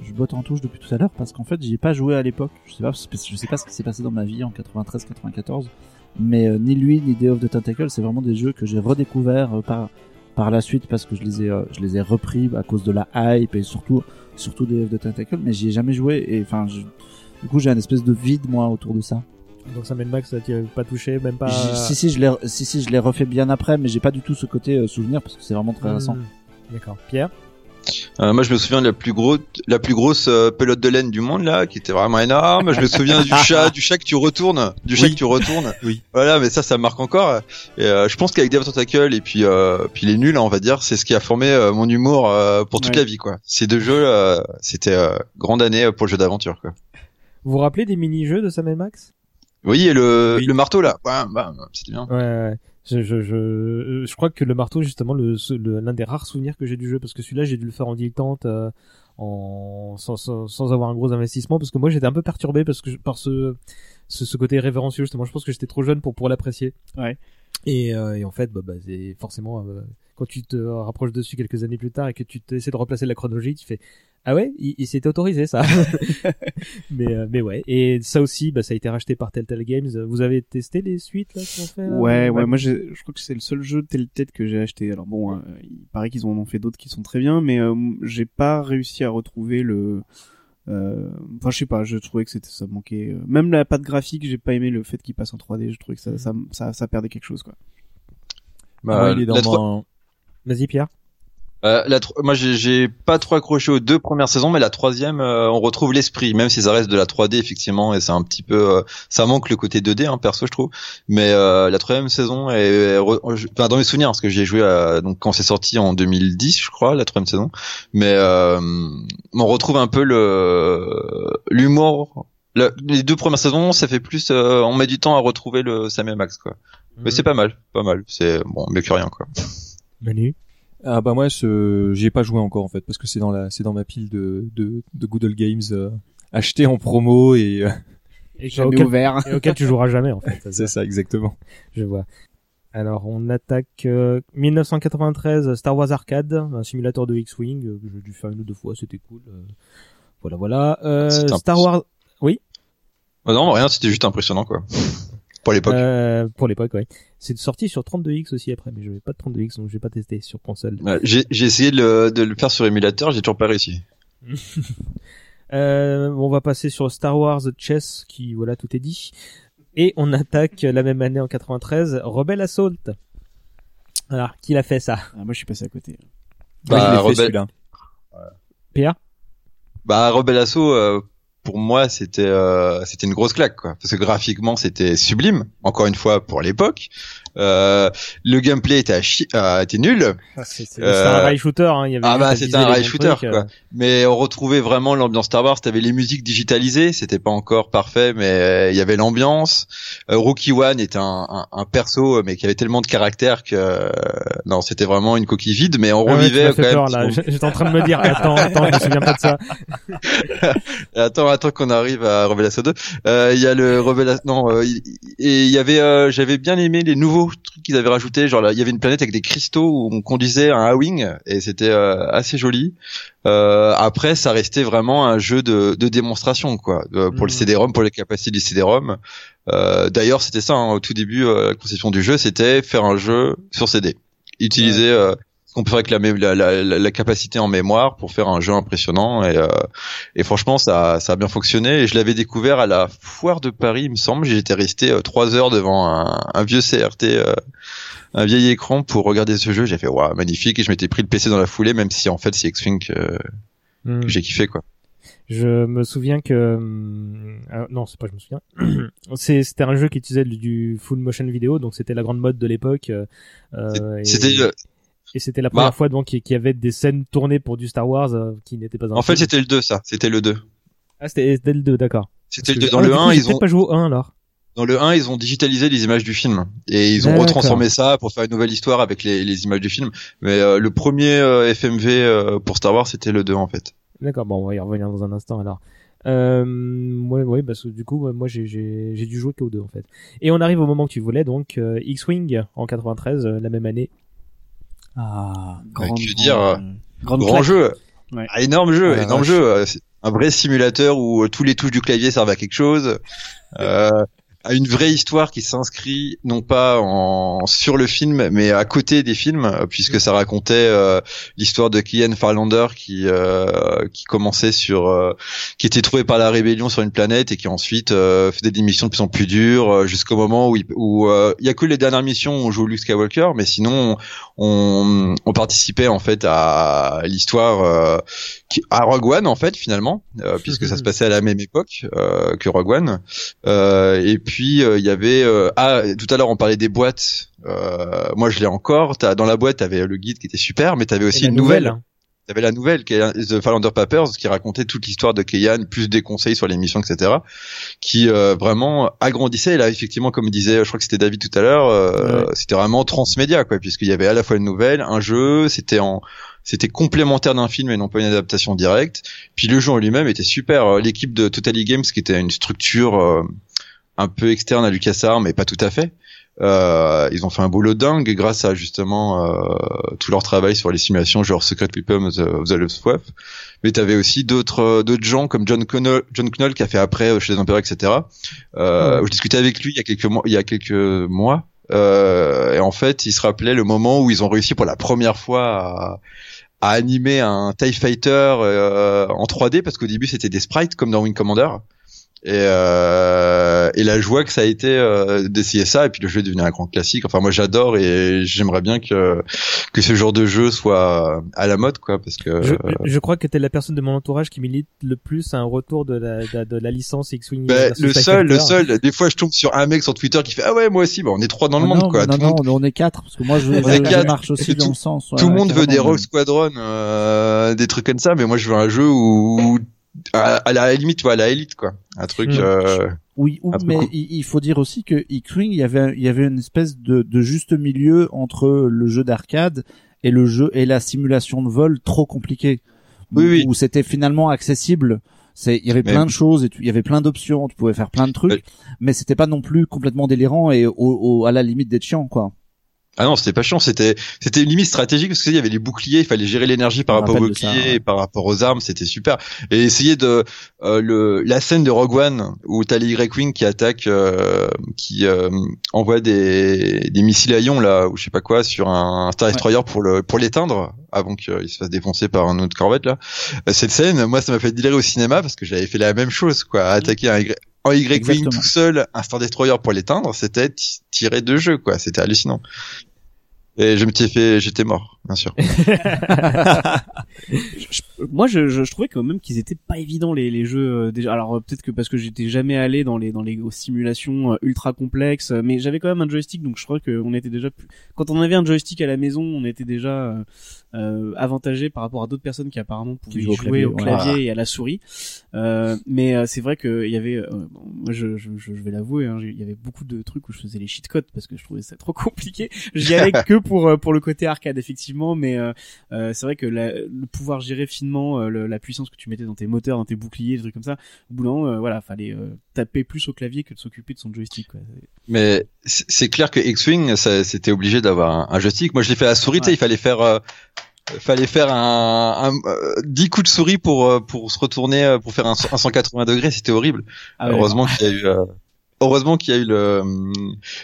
je botte en touche depuis tout à l'heure parce qu'en fait, j'y ai pas joué à l'époque. Je sais pas, je sais pas ce qui s'est passé dans ma vie en 93-94, mais euh, ni lui ni Day of the Tentacle, c'est vraiment des jeux que j'ai redécouverts euh, par par la suite parce que je les ai euh, je les ai repris à cause de la hype et surtout surtout Day of the Tentacle, mais j'y ai jamais joué et enfin, je- du coup, j'ai un espèce de vide moi autour de ça. Donc Sam Max, tu as pas touché, même pas. Si si, je l'ai si si, je l'ai refait bien après, mais j'ai pas du tout ce côté euh, souvenir parce que c'est vraiment très récent. Hmm. D'accord. Pierre? Euh, moi, je me souviens de la plus grosse, la plus grosse euh, pelote de laine du monde là, qui était vraiment énorme. Je me souviens du chat, du chat que tu retournes, du chat Oui. que tu retournes. Oui. Voilà, mais ça, ça me marque encore. Et euh, je pense qu'avec Dave Tentacle et puis euh, puis les nuls, hein, on va dire, c'est ce qui a formé euh, mon humour euh, pour toute Ouais. la vie, quoi. Ces deux jeux, euh, c'était euh, grande année pour le jeu d'aventure, quoi. Vous vous rappelez des mini-jeux de Sam Max? Oui, et le, Oui. le marteau là, ouais, bah, c'était bien. Ouais, ouais. Je, je, je, je crois que le marteau, justement, le, ce- le- l'un des rares souvenirs que j'ai du jeu, parce que celui-là, j'ai dû le faire en dilettante, euh, en, sans, sans, sans avoir un gros investissement, parce que moi, j'étais un peu perturbé parce que je- par ce, ce, ce côté révérencieux, justement. Je pense que j'étais trop jeune pour, pour l'apprécier. Ouais. Et, euh, et en fait, bah, bah, c'est forcément, euh, quand tu te rapproches dessus quelques années plus tard et que tu essaies de replacer la chronologie, tu fais, ah ouais, il, il s'était autorisé ça. mais, euh, mais ouais. Et ça aussi, bah, ça a été racheté par Telltale Games. Vous avez testé les suites, là, qu'ils ont fait, là Ouais, ouais, moi je crois que c'est le seul jeu Telltale que j'ai acheté. Alors bon, euh, il paraît qu'ils en ont fait d'autres qui sont très bien, mais euh, j'ai pas réussi à retrouver le. euh, Enfin, je sais pas, je trouvais que c'était ça manquait. euh, Même la patte graphique, j'ai pas aimé le fait qu'il passe en 3D. Je trouvais que ça, ça, ça, ça perdait quelque chose, quoi. Bah, Moi, il est dans Vas-y, Pierre. Euh, la moi, j'ai- j'ai pas trop accroché aux deux premières saisons, mais la troisième, euh, on retrouve l'esprit, même si ça reste de la 3D effectivement, et c'est un petit peu, euh, ça manque le côté 2D, hein, perso, je trouve. Mais euh, la troisième saison est, enfin, dans mes souvenirs, parce que j'y ai joué à- donc quand c'est sorti en 2010, je crois, la troisième saison. Mais euh, on retrouve un peu le l'humour. Le- les deux premières saisons, ça fait plus, euh, on met du temps à retrouver le Samuel Max, quoi. Mais c'est pas mal, pas mal. C'est bon, mieux que rien, quoi. Manu. Ah bah moi, ce... j'y ai pas joué encore en fait, parce que c'est dans la, c'est dans ma pile de, de, de Good Old Games euh, acheté en promo et euh, Et Jamais auquel, ouvert. et auquel tu joueras jamais, en fait. c'est ça exactement. Je vois. Alors, on attaque euh, 1993 Star Wars Arcade, un simulateur de X-Wing euh, que j'ai dû faire une ou deux fois, c'était cool. euh, voilà, voilà. Euh, Star Wars Ah non, rien, c'était juste impressionnant, quoi. Pour l'époque. euh, pour l'époque, ouais. C'est sorti sur 32X aussi après, mais je n'avais pas de 32X, donc j'ai pas testé sur console. Ouais, J'ai j'ai essayé de le, de le faire sur émulateur, j'ai toujours pas réussi. Euh, on va passer sur Star Wars Chess, qui voilà, tout est dit. Et on attaque la même année en 93 Rebel Assault. Alors, qui l'a fait ça? Ah, moi, je suis passé à côté. Moi, je Bah, l'ai fait celui-là. Pierre Bah, Rebel Assault, euh, pour moi, c'était euh, c'était une grosse claque, quoi. Parce que graphiquement, c'était sublime. Encore une fois, pour l'époque. Euh, le gameplay était, à chi- euh, était nul. C'est c'est- Euh, c'était un rail shooter, hein. Il y avait Ah bah c'était un rail shooter trucs, euh. quoi. Mais on retrouvait vraiment l'ambiance Star Wars. T'avais les musiques digitalisées, c'était pas encore parfait, mais il y avait l'ambiance. Rookie One était un, un, un perso, mais qui avait tellement de caractère que non, c'était vraiment une coquille vide. Mais on Ah ouais, revivait fait quand peur, même. là. J'étais en train de me dire, attends, attends, je me souviens pas de ça. Attends, attends qu'on arrive à Révélation 2. Euh, Il y a le Révélation. Non, et il y avait, j'avais bien aimé les nouveaux trucs qu'ils avaient rajoutés. Genre là, il y avait une planète avec des cristaux où on conduisait un A-wing et c'était euh, assez joli. Euh, après, ça restait vraiment un jeu de, de démonstration, quoi, de- pour le Mhm. CD-ROM, pour les capacités du CD-ROM. Euh, D'ailleurs, c'était ça hein, au tout début. euh, la conception du jeu, c'était faire un jeu sur CD, utiliser euh, qu'on peut faire avec la, la, la, la- capacité en mémoire pour faire un jeu impressionnant et, euh, et franchement ça, ça a bien fonctionné et je l'avais découvert à la foire de Paris il me semble j'étais resté euh, trois heures devant un, un vieux CRT euh, un vieil écran pour regarder ce jeu j'ai fait waouh magnifique et je m'étais pris le PC dans la foulée même si en fait c'est X-Wing que, Hmm. que j'ai kiffé quoi Je me souviens que hum, ah, non, c'est pas je me souviens. C'est- c'était un jeu qui utilisait du- full motion vidéo, donc c'était la grande mode de l'époque. euh, euh, et- c'était euh, Et c'était la première Bah. fois donc qu'il y avait des scènes tournées pour du Star Wars euh, qui n'étaient pas En fait, c'était le 2, ça. C'était le 2. ah c'était le 2 d'accord. C'était le Parce 2. que- Dans ah, le du coup, 1, j'ai ils ont, pas joué au 1 alors. dans le 1, ils ont digitalisé les images du film. Et ils ont retransformé ça pour faire une nouvelle histoire avec les, les images du film. Mais euh, le premier euh, FMV pour Star Wars, c'était le 2, en fait. D'accord, bon, on va y revenir dans un instant alors. Euh, ouais, ouais, parce que du coup, moi, j'ai, dû jouer qu'au 2 en fait. Et on arrive au moment que tu voulais, donc euh, X-Wing en 93, euh, la même année. Ah, grande, que dire, euh, Grand claque. jeu. Ouais. Ah, énorme jeu, Ah, énorme vache. jeu. Euh, Un vrai simulateur où euh, tous les touches du clavier servent à quelque chose. Euh, à une vraie histoire qui s'inscrit non pas en sur le film mais à côté des films euh, puisque ça racontait euh, l'histoire de Kian Farlander qui euh, qui commençait sur euh, qui était trouvé par la rébellion sur une planète et qui ensuite euh, faisait des missions de plus en plus dures jusqu'au moment où il où euh, il y a que les dernières missions où on joue Luke Skywalker mais sinon on, on participait en fait à l'histoire euh, à Rogue One en fait finalement euh, puisque ça se passait à la même époque euh, que Rogue One. Euh, et puis euh, il y avait euh, ah tout à l'heure on parlait des boîtes euh, moi je l'ai encore t'as dans la boîte t'avais le guide qui était super mais t'avais aussi une nouvelle, hein. T'avais la nouvelle, qui est The Farlander Papers, qui racontait toute l'histoire de Keyan, plus des conseils sur l'émission, etc., qui euh, vraiment agrandissait. Et là, effectivement, comme disait, je crois que c'était David tout à l'heure, euh, c'était vraiment transmédia, quoi, puisqu'il y avait à la fois une nouvelle, un jeu, c'était en c'était complémentaire d'un film et non pas une adaptation directe. Puis le jeu en lui-même était super. L'équipe de Totally Games, qui était une structure euh, un peu externe à LucasArts, mais pas tout à fait. Euh, ils ont fait un boulot dingue grâce à justement euh, tout leur travail sur les simulations genre Secret Weapons of the, the Luftwaffe. Mais t'avais aussi d'autres euh, d'autres gens comme John Knoll, John Knoll qui a fait après euh, chez les Empereurs, etc. Euh, Je discutais avec lui il y a quelques mois. Il y a quelques mois. Euh, et en fait, il se rappelait le moment où ils ont réussi pour la première fois à, à animer un TIE Fighter euh, en 3D parce qu'au début c'était des sprites comme dans Wing Commander. Et, euh, et la joie que ça a été euh, d'essayer ça et puis le jeu est devenu un grand classique. Enfin moi j'adore et j'aimerais bien que que ce genre de jeu soit à la mode quoi parce que Je, euh, je crois que t'es la personne de mon entourage qui milite le plus à un retour de la, de, de la licence X-Wing. ben, versus le seul le seul des fois je tombe sur un mec sur Twitter qui fait ah ouais moi aussi bah on est trois dans le Ah monde non, quoi. non, Tout non, monde- on est quatre parce que moi je, On je, est je quatre. marche aussi Tout- dans le sens. ouais, tout le monde veut des. Rogue Squadron, euh, des trucs comme ça, mais moi je veux un jeu où, à, à la limite, tu vois, à la élite, quoi. Un truc. Mm. Euh, Oui, ou- Un truc mais cool. il, il faut dire aussi que X-Wing, il y avait, il y avait une espèce de, de juste milieu entre le jeu d'arcade et le jeu et la simulation de vol trop compliquée. Oui, oui. Où c'était finalement accessible. C'est, il y avait Mais- plein de choses et tu- il y avait plein d'options, tu pouvais faire plein de trucs, Ouais. mais c'était pas non plus complètement délirant et au, au- à la limite d'être chiant, quoi. Ah non, c'était pas chiant, c'était c'était une limite stratégique parce qu'il y avait les boucliers, il fallait gérer l'énergie par rapport aux ça, boucliers, ouais. par rapport aux armes, c'était super. Et essayer de euh, le la scène de Rogue One où t'as les Y-wing qui attaquent, euh, qui euh, envoient des des missiles à ion là ou je sais pas quoi sur un Star Destroyer pour le pour l'éteindre avant qu'il se fasse défoncer par un autre corvette là. Euh, Cette scène, moi ça m'a fait délirer au cinéma parce que j'avais fait la même chose quoi, attaquer un Y en Y-wing tout seul, un Star Destroyer pour l'éteindre, c'était ti- tiré de jeu quoi, c'était hallucinant. Et je me suis fait, j'étais mort, bien sûr. moi je, je, je trouvais quand même qu'ils étaient pas évidents les, les jeux euh, déjà. Alors euh, peut-être que parce que j'étais jamais allé dans les dans les simulations euh, ultra complexes mais j'avais quand même un joystick donc je crois qu'on était déjà plus... quand on avait un joystick à la maison on était déjà euh, avantagé par rapport à d'autres personnes qui apparemment pouvaient au jouer au clavier, ouais. et à la souris. Euh, mais euh, c'est vrai que il y avait euh, bon, moi je, je, vais l'avouer hein, il y avait beaucoup de trucs où je faisais les cheat codes parce que je trouvais ça trop compliqué. J'y allais que pour pour le côté arcade effectivement mais euh, euh, c'est vrai que la- le pouvoir gérer finement euh, le- la puissance que tu mettais dans tes moteurs, dans tes boucliers, des trucs comme ça, au bout d'un moment, euh, voilà, fallait taper plus au clavier que de s'occuper de son joystick. Quoi. Mais c'est clair que X-Wing, c'était obligé d'avoir un, un joystick. Moi, je l'ai fait à la souris, Ouais. il fallait faire, fallait faire un, un euh, 10 coups de souris pour pour se retourner, pour faire un, un 180 degrés. C'était horrible. Ah ouais, heureusement qu'il y a eu, euh, heureusement qu'il y a eu le,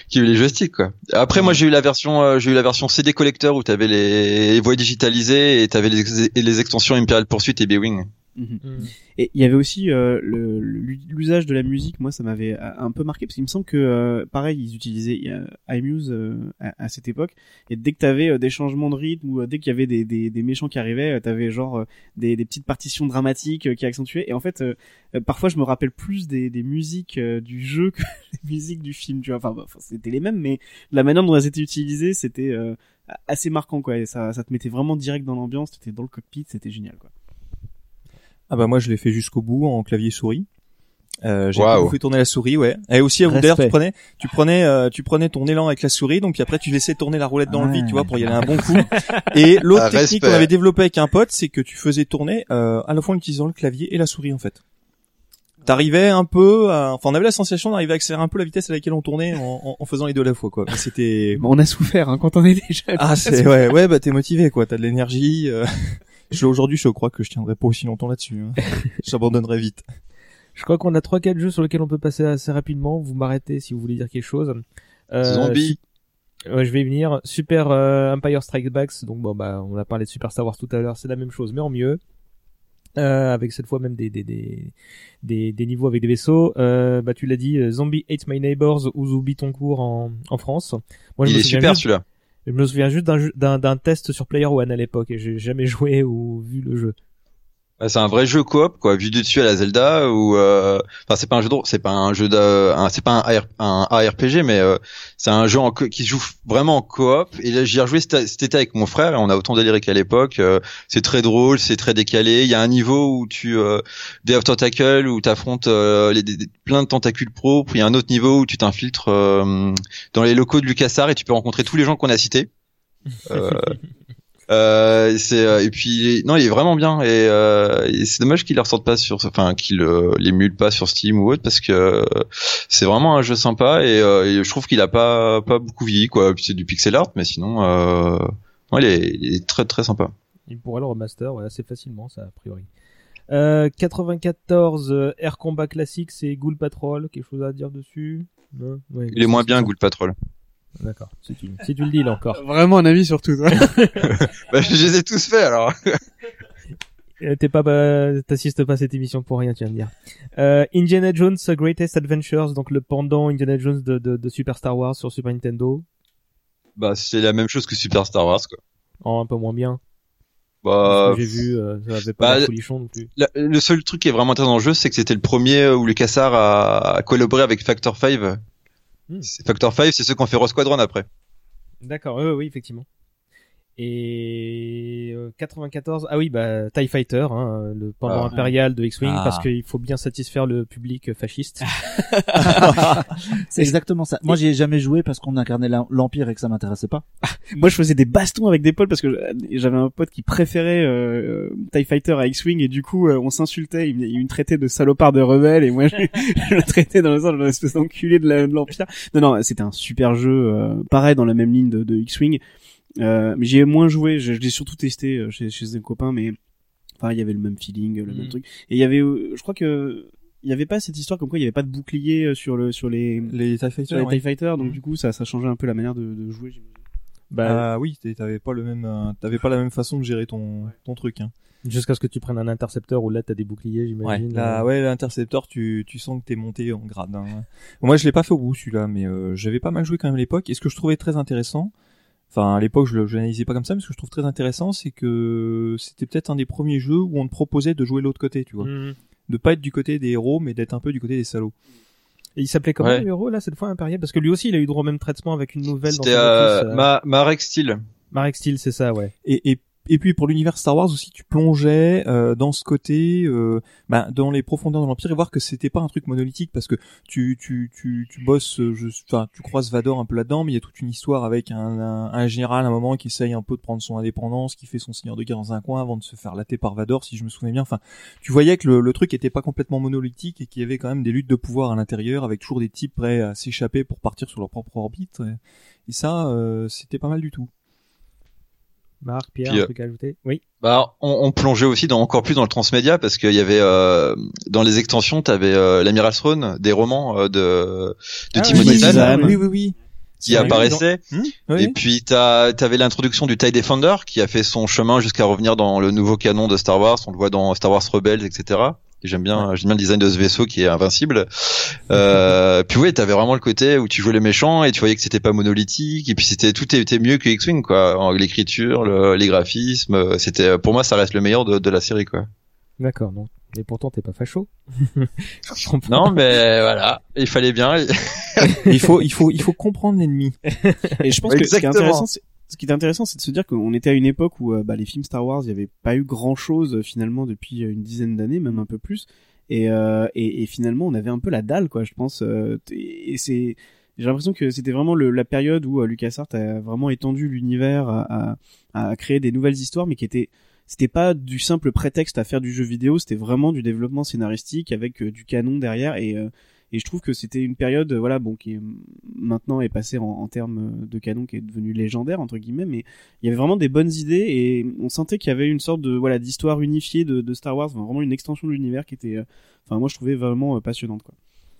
qu'il y a eu les joysticks quoi. Après, moi, j'ai eu la version, euh, j'ai eu la version CD collector où t'avais les, les voies digitalisées et t'avais les, ex- et les extensions Imperial Pursuit et B-Wing. Mhm. Mm. Et il y avait aussi euh, le- l'usage de la musique, moi ça m'avait euh, un peu marqué parce qu'il me semble que euh, pareil ils utilisaient euh, iMuse euh, à, à cette époque et dès que t'avais euh, des changements de rythme ou euh, dès qu'il y avait des, des, des méchants qui arrivaient, euh, t'avais genre euh, des, des petites partitions dramatiques euh, qui accentuaient et en fait parfois je me rappelle plus des, des musiques euh, du jeu que des musiques du film, tu vois. Enfin, bah, c'était les mêmes mais la manière dont elles étaient utilisées c'était euh, assez marquant quoi. Et ça, ça te mettait vraiment direct dans l'ambiance. T'étais dans le cockpit, c'était génial quoi. Ah bah moi je l'ai fait jusqu'au bout en clavier souris. Euh, j'ai beaucoup fait tourner la souris, ouais. Et aussi, d'ailleurs, tu prenais, tu prenais, euh, tu prenais ton élan avec la souris, donc puis après tu laissais tourner la roulette dans le vide, tu vois, pour y aller un bon coup. Et l'autre Ah, technique qu'on avait développée avec un pote, c'est que tu faisais tourner euh, à la fois en utilisant le clavier et la souris en fait. T'arrivais un peu, à... enfin on avait la sensation d'arriver à accélérer un peu la vitesse à laquelle on tournait en, en- en faisant les deux à la fois, quoi. C'était Bon, on a souffert hein, quand on était jeune. ah c'est ouais ouais bah t'es motivé quoi, t'as de l'énergie. Aujourd'hui, je crois que je tiendrai pas aussi longtemps là-dessus. Hein. J'abandonnerai vite. Je crois qu'on a trois quatre jeux sur lesquels on peut passer assez rapidement. Vous m'arrêtez si vous voulez dire quelque chose. Euh, Zombie. su- Ouais, je vais y venir. Super euh, Empire Strikes Back. Donc bon bah on a parlé de Super Star Wars tout à l'heure. C'est la même chose mais en mieux. Euh, avec cette fois même des des des des, des niveaux avec des vaisseaux. Euh, bah tu l'as dit, Zombie Hate My Neighbors ou Zombie Toncourt en en France. Moi, je Il me est super celui-là. Je me souviens juste d'un test sur Player One à l'époque et j'ai jamais joué ou vu le jeu. Ouais, c'est un vrai jeu coop quoi, vu du dessus à la Zelda ou euh... enfin c'est pas un jeu de c'est pas un jeu de c'est pas un, AR un ARPG mais euh, c'est un jeu qui se joue vraiment en coop. Et là j'y ai rejoué cet, été avec mon frère et on a autant déliré qu'à l'époque, euh, c'est très drôle, c'est très décalé, il y a un niveau où tu euh, Day of Tentacle où tu affrontes des- des- plein de tentacules pro, puis il y a un autre niveau où tu t'infiltres euh, dans les locaux de LucasArts et tu peux rencontrer tous les gens qu'on a cités. Euh, c'est euh, et puis non, il est vraiment bien et, euh, et c'est dommage qu'il le ressorte pas sur, enfin qu'il euh, l'émule pas sur Steam ou autre parce que euh, c'est vraiment un jeu sympa et, euh, et je trouve qu'il a pas pas beaucoup vieilli quoi. Puis c'est du pixel art, mais sinon, euh, ouais, il, est, il est très très sympa. Il pourrait le remaster ouais, assez facilement, ça, a priori. Euh, 94, euh, Air Combat classique, c'est Ghoul Patrol. Quelque chose à dire dessus? Non? Ouais, Il est moins bien Ghoul Patrol. D'accord, si tu, si tu le dis là encore. Vraiment un avis sur tout. toi. bah, je les ai tous faits alors. Euh, T'es pas, bah, t'assistes pas à cette émission pour rien, tu viens de dire. Euh, Indiana Jones Greatest Adventures, donc le pendant Indiana Jones de, de, de Super Star Wars sur Super Nintendo, Bah c'est la même chose que Super Star Wars quoi. en un peu moins bien. Bah, j'ai vu, euh, ça avait pas bah, folichon non plus. La- le seul truc qui est vraiment intéressant dans le jeu, c'est que c'était le premier où LucasArts a, a collaboré avec Factor 5. Hmm. C'est- Factor 5, c'est ceux qui ont fait Rogue Squadron après. D'accord, oui, oui, effectivement. Et euh, 94, ah oui, bah TIE Fighter, hein, le pendant Ah. impérial de X-Wing, Ah. parce qu'il faut bien satisfaire le public fasciste. C'est exactement ça. Moi, j'y ai jamais joué parce qu'on incarnait l'em- l'Empire et que ça m'intéressait pas. Moi, je faisais des bastons avec des potes parce que j'avais un pote qui préférait euh, TIE Fighter à X-Wing et du coup, euh, on s'insultait. Il, me- il me traitait de salopard de rebelle et moi, je, je le traitais dans le sens de l'espèce d'enculé de l'Empire. Non, non, c'était un super jeu. euh, pareil, dans la même ligne de, de X-Wing. Euh, mais j'y ai moins joué. Je, je l'ai surtout testé euh, chez, chez un copain, mais enfin, il y avait le même feeling, le même Mm. truc. Et il y avait, euh, je crois que il y avait pas cette histoire comme quoi il y avait pas de bouclier euh, sur le sur les Les TIE sur Fighters, les ouais. TIE Fighters, donc Mhm. du coup ça ça changeait un peu la manière de, de jouer. j'imagine. Bah, Ah oui, t'avais pas le même, euh, t'avais pas la même façon de gérer ton ton truc. Hein. jusqu'à ce que tu prennes un intercepteur où là t'as des boucliers, j'imagine. Là, Euh, ouais, l'intercepteur, tu tu sens que t'es monté en grade. hein. Moi, je l'ai pas fait au bout celui-là, mais euh, j'avais pas mal joué quand même à l'époque. Et ce que je trouvais très intéressant, enfin à l'époque je le- je l'analysais pas comme ça, mais ce que je trouve très intéressant, c'est que c'était peut-être un des premiers jeux où on te proposait de jouer l'autre côté, tu vois, Mhm. de pas être du côté des héros, mais d'être un peu du côté des salauds. Et il s'appelait comment Ouais. le héros là cette fois impérial parce que lui aussi il a eu droit au même traitement avec une nouvelle dans C'était euh, euh, Ma Marek Steel. Marek Steel, c'est ça, ouais. Et, et et puis pour l'univers Star Wars aussi, tu plongeais euh, dans ce côté, euh, bah, dans les profondeurs de l'Empire et voir que c'était pas un truc monolithique parce que tu tu tu tu bosses, euh, enfin tu croises Vador un peu là-dedans, mais il y a toute une histoire avec un, un, un général à un moment qui essaye un peu de prendre son indépendance, qui fait son seigneur de guerre dans un coin avant de se faire latter par Vador, si je me souviens bien. Enfin, tu voyais que le, le truc était pas complètement monolithique et qu'il y avait quand même des luttes de pouvoir à l'intérieur avec toujours des types prêts à s'échapper pour partir sur leur propre orbite. Et, et ça, euh, c'était pas mal du tout. Marc, Pierre, Puis, un euh, truc à ajouter? Oui. Bah, on, on plongeait aussi dans encore plus dans le transmédia parce qu'il y avait euh, dans les extensions, t'avais euh, l'amiral Throne, des romans euh, de de Ah Timothy Zahn Zahn. oui, oui, oui. qui apparaissait. Hmm Oui. Et puis t'as t'avais l'introduction du TIE Defender qui a fait son chemin jusqu'à revenir dans le nouveau canon de Star Wars. On le voit dans Star Wars Rebels, etc. J'aime bien, j'aime bien le design de ce vaisseau qui est invincible. Euh, puis ouais, t'avais vraiment le côté où tu jouais les méchants et tu voyais que c'était pas monolithique. Et puis c'était tout était mieux que X-wing quoi. En- L'écriture, le- les graphismes, euh, c'était pour moi ça reste le meilleur de, de la série quoi. D'accord, donc. Et pourtant t'es pas facho. Non mais voilà, il fallait bien. il faut, il faut, il faut comprendre l'ennemi. Et je pense que ce qui est intéressant, c'est- ce qui est intéressant, c'est de se dire qu'on était à une époque où bah, les films Star Wars, il n'y avait pas eu grand chose finalement depuis une dizaine d'années, même un peu plus. Et, finalement, on avait un peu la dalle, quoi, je pense. et j'ai l'impression que c'était vraiment la période où LucasArts a vraiment étendu l'univers, à, à, à, créer des nouvelles histoires, mais qui étaient c'était pas du simple prétexte à faire du jeu vidéo, c'était vraiment du développement scénaristique avec du canon derrière et et je trouve que c'était une période, voilà, bon, qui maintenant est passée en, en, termes de canon, qui est devenu légendaire entre guillemets, mais il y avait vraiment des bonnes idées et on sentait qu'il y avait une sorte de voilà d'histoire unifiée de, de, Star Wars, vraiment une extension de l'univers qui était, enfin moi je trouvais vraiment passionnante quoi.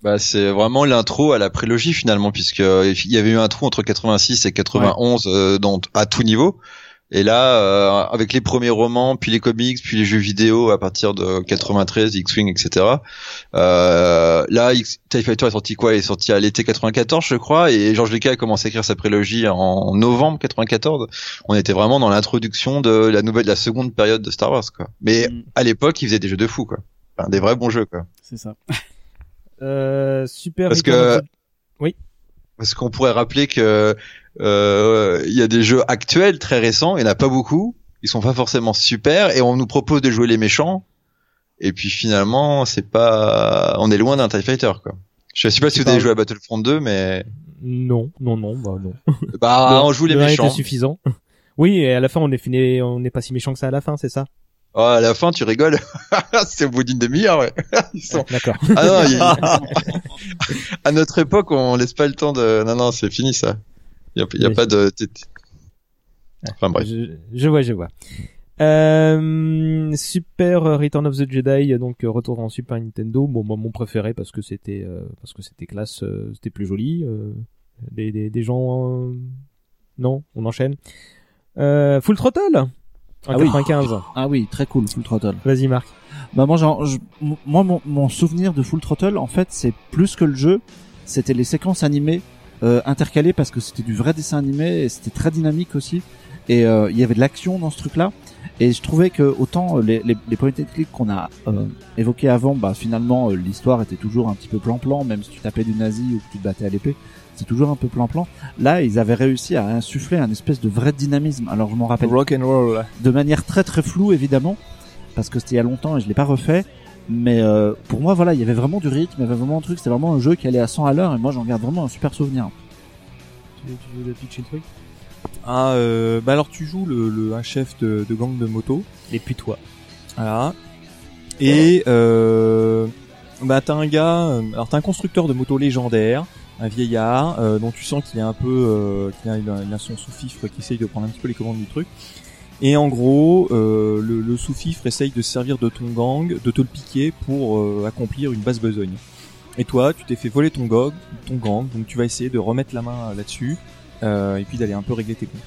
Bah, c'est vraiment l'intro à la prélogie finalement, puisque il y avait eu un trou entre 86 et 91 euh, dans, à tout niveau. Et là, euh, avec les premiers romans, puis les comics, puis les jeux vidéo à partir de 93, X-Wing, etc. Euh, là, X TIE Fighter est sorti quoi? Il est sorti à l'été 94, je crois, et George Lucas a commencé à écrire sa prélogie en novembre 94. On était vraiment dans l'introduction de la nouvelle, la seconde période de Star Wars, quoi. Mais mm. à l'époque, il faisait des jeux de fou, quoi. Enfin, des vrais bons jeux, quoi. C'est ça. Euh, super. Parce que oui. Parce qu'on pourrait rappeler que il y a des jeux actuels très récents, il n'y en a pas beaucoup, ils sont pas forcément super, et on nous propose de jouer les méchants, et puis finalement c'est pas, on est loin d'un Tie Fighter quoi. Je sais pas si vous avez joué à Battlefront 2, mais non, non, non, bah non. bah on joue les méchants. suffisant. Oui, et à la fin on est fini, on n'est pas si méchant que ça à la fin, c'est ça? Oh, à la fin, tu rigoles. c'est au bout d'une demi-heure, ouais. Ils sont... D'accord. Ah non, il... à notre époque, on laisse pas le temps de. Non, non, c'est fini ça. Il y a, y a pas de. Enfin bref. Je, vois, je vois. Euh, Super Return of the Jedi, donc retour en Super Nintendo. Bon, moi, mon préféré parce que c'était euh, parce que c'était classe, euh, c'était plus joli. Euh, des, des, des gens. Non, on enchaîne. Full Throttle ah 95. Oui. Ah oui, très cool, Full Throttle. Vas-y Marc. Bah moi, genre, moi mon, mon, souvenir de Full Throttle, en fait, c'est plus que le jeu, c'était les séquences animées euh, intercalées parce que c'était du vrai dessin animé et c'était très dynamique aussi. Et euh, il y avait de l'action dans ce truc-là. Et je trouvais que autant les, les, les point and qu'on a euh, évoqués avant, bah finalement euh, l'histoire était toujours un petit peu plan-plan, même si tu tapais du nazi ou que tu te battais à l'épée c'est toujours un peu plan-plan. Là, ils avaient réussi à insuffler un espèce de vrai dynamisme. Alors, je m'en rappelle. Rock and roll. De manière très très floue, évidemment, parce que c'était il y a longtemps et je l'ai pas refait. Mais euh, pour moi, voilà, il y avait vraiment du rythme, il y avait vraiment un truc. C'était vraiment un jeu qui allait à 100 à l'heure et moi, j'en garde vraiment un super souvenir. Tu veux, tu veux le pitcher le truc Ah, euh, bah alors tu joues le, le un chef de, de gang de moto. Et puis toi. Voilà. Et euh, bah t'as un gars, euh, alors t'as un constructeur de moto légendaire un vieillard euh, dont tu sens qu'il est un peu euh, qu'il a, il a, son sous-fifre qui essaye de prendre un petit peu les commandes du truc et en gros euh, le, le sous-fifre essaye de se servir de ton gang de te le piquer pour euh, accomplir une basse besogne et toi tu t'es fait voler ton gang ton gang donc tu vas essayer de remettre la main là-dessus euh, et puis d'aller un peu régler tes comptes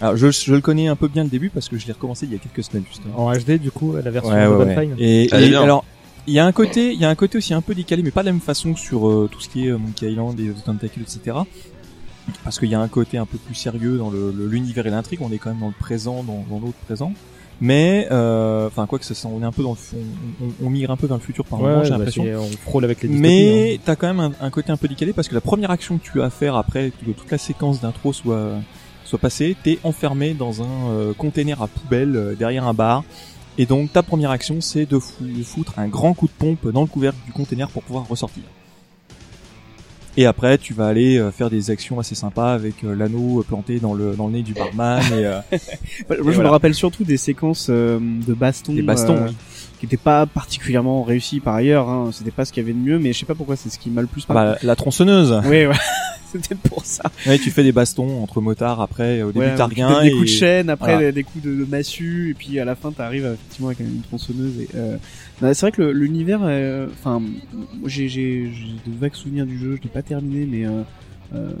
alors je, je, le connais un peu bien le début parce que je l'ai recommencé il y a quelques semaines justement. En HD du coup la version ouais, de ouais, ouais. Et, et alors il y a un côté, il y a un côté aussi un peu décalé, mais pas de la même façon que sur euh, tout ce qui est euh, Monkey Island et The Tentacle, etc. Parce qu'il y a un côté un peu plus sérieux dans l'univers et l'intrigue. On est quand même dans le présent, dans, dans l'autre présent. Mais, euh, enfin, quoi que ça, on est un peu dans le, on, on, on mire un peu dans le futur par moment, j'ai bah, l'impression. on frôle avec les Mais hein. t'as quand même un, un, côté un peu décalé parce que la première action que tu as à faire après que toute la séquence d'intro soit soit passée, t'es enfermé dans un euh, container à poubelle euh, derrière un bar et donc ta première action, c'est de foutre un grand coup de pompe dans le couvercle du conteneur pour pouvoir ressortir. Et après, tu vas aller euh, faire des actions assez sympas avec euh, l'anneau euh, planté dans le dans le nez du barman. Et, euh, Moi, je voilà. me rappelle surtout des séquences de baston, des bastons, oui. qui n'étaient pas particulièrement réussies par ailleurs. Hein. C'était pas ce qu'il y avait de mieux, mais je sais pas pourquoi c'est ce qui m'a le plus. Bah, la tronçonneuse. Oui, ouais. c'était pour ça. Ouais, tu fais des bastons entre motards après, au début ouais, t'as rien. Des et... coups de chaîne, après voilà. des coups de, de, massue, et puis à la fin t'arrives effectivement avec une tronçonneuse. Et, euh... c'est vrai que l'univers, enfin, euh, j'ai de vagues souvenirs du jeu, je l'ai pas terminé, mais euh, euh,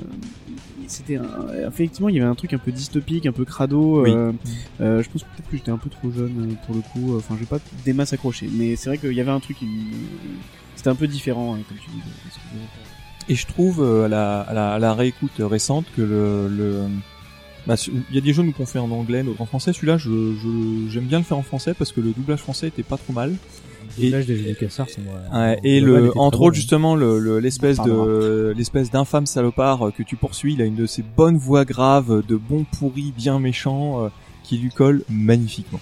c'était effectivement il y avait un truc un peu dystopique, un peu crado. Oui. Euh, euh, je pense peut-être que j'étais un peu trop jeune pour le coup. Enfin, j'ai pas des masses accrochées, mais c'est vrai qu'il y avait un truc, c'était un peu différent, hein, comme tu dis. Et je trouve euh, à, la, à, la, à la réécoute récente que le, le bah, il y a des jeux qu'on fait en anglais, d'autres en français. Celui-là, je, je, j'aime bien le faire en français parce que le doublage français était pas trop mal. Les Et- doublages des jeux LucasArts Ouais, en et le, étaient entre autres justement le le- l'espèce de l'espèce d'infâme salopard euh, que tu poursuis, il a une de ces bonnes voix graves, de bons pourris bien méchants, euh, qui lui colle magnifiquement.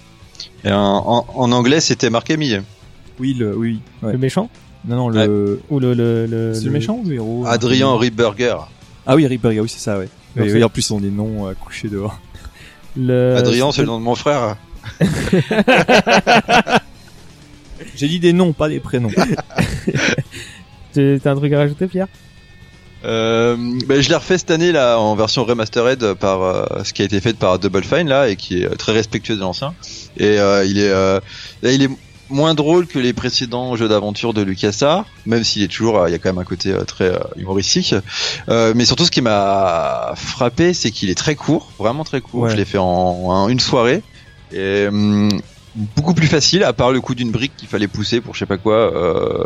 Et en, en, en anglais, c'était Mark Hamill. Oui, le, oui, oui, ouais. Le méchant? Non, non, le, ou le le le, c'est le méchant ou le héros Adrien Ripburger. Ah oui, Ripper, oui, c'est ça, ouais. Non, Oui, en plus, on est noms euh, couchés dehors. Le... Adrien, c'est le nom de mon frère. J'ai dit des noms, pas des prénoms. T'as un truc à rajouter, Pierre? Euh, ben, je l'ai refait cette année là en version remastered par euh, ce qui a été fait par Double Fine là et qui est euh, très respectueux de l'ancien. Et euh, il est euh, là, il est moins drôle que les précédents jeux d'aventure de LucasArts, même s'il est toujours euh, il y a quand même un côté euh, très euh, humoristique. Euh, mais surtout ce qui m'a frappé, c'est qu'il est très court, vraiment très court. Ouais. Je l'ai fait en, en une soirée et hum, beaucoup plus facile à part le coup d'une brique qu'il fallait pousser pour je sais pas quoi euh,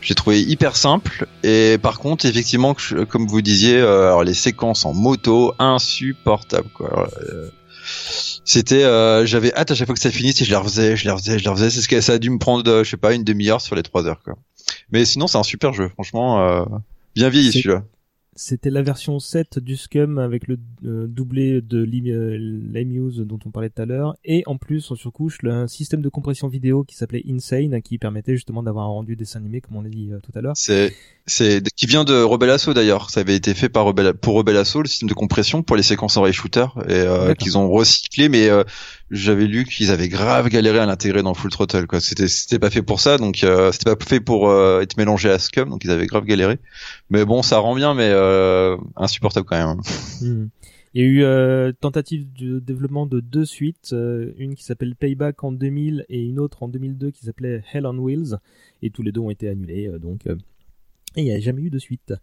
j'ai trouvé hyper simple et par contre effectivement comme vous disiez euh, alors les séquences en moto insupportables quoi Alors, euh, c'était euh, j'avais hâte à chaque fois que ça finisse et je les refaisais je les refaisais je les refaisais. C'est ce que ça a dû me prendre euh, je sais pas une demi-heure sur les trois heures quoi. Mais sinon c'est un super jeu. Franchement euh, bien vieilli celui-là C'était la version 7 du Scum avec le euh, doublé de l'Im- euh, dont on parlait tout à l'heure. Et en plus en surcouche le- un système de compression vidéo qui s'appelait Insane qui permettait justement d'avoir un rendu dessin animé comme on l'a dit euh, tout à l'heure. c'est c'est qui vient de Rebel Assault d'ailleurs. Ça avait été fait par Rebel pour Rebel Assault le système de compression pour les séquences en ray shooter et euh, qu'ils ont recyclé mais euh, j'avais lu qu'ils avaient grave galéré à l'intégrer dans Full Throttle quoi c'était c'était pas fait pour ça donc euh, c'était pas fait pour euh, être mélangé à Scum donc ils avaient grave galéré mais bon ça rend bien mais euh, insupportable quand même Hmm. Il y a eu euh, tentative de développement de deux suites, euh, une qui s'appelle Payback en 2000 et une autre en 2002 qui s'appelait Hell on Wheels et tous les deux ont été annulés euh, donc il n'y a jamais eu de suite.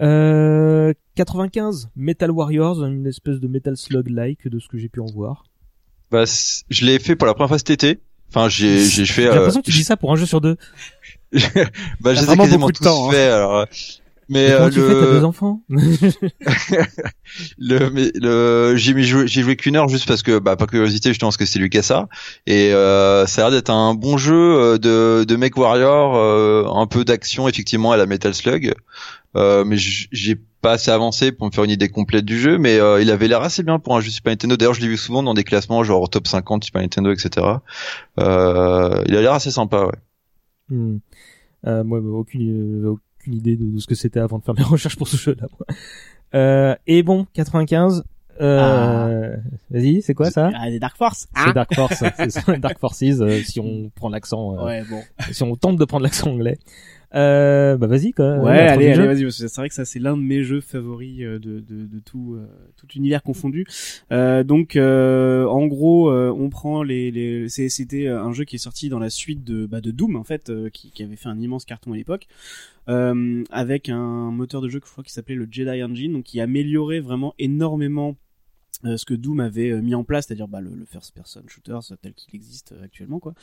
Euh, 95 Metal Warriors, une espèce de Metal Slug like de ce que j'ai pu en voir. Bah je l'ai fait pour la première fois cet été enfin j'ai j'ai fait J'ai euh, l'impression que tu dis ça pour un jeu sur deux. bah je T'as les ai vraiment quasiment tous temps, hein. fait alors euh, mais euh, tu fais le deux enfants le mais le j'ai joué j'ai joué qu'une heure juste parce que bah par curiosité justement parce que c'est Lucasarts et euh, ça a l'air d'être un bon jeu de de mech warrior euh, un peu d'action effectivement à la Metal Slug euh, mais j'ai pas assez avancé pour me faire une idée complète du jeu mais euh, il avait l'air assez bien pour un jeu Super Nintendo d'ailleurs je l'ai vu souvent dans des classements genre top 50 Super Nintendo etc euh, il a l'air assez sympa ouais. Euh, moi, bah, aucune, euh, aucune idée de, de ce que c'était avant de faire mes recherches pour ce jeu-là. moi. Euh, et bon, 95. Euh, Vas-y, c'est quoi ça? Ah, des Dark Force. C'est Dark Force, c'est Dark Forces. euh, si on prend l'accent, euh, Ouais, bon. si on tente de prendre l'accent anglais. Euh, bah vas-y quoi. Ouais, allez, le allez, vas-y, parce que c'est vrai que ça c'est l'un de mes jeux favoris euh, de, de, de tout, euh, tout univers confondu. Euh, donc, euh, en gros, on prend les, les c'était un jeu qui est sorti dans la suite de, bah, de Doom en fait, qui, qui avait fait un immense carton à l'époque, avec un moteur de jeu que je crois qui s'appelait le Jedi Engine, donc qui améliorait vraiment énormément euh, ce que Doom avait euh, mis en place, c'est-à-dire bah, le, le first person shooter tel qu'il existe euh, actuellement quoi.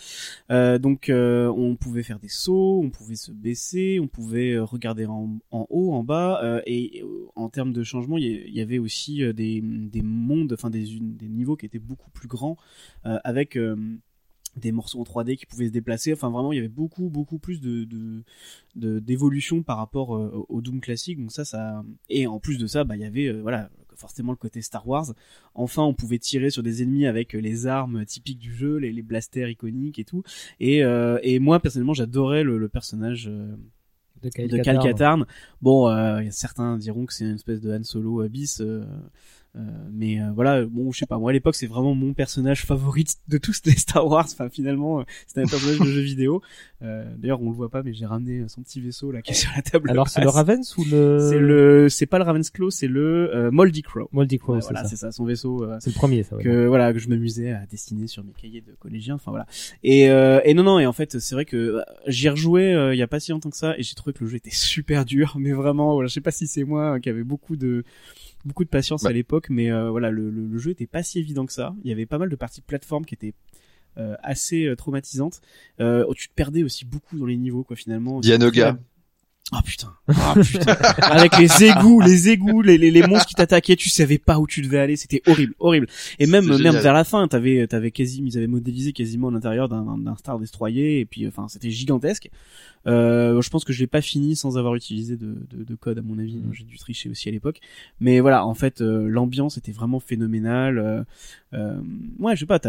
Donc on pouvait faire des sauts, on pouvait se baisser, on pouvait regarder en, en haut, en bas, et en termes de changement, il y, avait aussi des, des mondes, enfin des, des niveaux qui étaient beaucoup plus grands, avec des morceaux en 3D qui pouvaient se déplacer. Enfin vraiment, il y avait beaucoup beaucoup plus de de- de- d'évolution par rapport au Doom classique. Donc ça, ça et en plus de ça, bah il y avait voilà forcément le côté Star Wars. Enfin, on pouvait tirer sur des ennemis avec euh, les armes typiques du jeu, les, les blasters iconiques et tout. Et, euh, et moi personnellement, j'adorais le, le personnage euh, De. Cal. Bon, euh, certains diront que c'est une espèce de Han Solo abyss. euh, mais euh, voilà, bon, je sais pas. Moi, à l'époque, c'est vraiment mon personnage favori de tous les Star Wars. Enfin, finalement, euh, c'était un personnage de jeu vidéo. Euh, D'ailleurs, on le voit pas, mais j'ai ramené son petit vaisseau là qui est sur la table. Alors c'est le. Ravens ou le C'est le, c'est pas le Ravensclaw, c'est le euh, Moldy Crow. Moldy Crow, voilà, ça. c'est ça, son vaisseau. euh, C'est le premier ça. que voilà que je m'amusais à dessiner sur mes cahiers de collégien enfin voilà et euh, et non non et en fait c'est vrai que euh, j'y euh, il y a pas si longtemps que ça et j'ai trouvé que le jeu était super dur mais vraiment voilà je sais pas si c'est moi euh, qui avait beaucoup de beaucoup de patience à l'époque mais euh, voilà le, le, le jeu était pas si évident que ça. Il y avait pas mal de parties de plateforme qui étaient euh, assez euh, traumatisantes. Euh, tu te perdais aussi beaucoup dans les niveaux quoi finalement. Dianoga. Oh putain, Ah, putain. avec les égouts, les égouts, les, les, les monstres qui t'attaquaient, tu savais pas où tu devais aller, c'était horrible, horrible. Et même même vers la fin, t'avais t'avais quasiment, ils avaient modélisé quasiment l'intérieur d'un d'un Star Destroyer, et puis enfin c'était gigantesque. Euh, je pense que je l'ai pas fini sans avoir utilisé de, de, de code à mon avis. Mm. J'ai dû tricher aussi à l'époque. Mais voilà, en fait, euh, l'ambiance était vraiment phénoménale. Euh, ouais, je sais pas.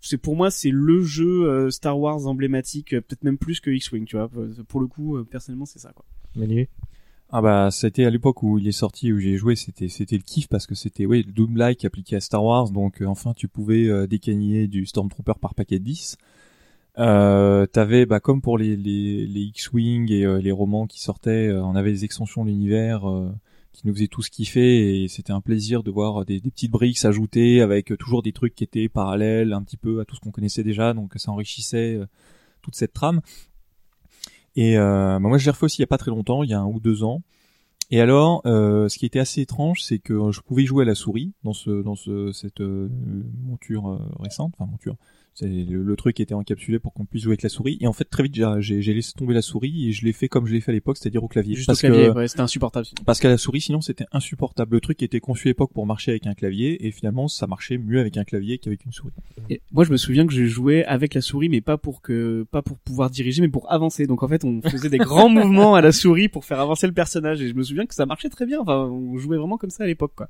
C'est pour moi, c'est le jeu euh, Star Wars emblématique, euh, peut-être même plus que X-wing. Tu vois, pour le coup, euh, personnellement, c'est ça quoi. Manu. Ah bah c'était à l'époque où il est sorti où j'ai joué c'était c'était le kiff parce que c'était oui le Doom like appliqué à Star Wars donc euh, enfin tu pouvais euh, décaniller du Stormtrooper par paquet de 10 euh, t'avais bah comme pour les les, les X-wing et euh, les romans qui sortaient euh, on avait les extensions de l'univers euh, qui nous faisaient tous kiffer et c'était un plaisir de voir des, petites briques s'ajouter avec euh, toujours des trucs qui étaient parallèles un petit peu à tout ce qu'on connaissait déjà donc ça enrichissait euh, toute cette trame et euh, bah moi je l'ai refait aussi il y a pas très longtemps, il y a un ou deux ans. Et alors, euh, ce qui était assez étrange, c'est que je pouvais jouer à la souris dans ce dans ce cette monture récente, enfin monture. C'est le, le truc qui était encapsulé pour qu'on puisse jouer avec la souris. Et en fait, très vite, j'ai- laissé tomber la souris et je l'ai fait comme je l'ai fait à l'époque, c'est-à-dire au clavier. Juste parce au clavier, ouais, c'était insupportable. parce qu'à la souris, sinon, c'était insupportable. Le truc était conçu à l'époque pour marcher avec un clavier et finalement, ça marchait mieux avec un clavier qu'avec une souris. Et moi, je me souviens que j'ai joué avec la souris, mais pas pour que, pas pour pouvoir diriger, mais pour avancer. Donc en fait, on faisait des grands mouvements à la souris pour faire avancer le personnage. Et je me souviens que ça marchait très bien. Enfin, on jouait vraiment comme ça à l'époque, quoi.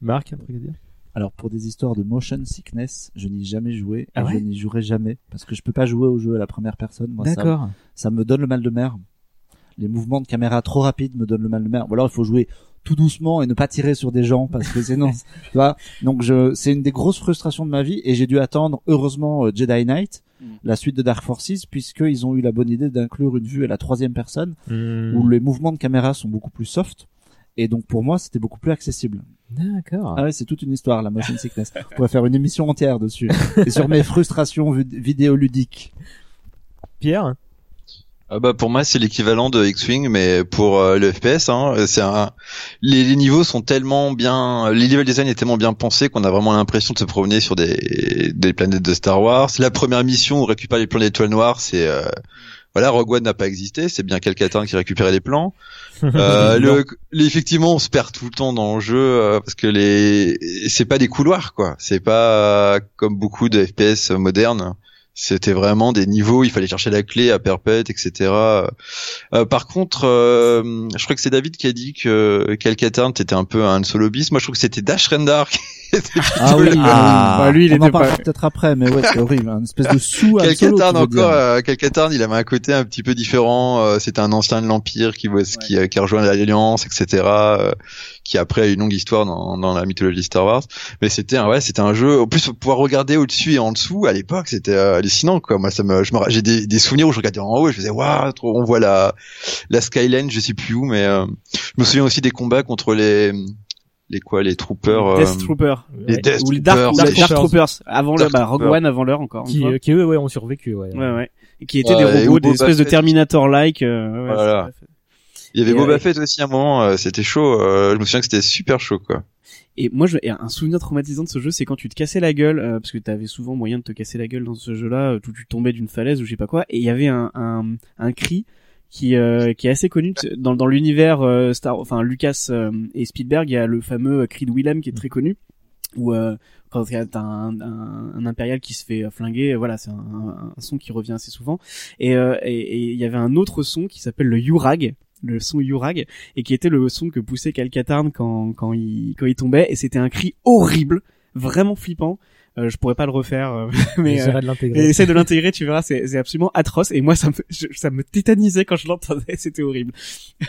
Marc, un truc à dire? Alors pour des histoires de motion sickness, je n'y ai jamais joué Ah et ouais je n'y jouerai jamais parce que je peux pas jouer au jeu à la première personne. Moi, ça, D'accord. ça me donne le mal de mer. Les mouvements de caméra trop rapides me donnent le mal de mer. Ou alors il faut jouer tout doucement et ne pas tirer sur des gens parce que sinon, tu vois. Donc je, c'est une des grosses frustrations de ma vie et j'ai dû attendre heureusement euh, Jedi Knight, Mm. la suite de Dark Forces, puisqu'ils ont eu la bonne idée d'inclure une vue à la troisième personne Hmm. où les mouvements de caméra sont beaucoup plus soft. Et donc pour moi, c'était beaucoup plus accessible. D'accord. Ah ouais, c'est toute une histoire, la motion sickness. On pourrait faire une émission entière dessus. Et sur mes frustrations vid- vidéoludiques. Pierre Ah bah pour moi c'est l'équivalent de X-wing mais pour euh, le FPS hein, c'est un les, les niveaux sont tellement bien les level design est tellement bien pensé qu'on a vraiment l'impression de se promener sur des des planètes de Star Wars. La première mission où on récupère les plans d'étoiles noires, c'est euh, voilà, Rogue One n'a pas existé, c'est bien Calcatarn qui récupérait les plans. Euh, le, effectivement, on se perd tout le temps dans le jeu euh, parce que les c'est pas des couloirs quoi. C'est pas euh, comme beaucoup de FPS modernes. C'était vraiment des niveaux, il fallait chercher la clé à perpète, etc. Euh, par contre, euh, je crois que c'est David qui a dit que Calcatarn était un peu un solo bis. Moi, je trouve que c'était Dash Rendar qui était Ah oui, ah, Bah, lui, il on était en parlera pas- peut-être après, mais ouais, c'est horrible. Un espèce de sous Calcatarn encore, euh, Calcatarn, il avait un côté un petit peu différent. euh, C'était un ancien de l'Empire qui, qui, a- qui a rejoint l'Alliance, etc. qui après a une longue histoire dans, dans la mythologie Star Wars. Mais c'était un, ouais, c'était un jeu. En plus, pouvoir regarder au-dessus et en dessous à l'époque, c'était euh, hallucinant. Quoi. Moi, ça me, je me, j'ai des, des souvenirs où je regardais en haut et je faisais waouh, trop- on voit la, la skyline, je sais plus où, mais euh, je me souviens aussi des combats contre les, les quoi, les troopers. euh, Death Trooper. les. Death Ou les Dark, Troopers, Dark, les- Dark Troopers. Avant Dark le, bah, Rogue Troopers. One avant l'heure encore. qui, euh, eux, ouais, ont survécu, ouais. Ouais, ouais. Et qui étaient Ouais, des robots, ou des espèces de Fett. Terminator-like. euh, ouais, Voilà. Il y avait Et, Boba euh, Fett aussi à un moment, euh, c'était chaud. euh, je me souviens que c'était super chaud, quoi. Et moi, je, et un souvenir traumatisant de ce jeu, c'est quand tu te cassais la gueule, euh, parce que t'avais souvent moyen de te casser la gueule dans ce jeu-là, où tu tombais d'une falaise ou je sais pas quoi, et il y avait un, un, un cri qui, euh, qui est assez connu dans, dans l'univers euh, Star, enfin Lucas euh, et Spielberg, il y a le fameux cri de Willem qui est très connu, où euh, quand il a un, un, un impérial qui se fait flinguer, voilà, c'est un, un, son qui revient assez souvent. Et euh, et- et il y avait un autre son qui s'appelle le Yurag, le son Yurag, et qui était le son que poussait Calcatarn quand quand il quand il tombait, et c'était un cri horrible, vraiment flippant. Euh, je pourrais pas le refaire, euh, mais euh, de l'intégrer. essaie de l'intégrer, tu verras, c'est c'est absolument atroce. Et moi, ça me je- ça me tétanisait quand je l'entendais, c'était horrible.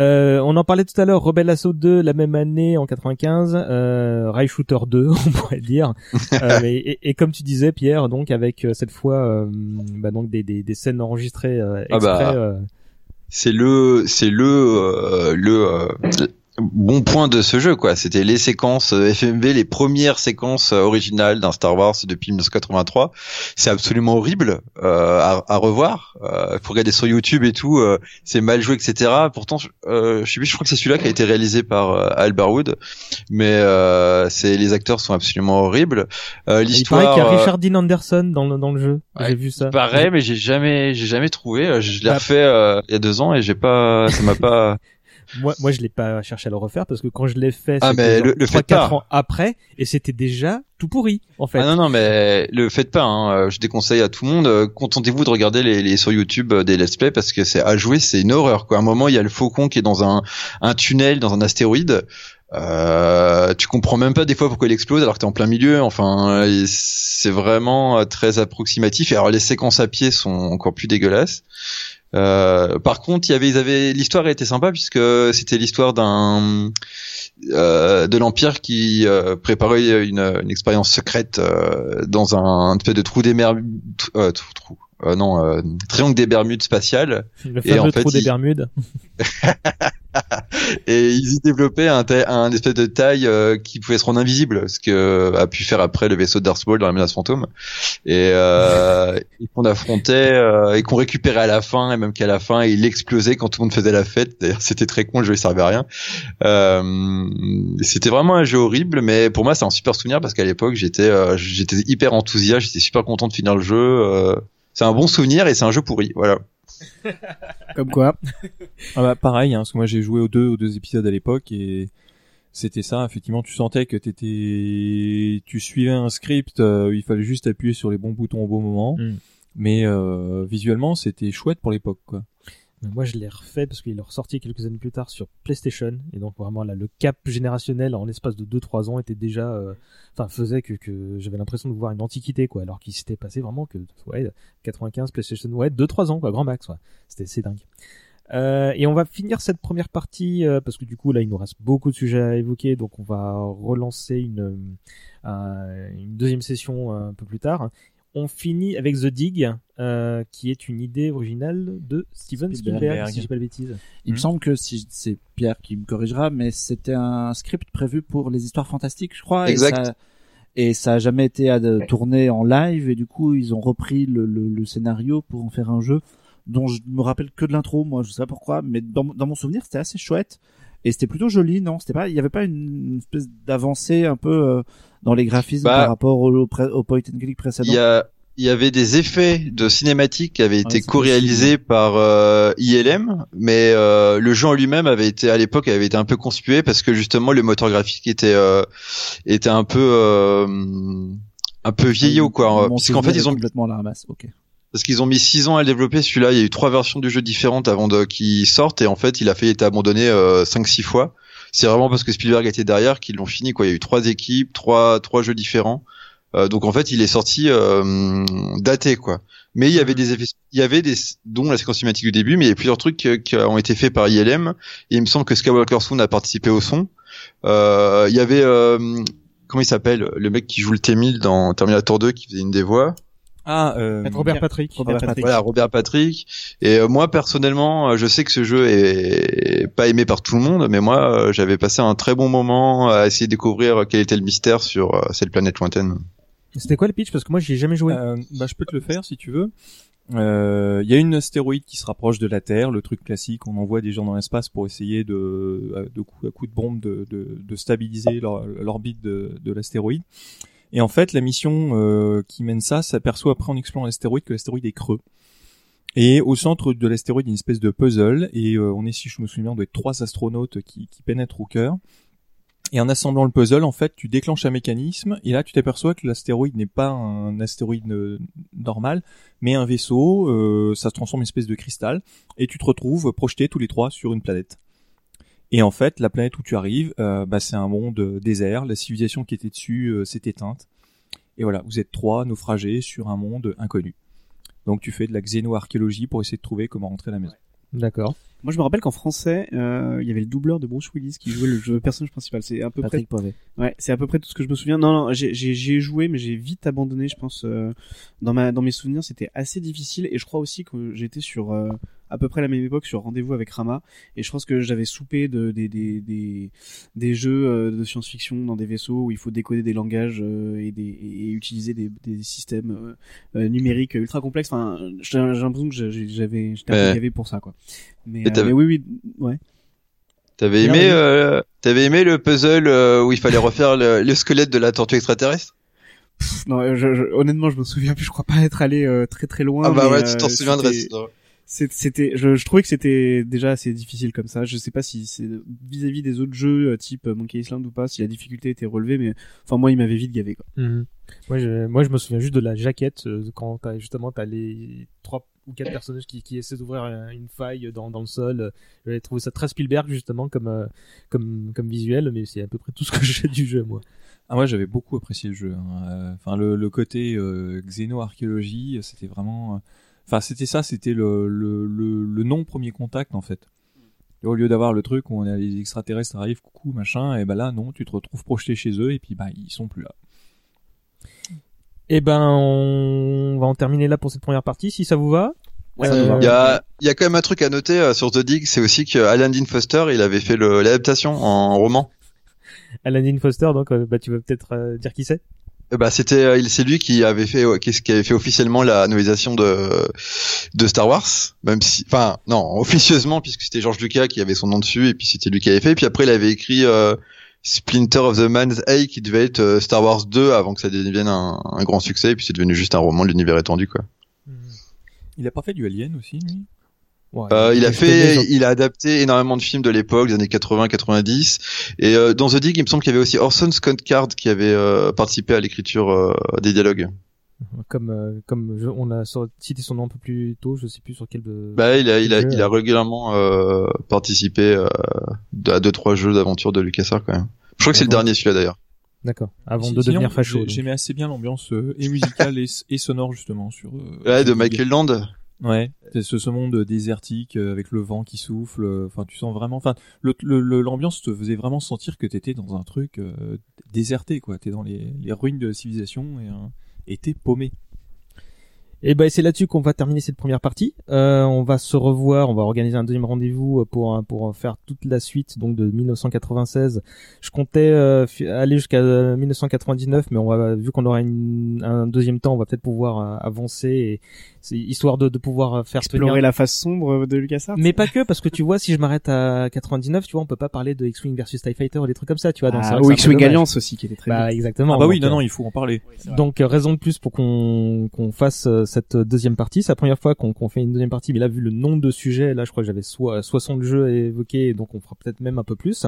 Euh, on en parlait tout à l'heure, Rebel Assault 2, la même année, en 95, euh, Rail Shooter 2, on pourrait dire. Euh, et, et comme tu disais, Pierre, donc avec euh, cette fois, euh, bah, donc des, des, des scènes enregistrées euh, Ah exprès. bah. C'est le, c'est le, euh, le, euh, bon point de ce jeu quoi. C'était les séquences euh, FMV, les premières séquences euh, originales d'un Star Wars depuis 1983. C'est absolument horrible euh, à, à, revoir. Euh, faut regarder sur YouTube et tout. Euh, c'est mal joué, etc. Pourtant, euh, je sais plus. Je crois que c'est celui-là qui a été réalisé par euh, Albert Wood, mais c'est les acteurs sont absolument horribles. L'histoire. Il paraît qu'il y a Richard Dean Anderson dans le dans le jeu. Ouais, j'ai vu ça. Pareil, mais j'ai jamais j'ai jamais trouvé. Je l'ai bah, refait il y a deux ans et j'ai pas ça m'a pas moi, moi, je l'ai pas cherché à le refaire parce que quand je l'ai fait, ah, c'était le, le 3-4 ans après, et c'était déjà tout pourri, en fait. Ah non, non, mais le faites pas. Hein. Je déconseille à tout le monde. Euh, contentez-vous de regarder les, les sur YouTube euh, des let's play parce que c'est à jouer, c'est une horreur. Quoi. À un moment, il y a le faucon qui est dans un, un tunnel, dans un astéroïde. Euh, tu comprends même pas des fois pourquoi il explose alors que t'es en plein milieu. Enfin, c'est vraiment euh, très approximatif. Et alors les séquences à pied sont encore plus dégueulasses. Euh, par contre, ils avaient, l'histoire était sympa puisque c'était l'histoire d'un euh, de l'empire qui euh, préparait une, expérience secrète euh, dans un, un de trou des mers, trou, trou, non, triangle des Bermudes spatial. Le fameux et en fait, trou des Bermudes. et ils y développaient un, un espèce de taille euh, qui pouvait se rendre invisible, ce que a pu faire après le vaisseau de Darth Maul dans la menace fantôme, et, euh, qu'on affrontait euh, et qu'on récupérait à la fin, et même qu'à la fin il explosait quand tout le monde faisait la fête. D'ailleurs c'était très con, le jeu il servait à rien. Euh, c'était vraiment un jeu horrible, mais pour moi c'est un super souvenir parce qu'à l'époque j'étais euh, j'étais hyper enthousiaste, j'étais super content de finir le jeu. C'est un bon souvenir et c'est un jeu pourri, voilà. Comme quoi. Ah bah pareil, hein, parce que moi j'ai joué aux deux, aux deux épisodes à l'époque et c'était ça. Effectivement, tu sentais que t'étais, tu suivais un script, euh, il fallait juste appuyer sur les bons boutons au bon moment. Mm. Mais euh, visuellement, c'était chouette pour l'époque, quoi. Moi, je l'ai refait parce qu'il est ressorti quelques années plus tard sur PlayStation. Et donc, vraiment, là, le cap générationnel en l'espace de 2-3 ans était déjà, euh, enfin, faisait que, j'avais l'impression de voir une antiquité, quoi. Alors qu'il s'était passé vraiment que, ouais, 95, PlayStation, ouais, 2-3 ans, quoi, grand max, ouais. C'était, c'est dingue. Euh, et on va finir cette première partie euh, parce que du coup là il nous reste beaucoup de sujets à évoquer donc on va relancer une euh, une deuxième session un peu plus tard on finit avec The Dig, euh, qui est une idée originale de Steven Spielberg, si je pas de bêtises. Il me hmm. semble que si c'est Pierre qui me corrigera, mais c'était un script prévu pour les histoires fantastiques, je crois. Exact. Et ça, et ça a jamais été à tourner en live, et du coup ils ont repris le, le, le, scénario pour en faire un jeu dont je me rappelle que de l'intro, moi je sais pas pourquoi, mais dans, dans mon souvenir c'était assez chouette et c'était plutôt joli, non? C'était pas, il y avait pas une, espèce d'avancée un peu euh, dans les graphismes bah, par rapport au, au, point and click précédent? Il y a, il y avait des effets de cinématique qui avaient été co-réalisés par euh, ILM, mais euh, le jeu en lui-même avait été à l'époque avait été un peu conspué parce que justement le moteur graphique était euh, était un peu euh, un peu vieillot quoi. Parce qu'en fait ils ont complètement la ramasse. Ok parce qu'ils ont mis 6 ans à le développer celui-là. Il y a eu trois versions du jeu différentes avant de qu'il sorte et en fait il a fait été abandonné euh, 5-6 fois. C'est vraiment parce que Spielberg était derrière qu'ils l'ont fini quoi. Il y a eu trois équipes, trois trois jeux différents. Euh, donc en fait il est sorti euh, daté quoi. Mais il y avait des effets, il y avait des dont la séquence cinématique du début, mais il y a plusieurs trucs qui, ont été faits par ILM. Et il me semble que Skywalker Sound a participé au son. Euh, il y avait comment il s'appelle le mec qui joue le T-1000 dans Terminator 2 qui faisait une des voix. Ah, euh, Robert Patrick. Robert Patrick. Voilà, Robert Patrick. Et euh, moi, personnellement, euh, je sais que ce jeu est pas aimé par tout le monde, mais moi, euh, j'avais passé un très bon moment à essayer de découvrir quel était le mystère sur cette planète lointaine. C'était quoi le pitch? Parce que moi, j'y ai jamais joué. bah, je peux te le faire si tu veux. Il y a une astéroïde qui se rapproche de la Terre, le truc classique, on envoie des gens dans l'espace pour essayer de, de coup à coup de bombe, de, de, de stabiliser l'orbite de, de l'astéroïde. Et en fait, la mission euh, qui mène ça s'aperçoit après en explorant l'astéroïde que l'astéroïde est creux. Et au centre de l'astéroïde, une espèce de puzzle. Et euh, on est, si je me souviens, on doit être trois astronautes qui, pénètrent au cœur. Et en assemblant le puzzle, en fait, tu déclenches un mécanisme, et là, tu t'aperçois que l'astéroïde n'est pas un astéroïde euh, normal, mais un vaisseau, ça se transforme en espèce de cristal, et tu te retrouves projeté tous les trois sur une planète. Et en fait, la planète où tu arrives, euh, bah, c'est un monde euh, désert. La civilisation qui était dessus euh, s'est éteinte. Et voilà, vous êtes trois naufragés sur un monde inconnu. Donc tu fais de la xénoarchéologie pour essayer de trouver comment rentrer à la maison. D'accord. Moi, je me rappelle qu'en français, euh, il y avait le doubleur de Bruce Willis qui jouait le, jeu, personnage principal. C'est à peu Patrick près. Ouais, c'est à peu près tout ce que je me souviens. Non, non, j'ai joué, mais j'ai vite abandonné. Je pense euh, dans ma dans mes souvenirs, c'était assez difficile. Et je crois aussi que j'étais sur euh, à peu près la même époque sur Rendez-vous avec Rama, et je pense que j'avais soupé de, des, des, des, des jeux euh, de science-fiction dans des vaisseaux où il faut décoder des langages euh, et, des, et utiliser des, des systèmes euh, numériques ultra complexes. Enfin, j'ai l'impression que j'avais, j'étais un peu gavé pour ça, quoi. Mais, oui, oui, ouais. T'avais aimé, euh, t'avais aimé le puzzle euh, où il fallait refaire le, le squelette de la tortue extraterrestre? Pff, Non, je, je- honnêtement, je me souviens plus. Je crois pas être allé euh, très très loin. Ah bah mais, ouais, tu t'en souviendrais. C'était- je, je trouvais que c'était déjà assez difficile comme ça. Je sais pas si c'est vis-à-vis des autres jeux euh, type Monkey Island ou pas, si la difficulté était relevée, mais enfin moi il m'avait vite gavé quoi. Mhm. Moi, je, moi, je me souviens juste de la jaquette euh, quand t'as justement t'as les trois ou quatre personnages qui, qui essaient d'ouvrir euh, une faille dans, dans le sol. Euh, J'avais trouvé ça très Spielberg justement comme euh, comme comme visuel, mais c'est à peu près tout ce que j'ai du jeu moi. Ah moi j'avais beaucoup apprécié le jeu. hein. Euh, Enfin le, le côté euh, xéno-archéologie, c'était vraiment. Enfin c'était ça, c'était le, le, le, le non premier contact en fait. Et au lieu d'avoir le truc où on a les extraterrestres arrivent, coucou machin, et ben là non, tu te retrouves projeté chez eux et puis bah ils sont plus là. Eh ben, on va en terminer là pour cette première partie, si ça vous va. Ouais. Il y a, il y a quand même un truc à noter euh, sur The Dig, c'est aussi que Alan Dean Foster, il avait fait le- l'adaptation en roman. Alan Dean Foster, donc euh, bah, tu vas peut-être euh, dire qui c'est? Bah c'était, euh, il- c'est lui qui avait fait, qui, avait fait officiellement la novélisation de de Star Wars, même si, enfin non, officieusement puisque c'était George Lucas qui avait son nom dessus et puis c'était lui qui avait fait. Et puis après il avait écrit euh, Splinter of the Man's Eye qui devait être euh, Star Wars 2 avant que ça devienne un, un grand succès. Et puis c'est devenu juste un roman de l'univers étendu quoi. Il a pas fait du Alien aussi lui? Ouais, Euh, il a fait, il a adapté énormément de films de l'époque, des années 80-90. Et euh, dans The Dig, il me semble qu'il y avait aussi Orson Scott Card qui avait euh, participé à l'écriture euh, des dialogues. Comme euh, comme je- on a cité son nom un peu plus tôt, je sais plus sur quel de. Bah, il a, il a, jeu, il a régulièrement euh, participé euh, à deux trois jeux d'aventure de LucasArts quand même. Je crois que c'est le D'accord. dernier celui-là d'ailleurs. D'accord. Avant de devenir facho. J'aimais assez bien l'ambiance euh, et musicale et, et sonore justement sur. euh, Ouais, de Michael Land. Ouais, ce, monde désertique euh, avec le vent qui souffle. euh, Enfin, tu sens vraiment. Enfin, l'ambiance te faisait vraiment sentir que t'étais dans un truc euh, déserté, quoi. T'es dans les, ruines de la civilisation et, euh, t'es paumé. Et ben c'est là-dessus qu'on va terminer cette première partie. Euh, on va se revoir, on va organiser un deuxième rendez-vous euh, pour pour faire toute la suite donc de 1996. Je comptais euh, aller jusqu'à euh, 1999, mais on va vu qu'on aura une- un deuxième temps, on va peut-être pouvoir euh, avancer et c'est histoire de, de pouvoir euh, faire Explorer tenir- la face sombre de LucasArts. Mais pas que, parce que tu vois, si je m'arrête à 99, tu vois, on peut pas parler de X-Wing versus TIE Fighter ou des trucs comme ça, tu vois. donc Ah, ou X-Wing. Alliance aussi qui était très Bah bien. exactement. ah bah oui, donc, non, euh, non, il faut en parler. donc euh, raison de plus pour qu'on qu'on fasse euh, cette deuxième partie. C'est la première fois qu'on fait une deuxième partie, mais là vu le nombre de sujets, là je crois que j'avais soit 60 jeux à évoquer, donc on fera peut-être même un peu plus.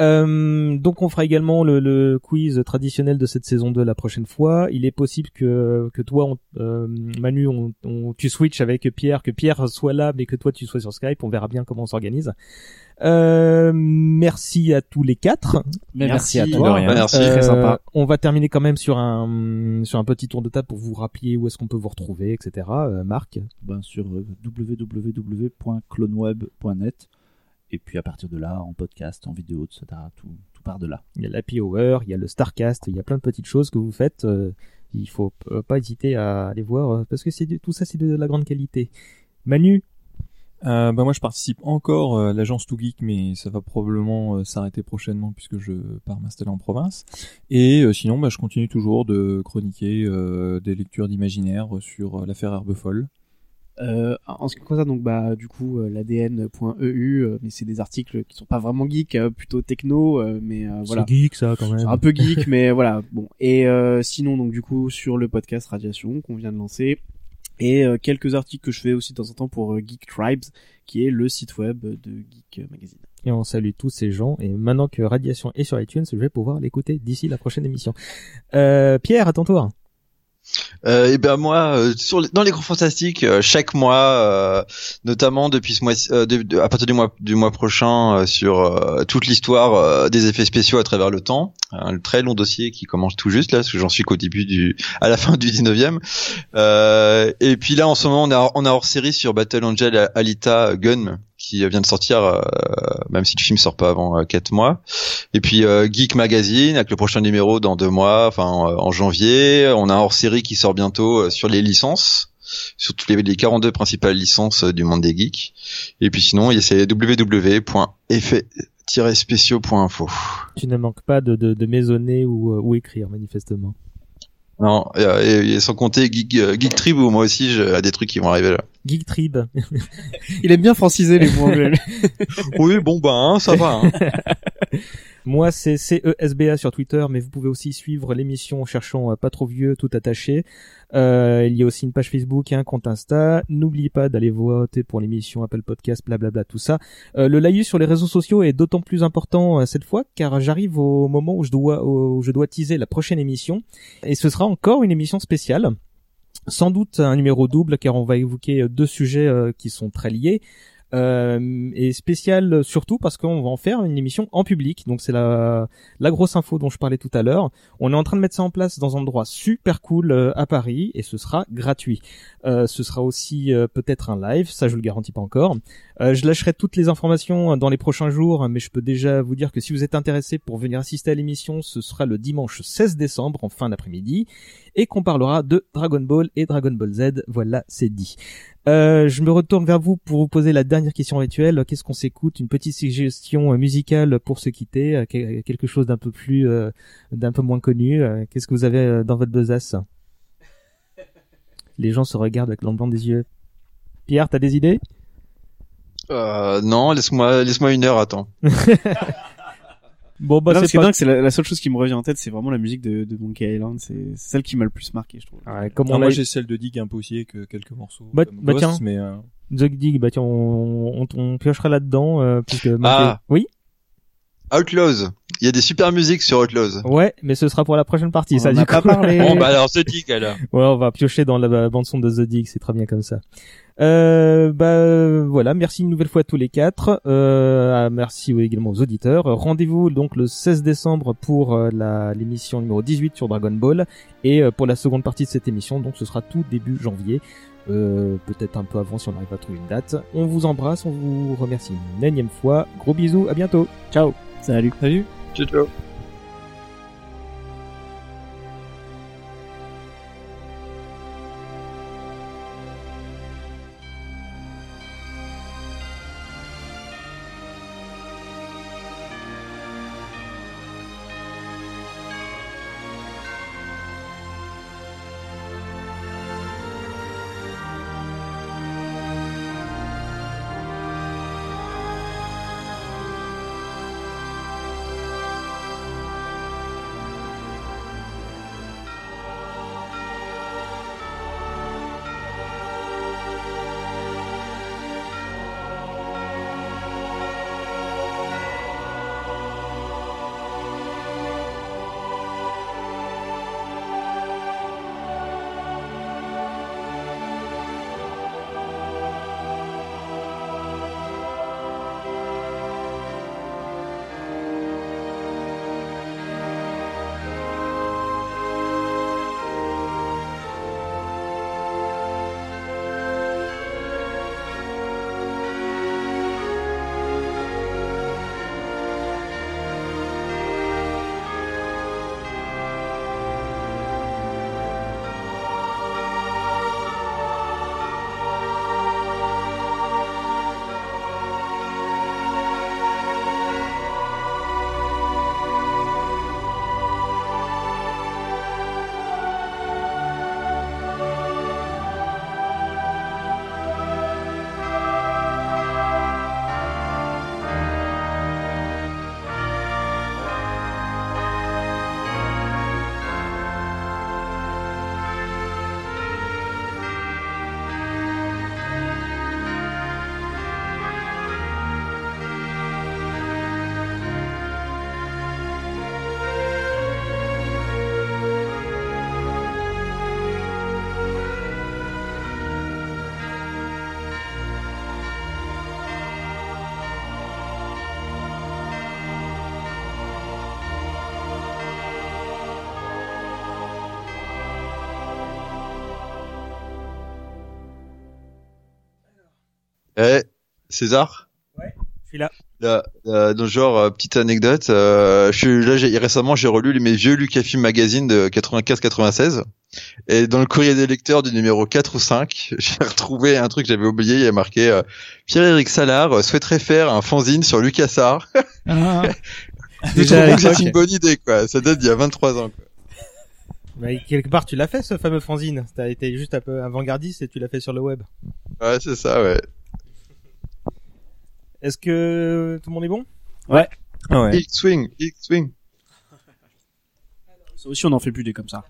Euh, donc on fera également le, le quiz traditionnel de cette saison 2 la prochaine fois. Il est possible que que toi, on, euh, Manu, on, on- tu switches avec Pierre, que Pierre soit là, mais que toi tu sois sur Skype. On verra bien comment on s'organise. Euh, merci à tous les quatre. Merci, à toi. Rien. Merci. Euh, Très sympa. On va terminer quand même sur un sur un petit tour de table pour vous rappeler où est-ce qu'on peut vous retrouver, etc. Euh, Marc? Ben, sur euh, www.cloneweb.net. Et puis à partir de là, en podcast, en vidéo, etc. Tout, tout part de là. Il y a l'Happy Hour, il y a le Starcast, il y a plein de petites choses que vous faites. euh, il faut euh, pas hésiter à aller voir euh, parce que c'est tout ça c'est de la grande qualité. Manu, Euh, bah moi, je participe encore euh, à l'agence Too Geek, mais ça va probablement euh, s'arrêter prochainement puisque je pars m'installer en province. Et euh, sinon, bah, je continue toujours de chroniquer euh, des lectures d'imaginaire sur euh, l'affaire Herbefolle. Euh, en ce qui concerne donc bah du coup euh, l'ADN.eu, euh, mais c'est des articles qui sont pas vraiment geeks, euh, plutôt techno, euh, mais euh, voilà. c'est geek ça quand même. C'est un peu geek, mais voilà. Bon. Et euh, sinon, donc du coup, sur le podcast Radiation qu'on vient de lancer, et euh, quelques articles que je fais aussi de temps en temps pour Geek Tribes, qui est le site web de Geek Magazine. Et on salue tous ces gens. Et maintenant que Radiation est sur iTunes, je vais pouvoir l'écouter d'ici la prochaine émission. Euh, Pierre, à ton tour. Euh, et ben moi, euh, sur les- dans les grands fantastiques, euh, chaque mois, euh, notamment depuis ce mois, euh, à partir du mois du mois prochain, sur toute l'histoire des effets spéciaux à travers le temps, un très long dossier qui commence tout juste là, parce que j'en suis qu'au début du, à la fin du 19e. Euh, et puis là, en ce moment, on on a hors série sur Battle Angel Alita Gun qui vient de sortir, euh, même si le film sort pas avant euh, quatre mois. Et puis euh, Geek Magazine avec le prochain numéro dans deux mois, enfin euh, en janvier. On a un hors série qui sort bientôt euh, sur les licences. sur toutes les, les 42 principales licences euh, du monde des geeks. Et puis sinon, il y a c'est www.effet-spéciaux.info. Tu ne manques pas de, de, de maisonner ou, euh, ou écrire, manifestement. Non, et, et- et sans compter Geek, euh, Geek Trib où moi aussi j'ai des trucs qui vont arriver là. Geek Trib. Il aime bien franciser les mots anglais. oui, bon ben hein, ça va. Hein. Moi, c'est CESBA sur Twitter, mais vous pouvez aussi suivre l'émission en cherchant euh, pas trop vieux, tout attaché. Euh, il y a aussi une page Facebook et un compte Insta. N'oubliez pas d'aller voter pour l'émission Apple Podcast, blablabla, tout ça. Euh, le laïus sur les réseaux sociaux est d'autant plus important euh, cette fois, car j'arrive au moment où je dois, où je dois teaser la prochaine émission, et ce sera encore une émission spéciale. Sans doute un numéro double, car on va évoquer euh, deux sujets euh, qui sont très liés. Euh, et spécial surtout parce qu'on va en faire une émission en public. Donc c'est la la grosse info dont je parlais tout à l'heure. On est en train de mettre ça en place dans un endroit super cool euh, à Paris et ce sera gratuit. Euh, ce sera aussi euh, peut-être un live, ça je le garantis pas encore. Euh, je lâcherai toutes les informations dans les prochains jours, mais je peux déjà vous dire que si vous êtes intéressé pour venir assister à l'émission, ce sera le dimanche 16 décembre en fin d'après-midi et qu'on parlera de Dragon Ball et Dragon Ball Z. Voilà, c'est dit. Euh, je me retourne vers vous pour vous poser la dernière question rituelle. Qu'est-ce qu'on s'écoute Une petite suggestion euh, musicale pour se quitter, euh, que- quelque chose d'un peu plus, euh, d'un peu moins connu. Qu'est-ce que vous avez dans votre besace Les gens se regardent avec l'emblanc des yeux. Pierre, t'as des idées? Euh, non, laisse-moi laisse-moi une heure attends. Bon, bah Non, c'est pas... dingue, c'est la, la seule chose qui me revient en tête, c'est vraiment la musique de, de Monkey Island. C'est celle qui m'a le plus marqué, je trouve. Ouais, comme Ah, on moi j'ai celle de Dig un peu aussi avec euh, quelques morceaux. Bah- comme bah Ghost, tiens. mais euh, The Dig, bah tiens, on, on, on piochera là-dedans, euh, puisque... Ah. Oui Outlaws. Il y a des super musiques sur Outlaws. Ouais, mais ce sera pour la prochaine partie, On ça, du pas parlé. Bon bah alors ce Dig alors. Ouais, on va piocher dans la bande son de The Dig, c'est très bien comme ça. Euh, bah euh, voilà, merci une nouvelle fois à tous les quatre. Euh, merci également aux auditeurs. Rendez-vous donc le 16 décembre pour euh, la l'émission numéro 18 sur Dragon Ball et euh, pour la seconde partie de cette émission, donc ce sera tout début janvier. Euh, peut-être un peu avant si on arrive à trouver une date. On vous embrasse, on vous remercie une énième fois. Gros bisous, à bientôt. Ciao. Salut. salut. Ciao ciao. César Je suis suis là. Là, euh, donc genre euh, petite anecdote, euh, je suis là j'ai récemment j'ai relu mes vieux Lucasfilm magazine de 95-96 et dans le courrier des lecteurs du numéro 4 ou 5, j'ai retrouvé un truc que j'avais oublié, il y a marqué euh, Pierre-Éric Salard souhaiterait faire un fanzine sur LucasArts. Ah. Je Déjà que c'est une bonne idée quoi, ça date d'il y a 23 ans quoi. Bah, quelque part, tu l'as fait, ce fameux fanzine. T'as été juste un peu avant-gardiste et tu l'as fait sur le web. Ouais, c'est ça ouais. Est-ce que tout le monde est bon? Ah ouais. X-Wing, X-Wing. Ça aussi, on en fait plus des comme ça.